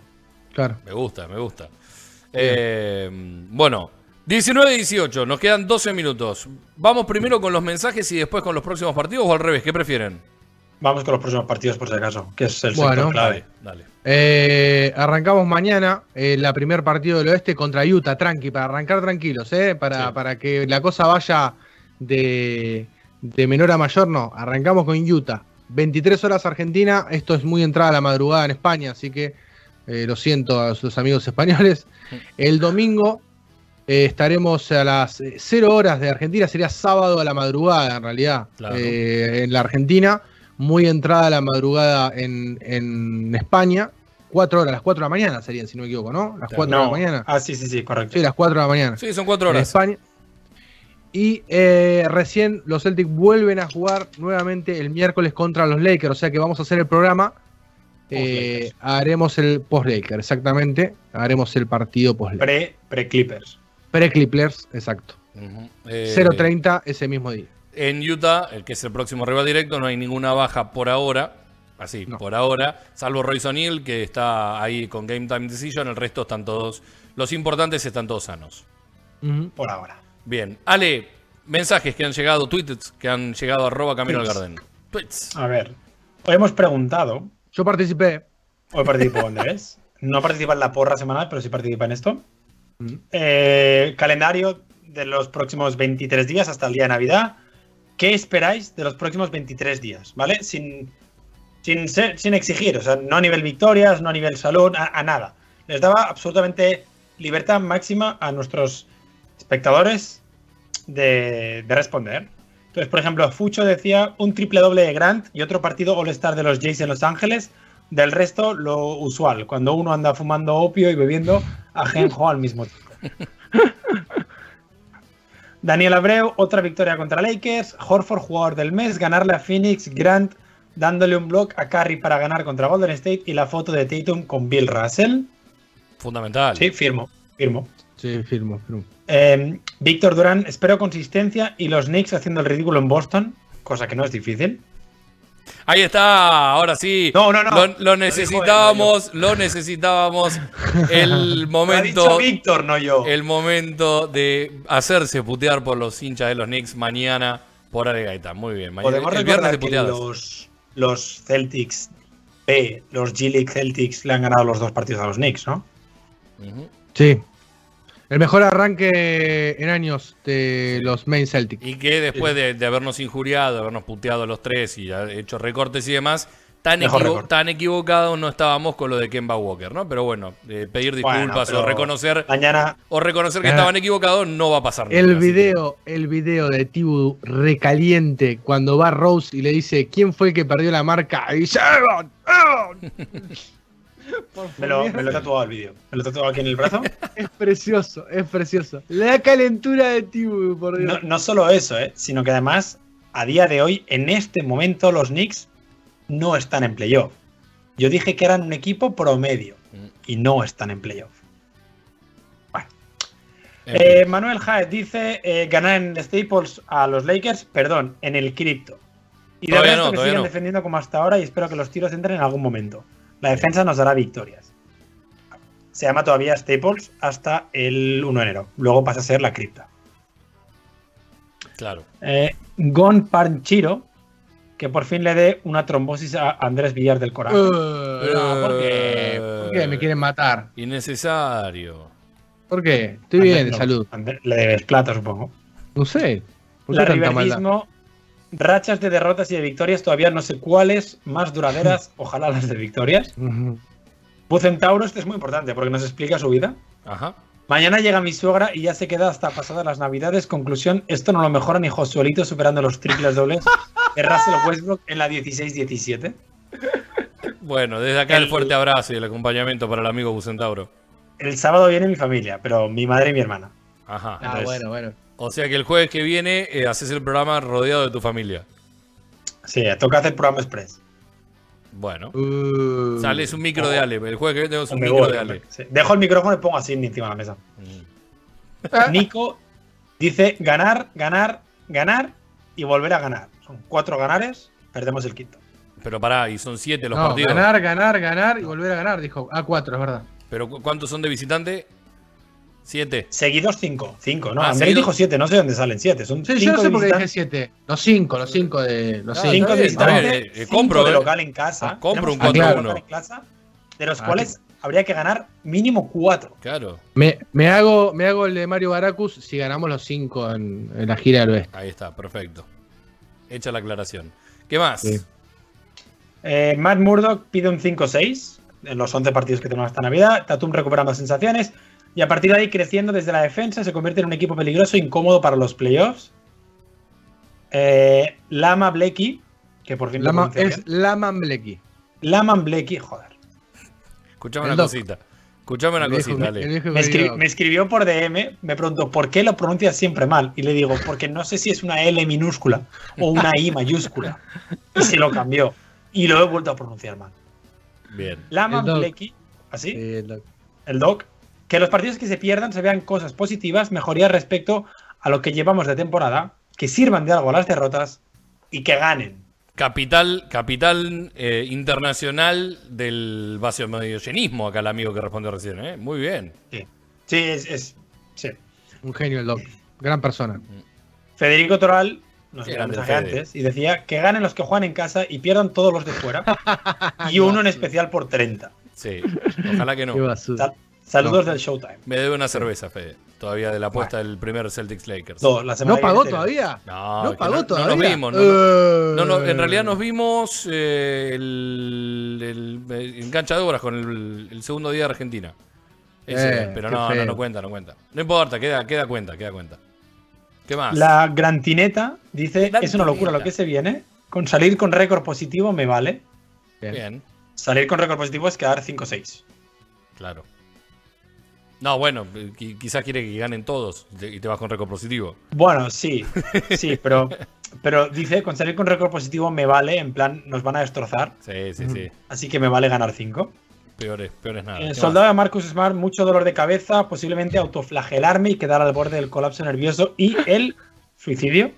Speaker 3: Claro.
Speaker 2: Me gusta, me gusta. Eh, bueno, 19 y 18, nos quedan 12 minutos. ¿Vamos primero con los mensajes y después con los próximos partidos o al revés? ¿Qué prefieren?
Speaker 4: Vamos con los próximos partidos por si acaso, que es el
Speaker 3: Bueno.
Speaker 4: sector clave.
Speaker 2: Dale.
Speaker 3: Eh, arrancamos mañana eh, la primer partido del oeste contra Utah, tranqui, para arrancar tranquilos, eh, para,
Speaker 2: Sí.
Speaker 3: para que la cosa vaya de, de menor a mayor, no. Arrancamos con Utah. 23 horas Argentina, esto es muy entrada a la madrugada en España, así que eh, lo siento a sus amigos españoles. El domingo eh, estaremos a las eh, 0 horas de Argentina, sería sábado a la madrugada en realidad,
Speaker 2: Claro.
Speaker 3: eh, en la Argentina, muy entrada a la madrugada en, en España. 4 horas, las 4 de la mañana serían, si no me equivoco, ¿no? Las 4 de la
Speaker 4: No.
Speaker 3: mañana.
Speaker 4: Ah, sí, sí, sí, correcto.
Speaker 3: Sí, las 4 de la mañana.
Speaker 2: Sí, son 4
Speaker 3: en
Speaker 2: horas.
Speaker 3: España. Y eh, recién los Celtics vuelven a jugar nuevamente el miércoles contra los Lakers. O sea que vamos a hacer el programa. Eh, haremos el post-Lakers, exactamente. Haremos el partido post-Lakers.
Speaker 4: Pre, pre-Clippers.
Speaker 3: Pre-Clippers, exacto.
Speaker 2: Ujú. Eh,
Speaker 3: 0.30 ese mismo día.
Speaker 2: En Utah, el que es el próximo rival directo, no hay ninguna baja por ahora. Así,
Speaker 3: No.
Speaker 2: por ahora. Salvo Royce O'Neal, que está ahí con Game Time Decision. El resto están todos. Los importantes están todos sanos.
Speaker 4: Por ahora.
Speaker 2: Bien. Ale, mensajes que han llegado, tweets que han llegado a arroba Camino al
Speaker 4: Tweets.
Speaker 2: Garden. Tweets.
Speaker 4: A ver. Hoy hemos preguntado.
Speaker 3: Yo participé.
Speaker 4: Hoy participó Andrés. No participa en la porra semanal, pero sí participa en esto. Eh, calendario de los próximos 23 días hasta el día de Navidad. ¿Qué esperáis de los próximos 23 días? ¿Vale? Sin, sin, exigir, o sea, no a nivel victorias, no a nivel salud, a, a nada. Les daba absolutamente libertad máxima a nuestros espectadores de, de responder. Entonces, por ejemplo, Fucho decía un triple doble de Grant y otro partido All-Star de los Jays en Los Ángeles. Del resto, lo usual, cuando uno anda fumando opio y bebiendo ajenjo al mismo tiempo. Daniel Abreu, otra victoria contra Lakers. Horford, jugador del mes. Ganarle a Phoenix. Grant dándole un block a Curry para ganar contra Golden State. Y la foto de Tatum con Bill Russell.
Speaker 2: Fundamental.
Speaker 4: Sí, firmo, firmo.
Speaker 3: Sí, firmo, firmo.
Speaker 4: Eh, Víctor Durán, espero consistencia y los Knicks haciendo el ridículo en Boston, cosa que no es difícil.
Speaker 2: Ahí está, ahora sí.
Speaker 4: No, no, no.
Speaker 2: Lo, necesitábamos, lo necesitábamos. El
Speaker 4: Lo ha dicho
Speaker 2: momento,
Speaker 4: Víctor, no yo.
Speaker 2: el momento de hacerse putear por los hinchas de los Knicks mañana por Ale Gaitán. Muy bien. Mañana,
Speaker 4: Podemos
Speaker 2: el viernes
Speaker 4: recordar
Speaker 2: de
Speaker 4: que los, los Celtics B, los G-League Celtics, le han ganado los dos partidos a los Knicks, ¿no?
Speaker 3: Sí. El mejor arranque en años de los Main Celtics.
Speaker 2: Y que después de, de habernos injuriado, de habernos puteado los tres y hecho recortes y demás, tan, equivo- tan equivocados no estábamos con lo de Kemba Walker, ¿no? Pero bueno, eh, pedir
Speaker 4: Bueno,
Speaker 2: disculpas o reconocer
Speaker 4: Mañana,
Speaker 2: o reconocer que
Speaker 3: Ah.
Speaker 2: estaban equivocados no va a pasar nunca,
Speaker 3: El
Speaker 2: que-
Speaker 3: video, el video de Tibu recaliente cuando va Rose y le dice quién fue el que perdió la marca y dice "Aaron, Aaron".
Speaker 4: Me lo, me lo he tatuado el vídeo. Me lo he tatuado aquí en el brazo.
Speaker 3: Es precioso, es precioso. La calentura de Tibu, por Dios.
Speaker 4: No, no solo eso, ¿eh? sino que además, a día de hoy, en este momento, los Knicks no están en playoff. Yo dije que eran un equipo promedio
Speaker 2: Mm.
Speaker 4: y no están en playoff. Bueno. Eh, Manuel Jaez dice eh, ganar en Staples a los Lakers, perdón, en el cripto. Y de
Speaker 2: Todavía
Speaker 4: resto
Speaker 2: no,
Speaker 4: que sigan
Speaker 2: no.
Speaker 4: defendiendo como hasta ahora y espero que los tiros entren en algún momento. La defensa nos dará victorias. Se llama todavía Staples hasta el 1 de enero. Luego pasa a ser la cripta.
Speaker 2: Claro.
Speaker 4: Eh, Gon Panchiro, que por fin le dé una trombosis a Andrés Villar del Corazón.
Speaker 3: Eh, no, ¿por qué? ¿Por qué me quieren matar?
Speaker 2: Innecesario.
Speaker 3: ¿Por qué? Estoy bien de
Speaker 4: No,
Speaker 3: salud.
Speaker 4: Andrés- Le debes plata, supongo.
Speaker 3: No sé. ¿Por
Speaker 4: La
Speaker 3: qué tanta maldad?
Speaker 4: Rachas de derrotas y de victorias, todavía no sé cuáles, más duraderas, ojalá las de victorias. Bucentauro, este es muy importante porque nos explica su vida.
Speaker 2: Ajá.
Speaker 4: Mañana llega mi suegra y ya se queda hasta pasadas las navidades. Conclusión, esto no lo mejora ni Josuelito superando los triples dobles de Russell Westbrook en la 16-17.
Speaker 2: Bueno, desde acá el,
Speaker 4: El-
Speaker 2: fuerte abrazo y el acompañamiento para el amigo Bucentauro.
Speaker 4: El sábado viene mi familia, pero mi madre y mi hermana.
Speaker 2: Ajá.
Speaker 3: Ah,
Speaker 4: Entonces-
Speaker 3: bueno, bueno.
Speaker 2: O sea que el jueves que viene eh, haces el programa rodeado de tu familia.
Speaker 4: Sí, toca hacer programa express.
Speaker 2: Bueno.
Speaker 3: Uh,
Speaker 2: Sale, es un micro de Ale. El jueves que viene tenemos un micro
Speaker 4: voy,
Speaker 2: de. Ale.
Speaker 4: Sí. Dejo el micrófono y pongo así encima de la mesa.
Speaker 2: Mm.
Speaker 4: Nico dice ganar, ganar, ganar y volver a ganar. Son cuatro ganares, perdemos el quinto.
Speaker 2: Pero pará, y son siete los
Speaker 3: no,
Speaker 2: partidos.
Speaker 3: ganar, ganar, ganar y volver a ganar, dijo. A4, es verdad.
Speaker 2: Pero ¿cu- ¿cuántos son de visitante? Siete.
Speaker 4: Seguidos cinco. Cinco, ¿no?
Speaker 2: Ah,
Speaker 4: Andrés dijo siete, no sé dónde salen siete. Son
Speaker 3: Sí, yo
Speaker 4: cinco
Speaker 3: no sé
Speaker 4: de
Speaker 3: por qué dije 7. Los 5, los 5 de. Los
Speaker 2: Ah,
Speaker 3: cinco.
Speaker 4: cinco
Speaker 2: está
Speaker 4: de visitante,
Speaker 2: eh, eh,
Speaker 4: cinco
Speaker 2: compro,
Speaker 4: de
Speaker 2: eh.
Speaker 4: local en casa.
Speaker 2: Ah, compro un
Speaker 4: cinco de
Speaker 3: 4-1.
Speaker 4: local en casa, de los
Speaker 3: Ah,
Speaker 4: cuales habría que ganar mínimo cuatro.
Speaker 2: Claro.
Speaker 3: Me, me, hago, me hago el de Mario Baracus si ganamos los 5 en, en la gira del oeste.
Speaker 2: Ahí está, perfecto. Hecha la aclaración. ¿Qué más?
Speaker 3: Sí.
Speaker 4: Eh, Matt Murdock pide un 5-6 en los 11 partidos que tenemos esta Navidad. Tatum recuperando sensaciones. Y a partir de ahí, creciendo desde la defensa, se convierte en un equipo peligroso e incómodo para los playoffs. Eh, Lama Blakey, que por fin lo
Speaker 3: Lama, es. Laman Bleki.
Speaker 4: Lama Blakey, joder.
Speaker 2: Escuchame una cosita. Escuchame una cosita,
Speaker 3: el
Speaker 2: Ale.
Speaker 3: viejo
Speaker 4: Me, escri-
Speaker 3: querido.
Speaker 4: me escribió por DM, me preguntó, ¿por qué lo pronuncias siempre mal? Y le digo, porque no sé si es una L minúscula o una I mayúscula. Y se lo cambió. Y lo he vuelto a pronunciar mal.
Speaker 2: Bien.
Speaker 4: Lama. Blakey, ¿así?
Speaker 3: Sí, el doc.
Speaker 4: el doc, que los partidos que se pierdan se vean cosas positivas, mejorías respecto a lo que llevamos de temporada, que sirvan de algo a las derrotas y que ganen.
Speaker 2: Capital, capital eh, internacional del vacío mediogenismo, acá el amigo que respondió recién, ¿eh? Muy bien.
Speaker 4: Sí, sí, es, es- sí.
Speaker 3: Un genio el doc. Gran persona.
Speaker 4: Federico Toral nos
Speaker 2: grande
Speaker 4: mensaje
Speaker 2: Fede.
Speaker 4: antes y decía que ganen los que juegan en casa y pierdan todos los de fuera y uno en especial por 30.
Speaker 2: Sí. Ojalá que no.
Speaker 3: Qué
Speaker 4: saludos
Speaker 3: No.
Speaker 4: del Showtime.
Speaker 2: Me debe una cerveza, Fede. Todavía de la apuesta del primer Celtics Lakers.
Speaker 4: Dos, la semana
Speaker 3: ¿No pagó todavía?
Speaker 2: No,
Speaker 3: ¿No pagó
Speaker 2: no-
Speaker 3: todavía?
Speaker 2: No nos vimos. No, no. No, no, en realidad nos vimos eh, el, el- el- en cancha de obras con el, el segundo día de Argentina. Ese,
Speaker 3: Eh,
Speaker 2: pero no, no, no cuenta, no cuenta. No importa, queda, queda cuenta, queda cuenta. ¿Qué más?
Speaker 4: La Grantineta dice, es una locura lo que se viene. Con salir con récord positivo me vale.
Speaker 3: Bien.
Speaker 2: Bien,
Speaker 4: Salir con récord positivo es quedar 5-6.
Speaker 2: claro. No, bueno, qui- quizás quiere que ganen todos y te- vas con récord positivo.
Speaker 4: Bueno, sí, sí, pero, pero dice, con salir con récord positivo me vale, en plan, nos van a destrozar,
Speaker 2: Sí, sí, sí.
Speaker 4: así que me vale ganar 5.
Speaker 2: Peores, peores nada.
Speaker 4: El
Speaker 2: ¿Qué
Speaker 4: soldado de Marcus Smart, mucho dolor de cabeza, posiblemente autoflagelarme y quedar al borde del colapso nervioso y el suicidio.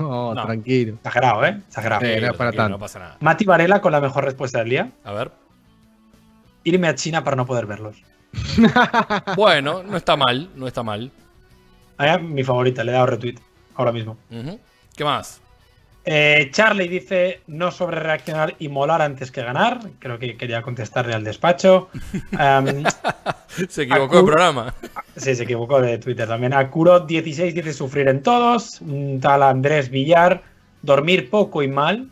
Speaker 3: No. tranquilo.
Speaker 4: Exagerado, ¿eh? Exagerado.
Speaker 3: Eh, no para tanto.
Speaker 2: No pasa nada.
Speaker 4: Mati Varela con la mejor respuesta del día.
Speaker 2: A ver.
Speaker 4: Irme a China para no poder verlos.
Speaker 2: Bueno, no está mal, no está mal.
Speaker 4: Ah, mi favorita, le he dado retweet ahora mismo.
Speaker 2: ¿Qué más?
Speaker 4: Eh, Charlie dice no sobre reaccionar y molar antes que ganar. Creo que quería contestarle al despacho. Am,
Speaker 2: Se equivocó el programa.
Speaker 4: sí, se equivocó de Twitter también. Acuro16 dice sufrir en todos. Un tal Andrés Villar, dormir poco y mal.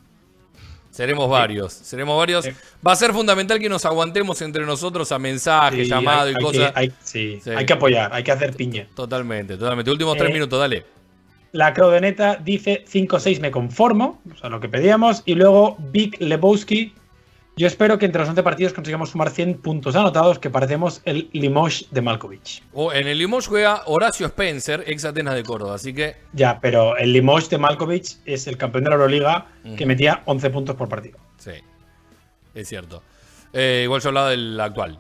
Speaker 2: Seremos varios, seremos varios. Va a ser fundamental que nos aguantemos entre nosotros a mensajes,
Speaker 4: Sí, hay-
Speaker 2: y
Speaker 4: hay
Speaker 2: cosas.
Speaker 4: que- hay, sí,
Speaker 2: Sí.
Speaker 4: hay que apoyar, hay que hacer piña.
Speaker 2: Totalmente, totalmente. Últimos tres
Speaker 4: Eh,
Speaker 2: minutos, dale.
Speaker 4: La Crodeneta dice 5-6 me conformo, o sea, lo que pedíamos. Y luego Vic Lebowski. Yo espero que entre los 11 partidos consigamos sumar 100 puntos anotados, que parecemos el Limoges de Malkovich.
Speaker 2: O en el Limos juega Horacio Spencer, ex Atenas de Córdoba. Así que,
Speaker 4: Ya, pero el Limoges de Malkovich es el campeón de la Euroliga que metía 11 puntos por partido.
Speaker 2: sí, es cierto. Eh, igual yo hablaba del actual.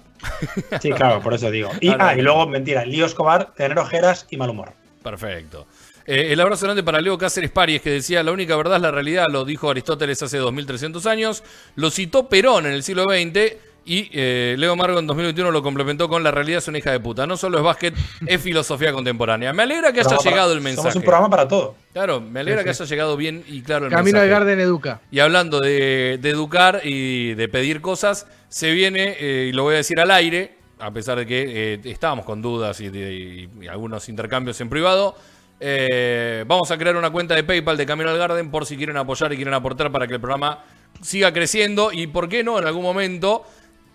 Speaker 4: Sí, claro, por eso digo. Y,
Speaker 2: Ahora-
Speaker 4: ah, y luego, mentira, Lío Escobar, tener ojeras y mal humor.
Speaker 2: Perfecto. Eh, el abrazo grande para Leo Cáceres Paries, que decía, la única verdad es la realidad, lo dijo Aristóteles hace 2300 años, lo citó Perón en el siglo XX y eh, Leo Margo en 2021 lo complementó con la realidad es una hija de puta. No solo es básquet, es filosofía contemporánea. Me alegra que haya
Speaker 4: Programa para-
Speaker 2: llegado el mensaje.
Speaker 4: Somos un programa para todo.
Speaker 2: Claro, me alegra
Speaker 3: Sí,
Speaker 2: que
Speaker 3: sí.
Speaker 2: haya llegado bien y claro el
Speaker 3: Camino al
Speaker 2: mensaje.
Speaker 3: Garden Educa.
Speaker 2: Y hablando de, de educar y de pedir cosas, se viene, eh, y lo voy a decir al aire, a pesar de que eh, estábamos con dudas y, de- y- y algunos intercambios en privado. Eh, vamos a crear una cuenta de PayPal de Camino al Garden por si quieren apoyar y quieren aportar para que el programa siga creciendo y, ¿por qué no? En algún momento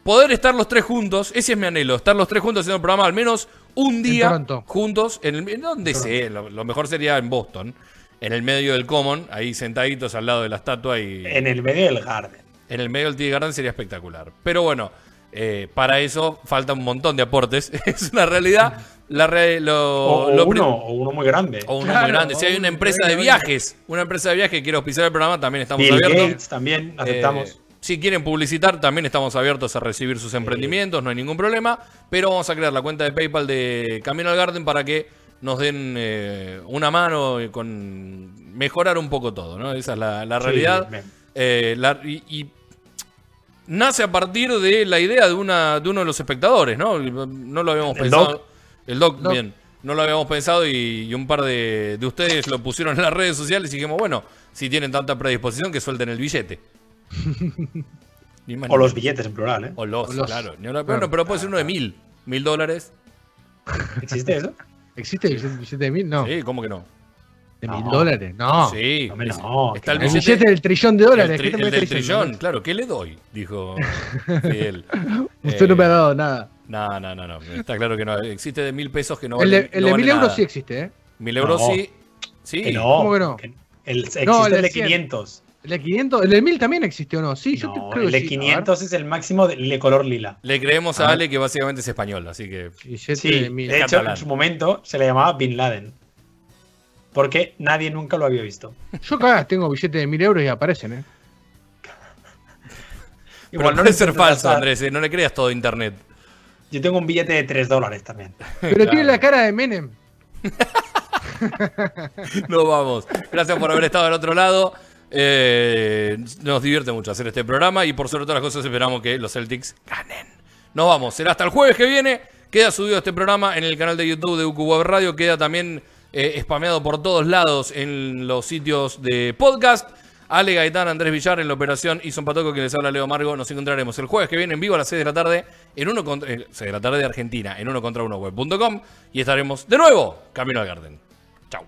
Speaker 2: poder estar los tres juntos, ese es mi anhelo, estar los tres juntos haciendo el programa al menos un día juntos, en el, en donde sea, lo, lo mejor sería en Boston, en el medio del Common, ahí sentaditos al lado de la estatua y
Speaker 4: En el medio del Garden.
Speaker 2: en el medio del Tea Garden sería espectacular. Pero bueno, Eh, para eso falta un montón de aportes. es una realidad. La re- lo-
Speaker 4: O, o
Speaker 2: lo pri-
Speaker 4: uno, o uno muy grande.
Speaker 2: o uno
Speaker 3: Claro,
Speaker 2: muy grande. Si hay una
Speaker 3: un
Speaker 2: empresa de viajes, una empresa de viajes que quiere auspiciar el programa, también estamos
Speaker 4: Bill
Speaker 2: abiertos.
Speaker 4: Gates también,
Speaker 2: Eh,
Speaker 4: aceptamos.
Speaker 2: si quieren publicitar, también estamos abiertos a recibir sus emprendimientos, no hay ningún problema. Pero vamos a crear la cuenta de PayPal de Camino al Garden para que nos den eh, una mano y con mejorar un poco todo, ¿no? Esa es la, realidad.
Speaker 4: bien.
Speaker 2: Eh, la- y, y nace a partir de la idea de, una, de uno de los espectadores, ¿no? No lo habíamos
Speaker 4: ¿El
Speaker 2: pensado.
Speaker 4: Doc?
Speaker 2: El doc,
Speaker 3: Doc.
Speaker 2: bien. No lo habíamos pensado y, y un par de, de ustedes lo pusieron en las redes sociales y dijimos, bueno, si tienen tanta predisposición, que suelten el billete. Ni más
Speaker 4: O
Speaker 2: ni
Speaker 4: los billetes en plural, ¿eh?
Speaker 2: O los,
Speaker 3: O los.
Speaker 2: claro. Ni hablar- Bueno, pero puede ser uno de mil. Mil dólares.
Speaker 4: ¿Existe eso?
Speaker 3: ¿Existe el billete- billete de mil? No.
Speaker 2: Sí, ¿cómo que no?
Speaker 3: ¿De
Speaker 4: No.
Speaker 3: mil dólares? No.
Speaker 2: sí. es-
Speaker 4: no,
Speaker 2: está el
Speaker 3: El
Speaker 2: billete,
Speaker 3: del trillón de dólares.
Speaker 2: el,
Speaker 3: ¿qué
Speaker 2: tri-
Speaker 3: te
Speaker 2: el del trillón. Claro, ¿qué le doy? Dijo Fidel.
Speaker 3: Usted no me ha dado nada.
Speaker 2: No, no, no, no. Está claro que no. Existe de mil pesos que no
Speaker 3: el
Speaker 2: vale
Speaker 3: de, el
Speaker 2: no
Speaker 3: de
Speaker 2: vale
Speaker 3: mil euros
Speaker 2: nada.
Speaker 3: sí existe, ¿eh?
Speaker 2: Mil euros
Speaker 4: No.
Speaker 2: sí. Sí.
Speaker 4: Que no.
Speaker 3: ¿Cómo que no?
Speaker 4: el, existe
Speaker 3: No, el
Speaker 4: el
Speaker 3: de
Speaker 4: de
Speaker 3: 100.
Speaker 4: 500.
Speaker 3: El de 500, el de 1000 también existe o no? Sí, yo
Speaker 4: No,
Speaker 3: te- creo
Speaker 4: el de
Speaker 3: sí.
Speaker 4: 500 es el máximo de, de color lila.
Speaker 2: Le creemos a
Speaker 3: Ah.
Speaker 2: Ale que básicamente es español, así que.
Speaker 3: A
Speaker 4: Sí,
Speaker 3: de 1000.
Speaker 4: de hecho, en su momento se le llamaba Bin Laden. Porque nadie nunca lo había visto.
Speaker 3: Yo acá tengo billetes de 1000 euros y aparecen, ¿eh?
Speaker 2: Pero
Speaker 4: no le
Speaker 2: ser falso. Andrés. eh, No le creas todo internet.
Speaker 4: Yo tengo un billete de 3 dólares también.
Speaker 3: Pero
Speaker 2: Claro.
Speaker 3: tiene la cara de Menem.
Speaker 2: Nos vamos. Gracias por haber estado del otro lado. Eh, nos divierte mucho hacer este programa y por sobre todas las cosas esperamos que los Celtics ganen. Nos vamos. Será hasta el jueves que viene. Queda subido este programa en el canal de YouTube de UQ Web Radio. Queda también eh, spameado por todos lados en los sitios de podcast. Ale Gaitán, Andrés Villar en la operación y Son Patoco, que les habla Leo Margo. Nos encontraremos el jueves que viene en vivo a las 6 de la tarde, en uno contra, eh, 6 de la tarde de Argentina, en uno contra uno web.com y estaremos de nuevo camino al Garden. Chau.